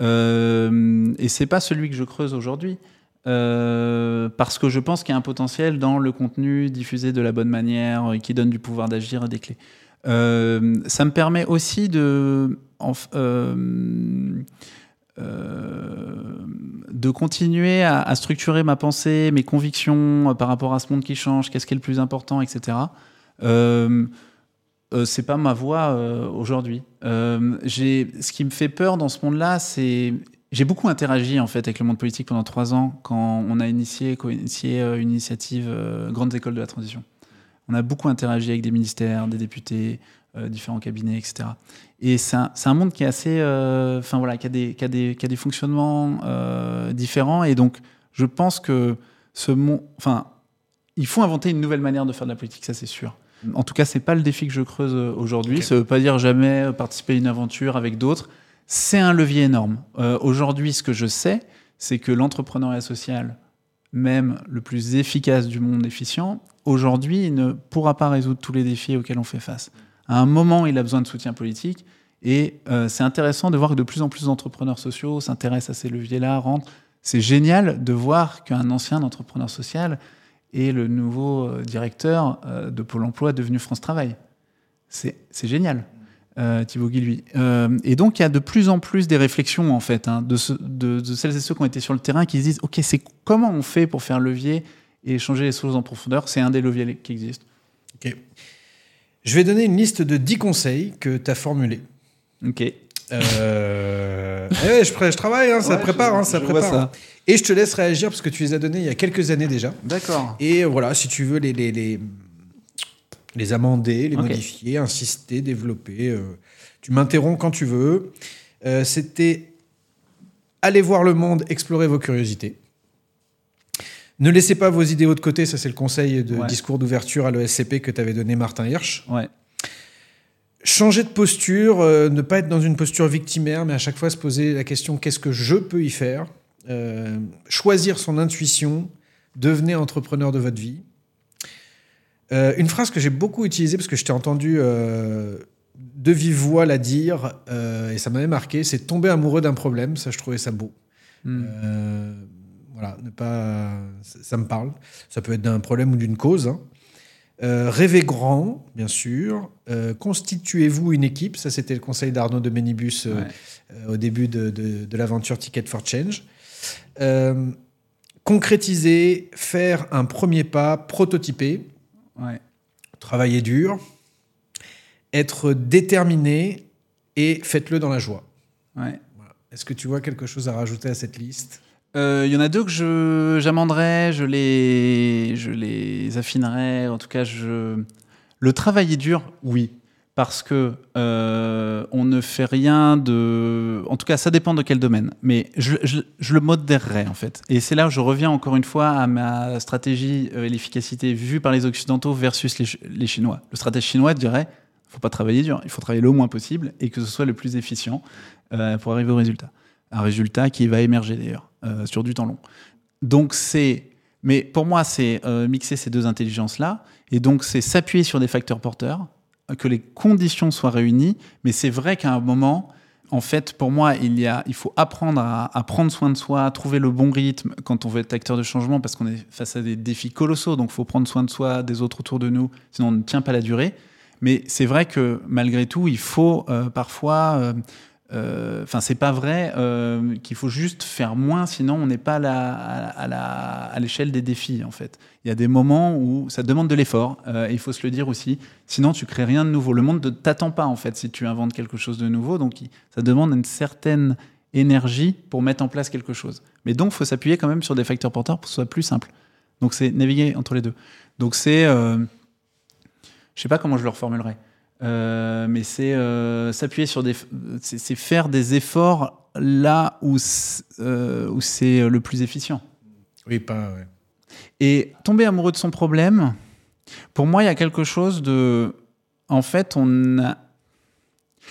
Euh, et c'est pas celui que je creuse aujourd'hui. euh, parce que je pense qu'il y a un potentiel dans le contenu diffusé de la bonne manière, euh, qui donne du pouvoir d'agir des clés. Euh, ça me permet aussi de, de continuer à, structurer ma pensée, mes convictions par rapport à ce monde qui change, qu'est-ce qui est le plus important, etc. Euh, c'est pas ma voix euh, aujourd'hui. Euh, ce qui me fait peur dans ce monde-là, c'est j'ai beaucoup interagi en fait avec le monde politique pendant trois ans quand on a initié, co-initié euh, une initiative euh, Grandes écoles de la transition. On a beaucoup interagi avec des ministères, des députés, différents cabinets, etc. Et c'est un, un monde qui est assez, enfin voilà, qui a des, qui a des, qui a des fonctionnements différents. Et donc, je pense que ce monde, enfin, il faut inventer une nouvelle manière de faire de la politique, ça c'est sûr. En tout cas, c'est pas le défi que je creuse euh, aujourd'hui. Ok. Ça veut pas dire jamais euh, participer à une aventure avec d'autres. C'est un levier énorme. Euh, aujourd'hui, ce que je sais, c'est que l'entrepreneuriat social, même le plus efficace du monde efficient, aujourd'hui, il ne pourra pas résoudre tous les défis auxquels on fait face. À un moment, il a besoin de soutien politique. Et euh, c'est intéressant de voir que de plus en plus d'entrepreneurs sociaux s'intéressent à ces leviers-là, rentrent. C'est génial de voir qu'un ancien entrepreneur social est le nouveau euh, directeur euh, de Pôle emploi devenu France Travail. C'est génial, euh, Thibaut Guilluy. Euh, et donc, il y a de plus en plus des réflexions, en fait, hein, de, ce- de- de celles et ceux qui ont été sur le terrain qui se disent OK, c'est comment on fait pour faire levier et changer les choses en profondeur? C'est un des leviers qui existent. Ok. Je vais donner une liste de 10 conseils que tu as formulés. OK. Euh... eh ouais, je, travaille, hein, ça Ouais, prépare, je- hein, ça prépare. ça. Et je te laisse réagir parce que tu les as donnés il y a quelques années déjà. D'accord. Et voilà, si tu veux les, les, les, les amender, les modifier, insister, développer, euh, tu m'interromps quand tu veux. Euh, C'était aller voir le monde, explorer vos curiosités. Ne laissez pas vos idéaux de côté, ça c'est le conseil de Ouais. discours d'ouverture à l'ESCP que t'avait donné Martin Hirsch. Ouais. Changer de posture, euh, ne pas être dans une posture victimaire, mais à chaque fois se poser la question qu'est-ce que je peux y faire? Euh, Choisir son intuition, devenez entrepreneur de votre vie. Euh, une phrase que j'ai beaucoup utilisée parce que je t'ai entendu de vive voix la dire et ça m'avait marqué, c'est tomber amoureux d'un problème. Ça, je trouvais ça beau. Hmm. Voilà, ne pas, ça, ça me parle. Ça peut être d'un problème ou d'une cause. hein. Euh, rêvez grand, bien sûr. Euh, Constituez-vous une équipe. Ça, c'était le conseil d'Arnaud de Ménibus euh, Ouais. euh, au début de, de- de l'aventure Ticket for Change. Concrétiser, faire un premier pas, prototyper, Ouais. travailler dur, être déterminé et faites-le dans la joie. Ouais. Voilà. Est-ce que tu vois quelque chose à rajouter à cette liste? Il y en a deux que j'amenderai, je les je les affinerai. En tout cas, je le travailler dur, oui, parce que euh, on ne fait rien de. En tout cas, ça dépend de quel domaine. Mais je, je, le modérerai en fait. Et c'est là où je reviens encore une fois à ma stratégie euh, et l'efficacité vue par les occidentaux versus les, les Chinois. Le stratège chinois dirait faut pas travailler dur, il faut travailler le moins possible et que ce soit le plus efficient euh, pour arriver au résultat. Un résultat qui va émerger d'ailleurs euh, sur du temps long. Donc c'est, mais pour moi c'est euh, mixer ces deux intelligences là et donc c'est s'appuyer sur des facteurs porteurs, que les conditions soient réunies. Mais c'est vrai qu'à un moment, en fait, pour moi, il y a, il faut apprendre à, à prendre soin de soi, trouver le bon rythme quand on veut être acteur de changement, parce qu'on est face à des défis colossaux. Donc, il faut prendre soin de soi, des autres autour de nous, sinon on ne tient pas la durée. Mais c'est vrai que malgré tout, il faut euh, parfois. Enfin, c'est pas vrai euh, qu'il faut juste faire moins, sinon on n'est pas à l'échelle des défis en fait. Il y a des moments où ça demande de l'effort, euh, il faut se le dire aussi. Sinon, tu crées rien de nouveau. Le monde ne t'attend pas en fait si tu inventes quelque chose de nouveau, donc ça demande une certaine énergie pour mettre en place quelque chose. Mais donc, il faut s'appuyer quand même sur des facteurs porteurs pour que ce soit plus simple. Donc, c'est naviguer entre les deux. Donc, c'est. euh, je sais pas comment je le reformulerai. Euh, mais c'est euh, s'appuyer sur des. C'est faire des efforts là où euh, où c'est le plus efficient. Oui, pas. ouais. Et tomber amoureux de son problème, pour moi, il y a quelque chose de. En fait, on a.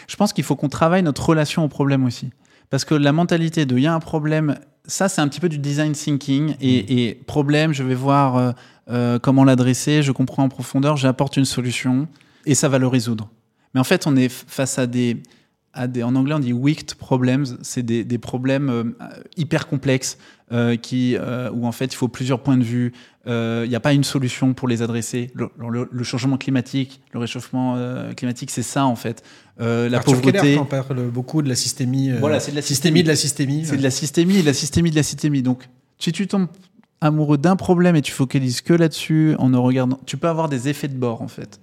Je pense qu'il faut qu'on travaille notre relation au problème aussi. Parce que la mentalité de il y a un problème, ça, c'est un petit peu du design thinking. Et, et problème, je vais voir euh, euh, comment l'adresser, je comprends en profondeur, j'apporte une solution et ça va le résoudre. Mais en fait, on est face à des. À des en anglais, on dit wicked problems. C'est des, des problèmes euh, hyper complexes euh, qui, euh, où en fait, il faut plusieurs points de vue. Il n'y a pas une solution pour les adresser. Le, le- le changement climatique, le réchauffement climatique, c'est ça en fait. La Arthur pauvreté. Keller en parle beaucoup de la systémie. Voilà, c'est de la systémie de la systémie. C'est de la systémie, de la systémie, de la systémie. Donc, si tu tombes amoureux d'un problème et tu focalises que là-dessus en ne regardant, tu peux avoir des effets de bord en fait.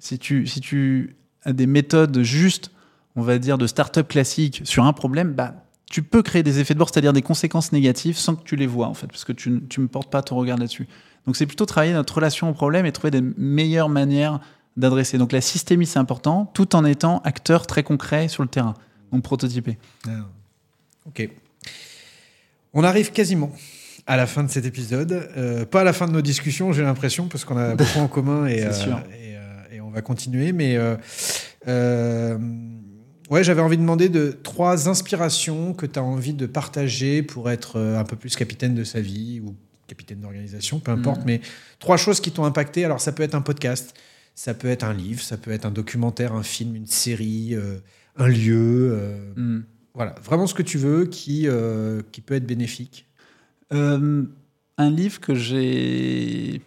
Si tu, si tu as des méthodes justes, on va dire de start-up classique sur un problème, bah, tu peux créer des effets de bord, c'est-à-dire des conséquences négatives sans que tu les vois en fait, parce que tu ne portes pas ton regard là-dessus. Donc, c'est plutôt travailler notre relation au problème et trouver des meilleures manières d'adresser. Donc, la systémie, c'est important, tout en étant acteur très concret sur le terrain. Donc, prototyper. Ah. Ok. On arrive quasiment à la fin de cet épisode. Euh, pas à la fin de nos discussions, j'ai l'impression, parce qu'on a beaucoup en commun et, euh, et, euh, on va continuer. Mais euh, euh, ouais, j'avais envie de demander de trois inspirations que tu as envie de partager pour être euh, un peu plus capitaine de sa vie ou capitaine d'organisation, peu importe. Mhm. Mais trois choses qui t'ont impacté. Alors, ça peut être un podcast, ça peut être un livre, ça peut être un documentaire, un film, une série, euh, un lieu. euh, Hmm. voilà, vraiment ce que tu veux qui, euh, qui peut être bénéfique. Un livre que j'ai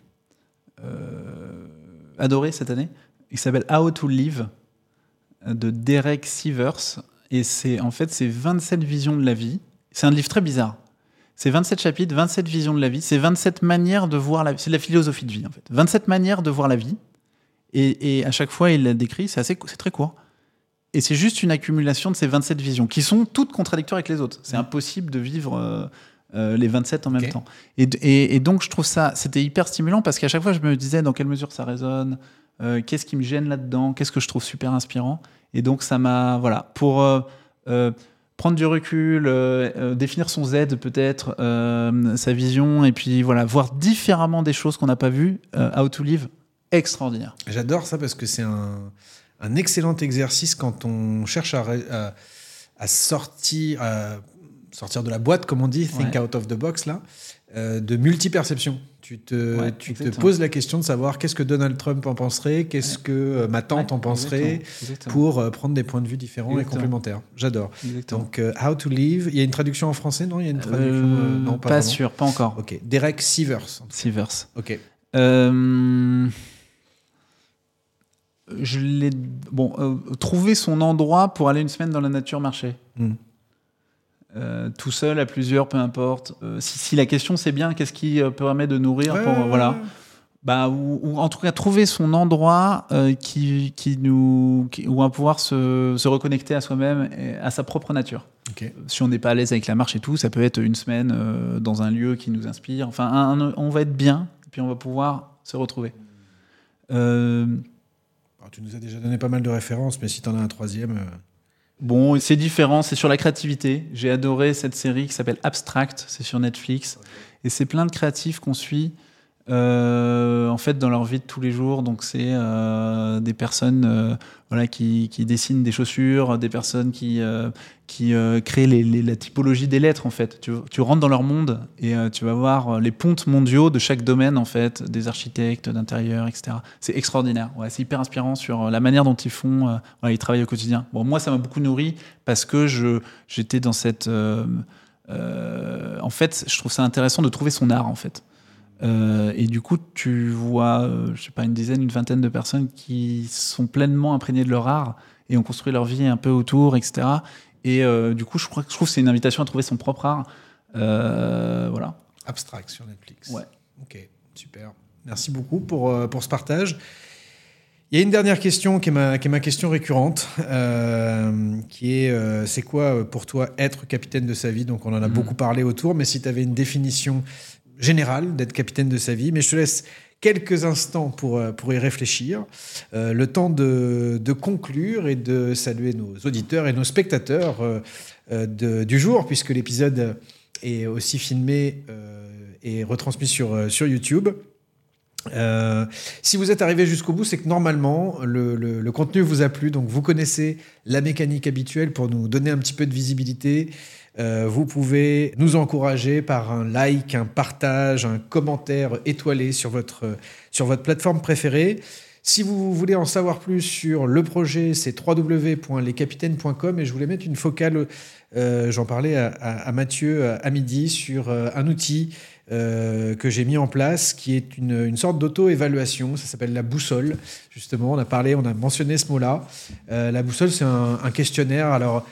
adoré cette année, il s'appelle How to Live de Derek Sivers. Et c'est en fait c'est 27 visions de la vie. C'est un livre très bizarre. C'est 27 chapitres, 27 visions de la vie. C'est 27 manières de voir la vie. C'est de la philosophie de vie en fait. 27 manières de voir la vie. Et, et à chaque fois, il la décrit. C'est assez, c'est très court. Et c'est juste une accumulation de ces 27 visions qui sont toutes contradictoires avec les autres. C'est impossible de vivre euh, euh, les 27 en même temps. Et, et- et donc, je trouve ça, c'était hyper stimulant parce qu'à chaque fois, je me disais dans quelle mesure ça résonne, euh, qu'est-ce qui me gêne là-dedans, qu'est-ce que je trouve super inspirant? Et donc, ça m'a, voilà, pour euh, euh, prendre du recul, définir son Z peut-être, sa vision, et puis voilà, voir différemment des choses qu'on n'a pas vues, euh, How to Live, extraordinaire. J'adore ça parce que c'est un, un excellent exercice quand on cherche à, ré- à- à sortir, à sortir de la boîte, comme on dit, think Ouais. out of the box, là, euh, de multiperception. Tu te, Ouais, tu te exactement. poses la question de savoir qu'est-ce que Donald Trump en penserait, qu'est-ce que euh, ma tante Ouais, en penserait, exactement, exactement. pour euh, prendre des points de vue différents et complémentaires. J'adore. Donc, euh, How to Live. Il y a une traduction en français, non? Il y a une traduction Non, pas vraiment. sûr, pas encore. Ok. Derek Sivers. Sivers. Ok. Je l'ai. Bon, trouver son endroit pour aller une semaine dans la nature marcher. Hmm. Euh, tout seul, à plusieurs, peu importe. Euh, si, si la question c'est bien, qu'est-ce qui euh, permet de nourrir pour, Ouais, voilà. ouais. Bah, ou, ou en tout cas trouver son endroit euh, qui, qui nous, qui- où on va pouvoir se, se reconnecter à soi-même et à sa propre nature. Si on n'est pas à l'aise avec la marche et tout, ça peut être une semaine euh, dans un lieu qui nous inspire. Enfin, un- un- on va être bien, et puis on va pouvoir se retrouver. Euh, Alors, tu nous as déjà donné pas mal de références, mais si tu en as un troisième. Bon, c'est différent, c'est sur la créativité. J'ai adoré cette série qui s'appelle Abstract, c'est sur Netflix. Et c'est plein de créatifs qu'on suit. Euh, en fait, dans leur vie de tous les jours, donc c'est euh, des personnes euh, qui, dessinent des chaussures, des personnes qui, créent la typologie des lettres, en fait. Tu, rentres dans leur monde et tu vas voir les pontes mondiaux de chaque domaine, en fait, des architectes, d'intérieur, etc. C'est extraordinaire. C'est hyper inspirant sur la manière dont ils font, ils travaillent au quotidien. Moi, ça m'a beaucoup nourri parce que j'étais dans cette. en fait, je trouve ça intéressant de trouver son art, en fait. Euh, et du coup, tu vois, euh, je sais pas, une dizaine, une vingtaine de personnes qui sont pleinement imprégnées de leur art et ont construit leur vie un peu autour, etc. Et euh, du coup, je, crois, je trouve que c'est une invitation à trouver son propre art. Euh, voilà. Abstract sur Netflix. Ouais. Ok, super. Merci beaucoup pour, pour ce partage. Il y a une dernière question qui est ma, qui est ma question récurrente, euh, qui est euh, c'est quoi pour toi être capitaine de sa vie? Donc on en a Mhm. beaucoup parlé autour, mais si tu avais une définition générale d'être capitaine de sa vie, mais je te laisse quelques instants pour, euh, pour y réfléchir, euh, le temps de, de conclure et de saluer nos auditeurs et nos spectateurs euh, du jour, puisque l'épisode est aussi filmé et retransmis sur, sur YouTube. Si vous êtes arrivé jusqu'au bout, c'est que normalement, le, le- le contenu vous a plu. Donc, vous connaissez la mécanique habituelle pour nous donner un petit peu de visibilité. Euh, vous pouvez nous encourager par un like, un partage, un commentaire étoilé sur votre, sur votre plateforme préférée. Si vous voulez en savoir plus sur le projet, c'est www.lescapitaines.com et je voulais mettre une focale, euh, j'en parlais à, Mathieu à, midi, sur euh, un outil que j'ai mis en place qui est une, une sorte d'auto-évaluation. Ça s'appelle la boussole, justement. On a parlé, on a mentionné ce mot-là. La boussole, c'est un, un questionnaire. Alors,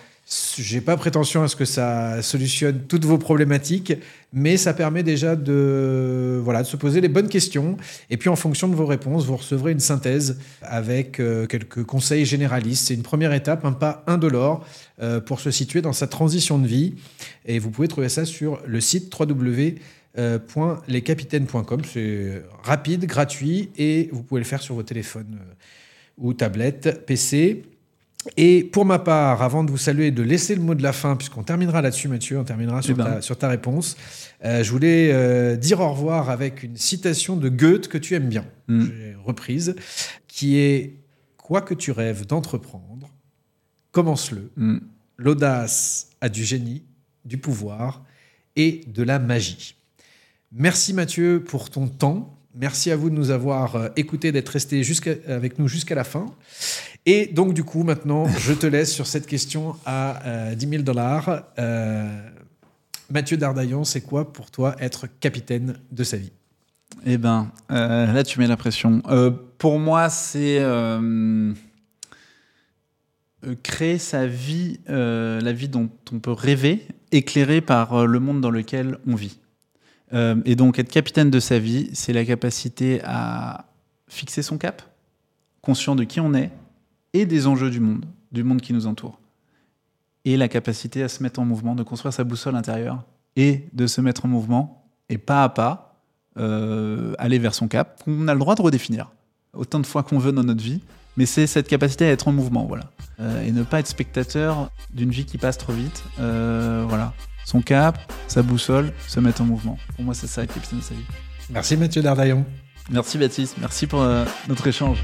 j'ai pas prétention à ce que ça solutionne toutes vos problématiques, mais ça permet déjà de, voilà, de se poser les bonnes questions. Et puis, en fonction de vos réponses, vous recevrez une synthèse avec euh, quelques conseils généralistes. C'est une première étape, un pas indolore euh, pour se situer dans sa transition de vie. Et vous pouvez trouver ça sur le site www.lescapitaines.com. C'est rapide, gratuit et vous pouvez le faire sur vos téléphones euh, ou tablettes, PC. Et pour ma part, avant de vous saluer et de laisser le mot de la fin, puisqu'on terminera là-dessus, Mathieu, on terminera sur, Eh ben. ta, sur ta réponse, euh, je voulais euh, dire au revoir avec une citation de Goethe que tu aimes bien, Mm. reprise, qui est Quoi que tu rêves d'entreprendre, commence-le. Mm. L'audace a du génie, du pouvoir et de la magie. Merci Mathieu pour ton temps. Merci à vous de nous avoir euh, écoutés, d'être restés avec nous jusqu'à la fin. Et donc, du coup, maintenant, je te laisse sur cette question à euh, 10 000 dollars. Euh, Mathieu Dardaillon, c'est quoi pour toi être capitaine de sa vie? Eh ben, euh, là, tu mets la pression. Euh, pour moi, c'est euh, euh, créer sa vie, la vie dont on peut rêver, éclairée par le monde dans lequel on vit. Et donc, être capitaine de sa vie, c'est la capacité à fixer son cap, conscient de qui on est et des enjeux du monde, du monde qui nous entoure. Et la capacité à se mettre en mouvement, de construire sa boussole intérieure et de se mettre en mouvement, et pas à pas, euh, aller vers son cap, qu'on a le droit de redéfinir autant de fois qu'on veut dans notre vie. Mais c'est cette capacité à être en mouvement, voilà. Euh, et ne pas être spectateur d'une vie qui passe trop vite. Euh, voilà. Son cap, sa boussole, se mettre en mouvement. Pour moi, c'est ça, être capitaine de sa vie. Merci Mathieu Dardaillon. Merci Baptiste, merci pour euh, notre échange.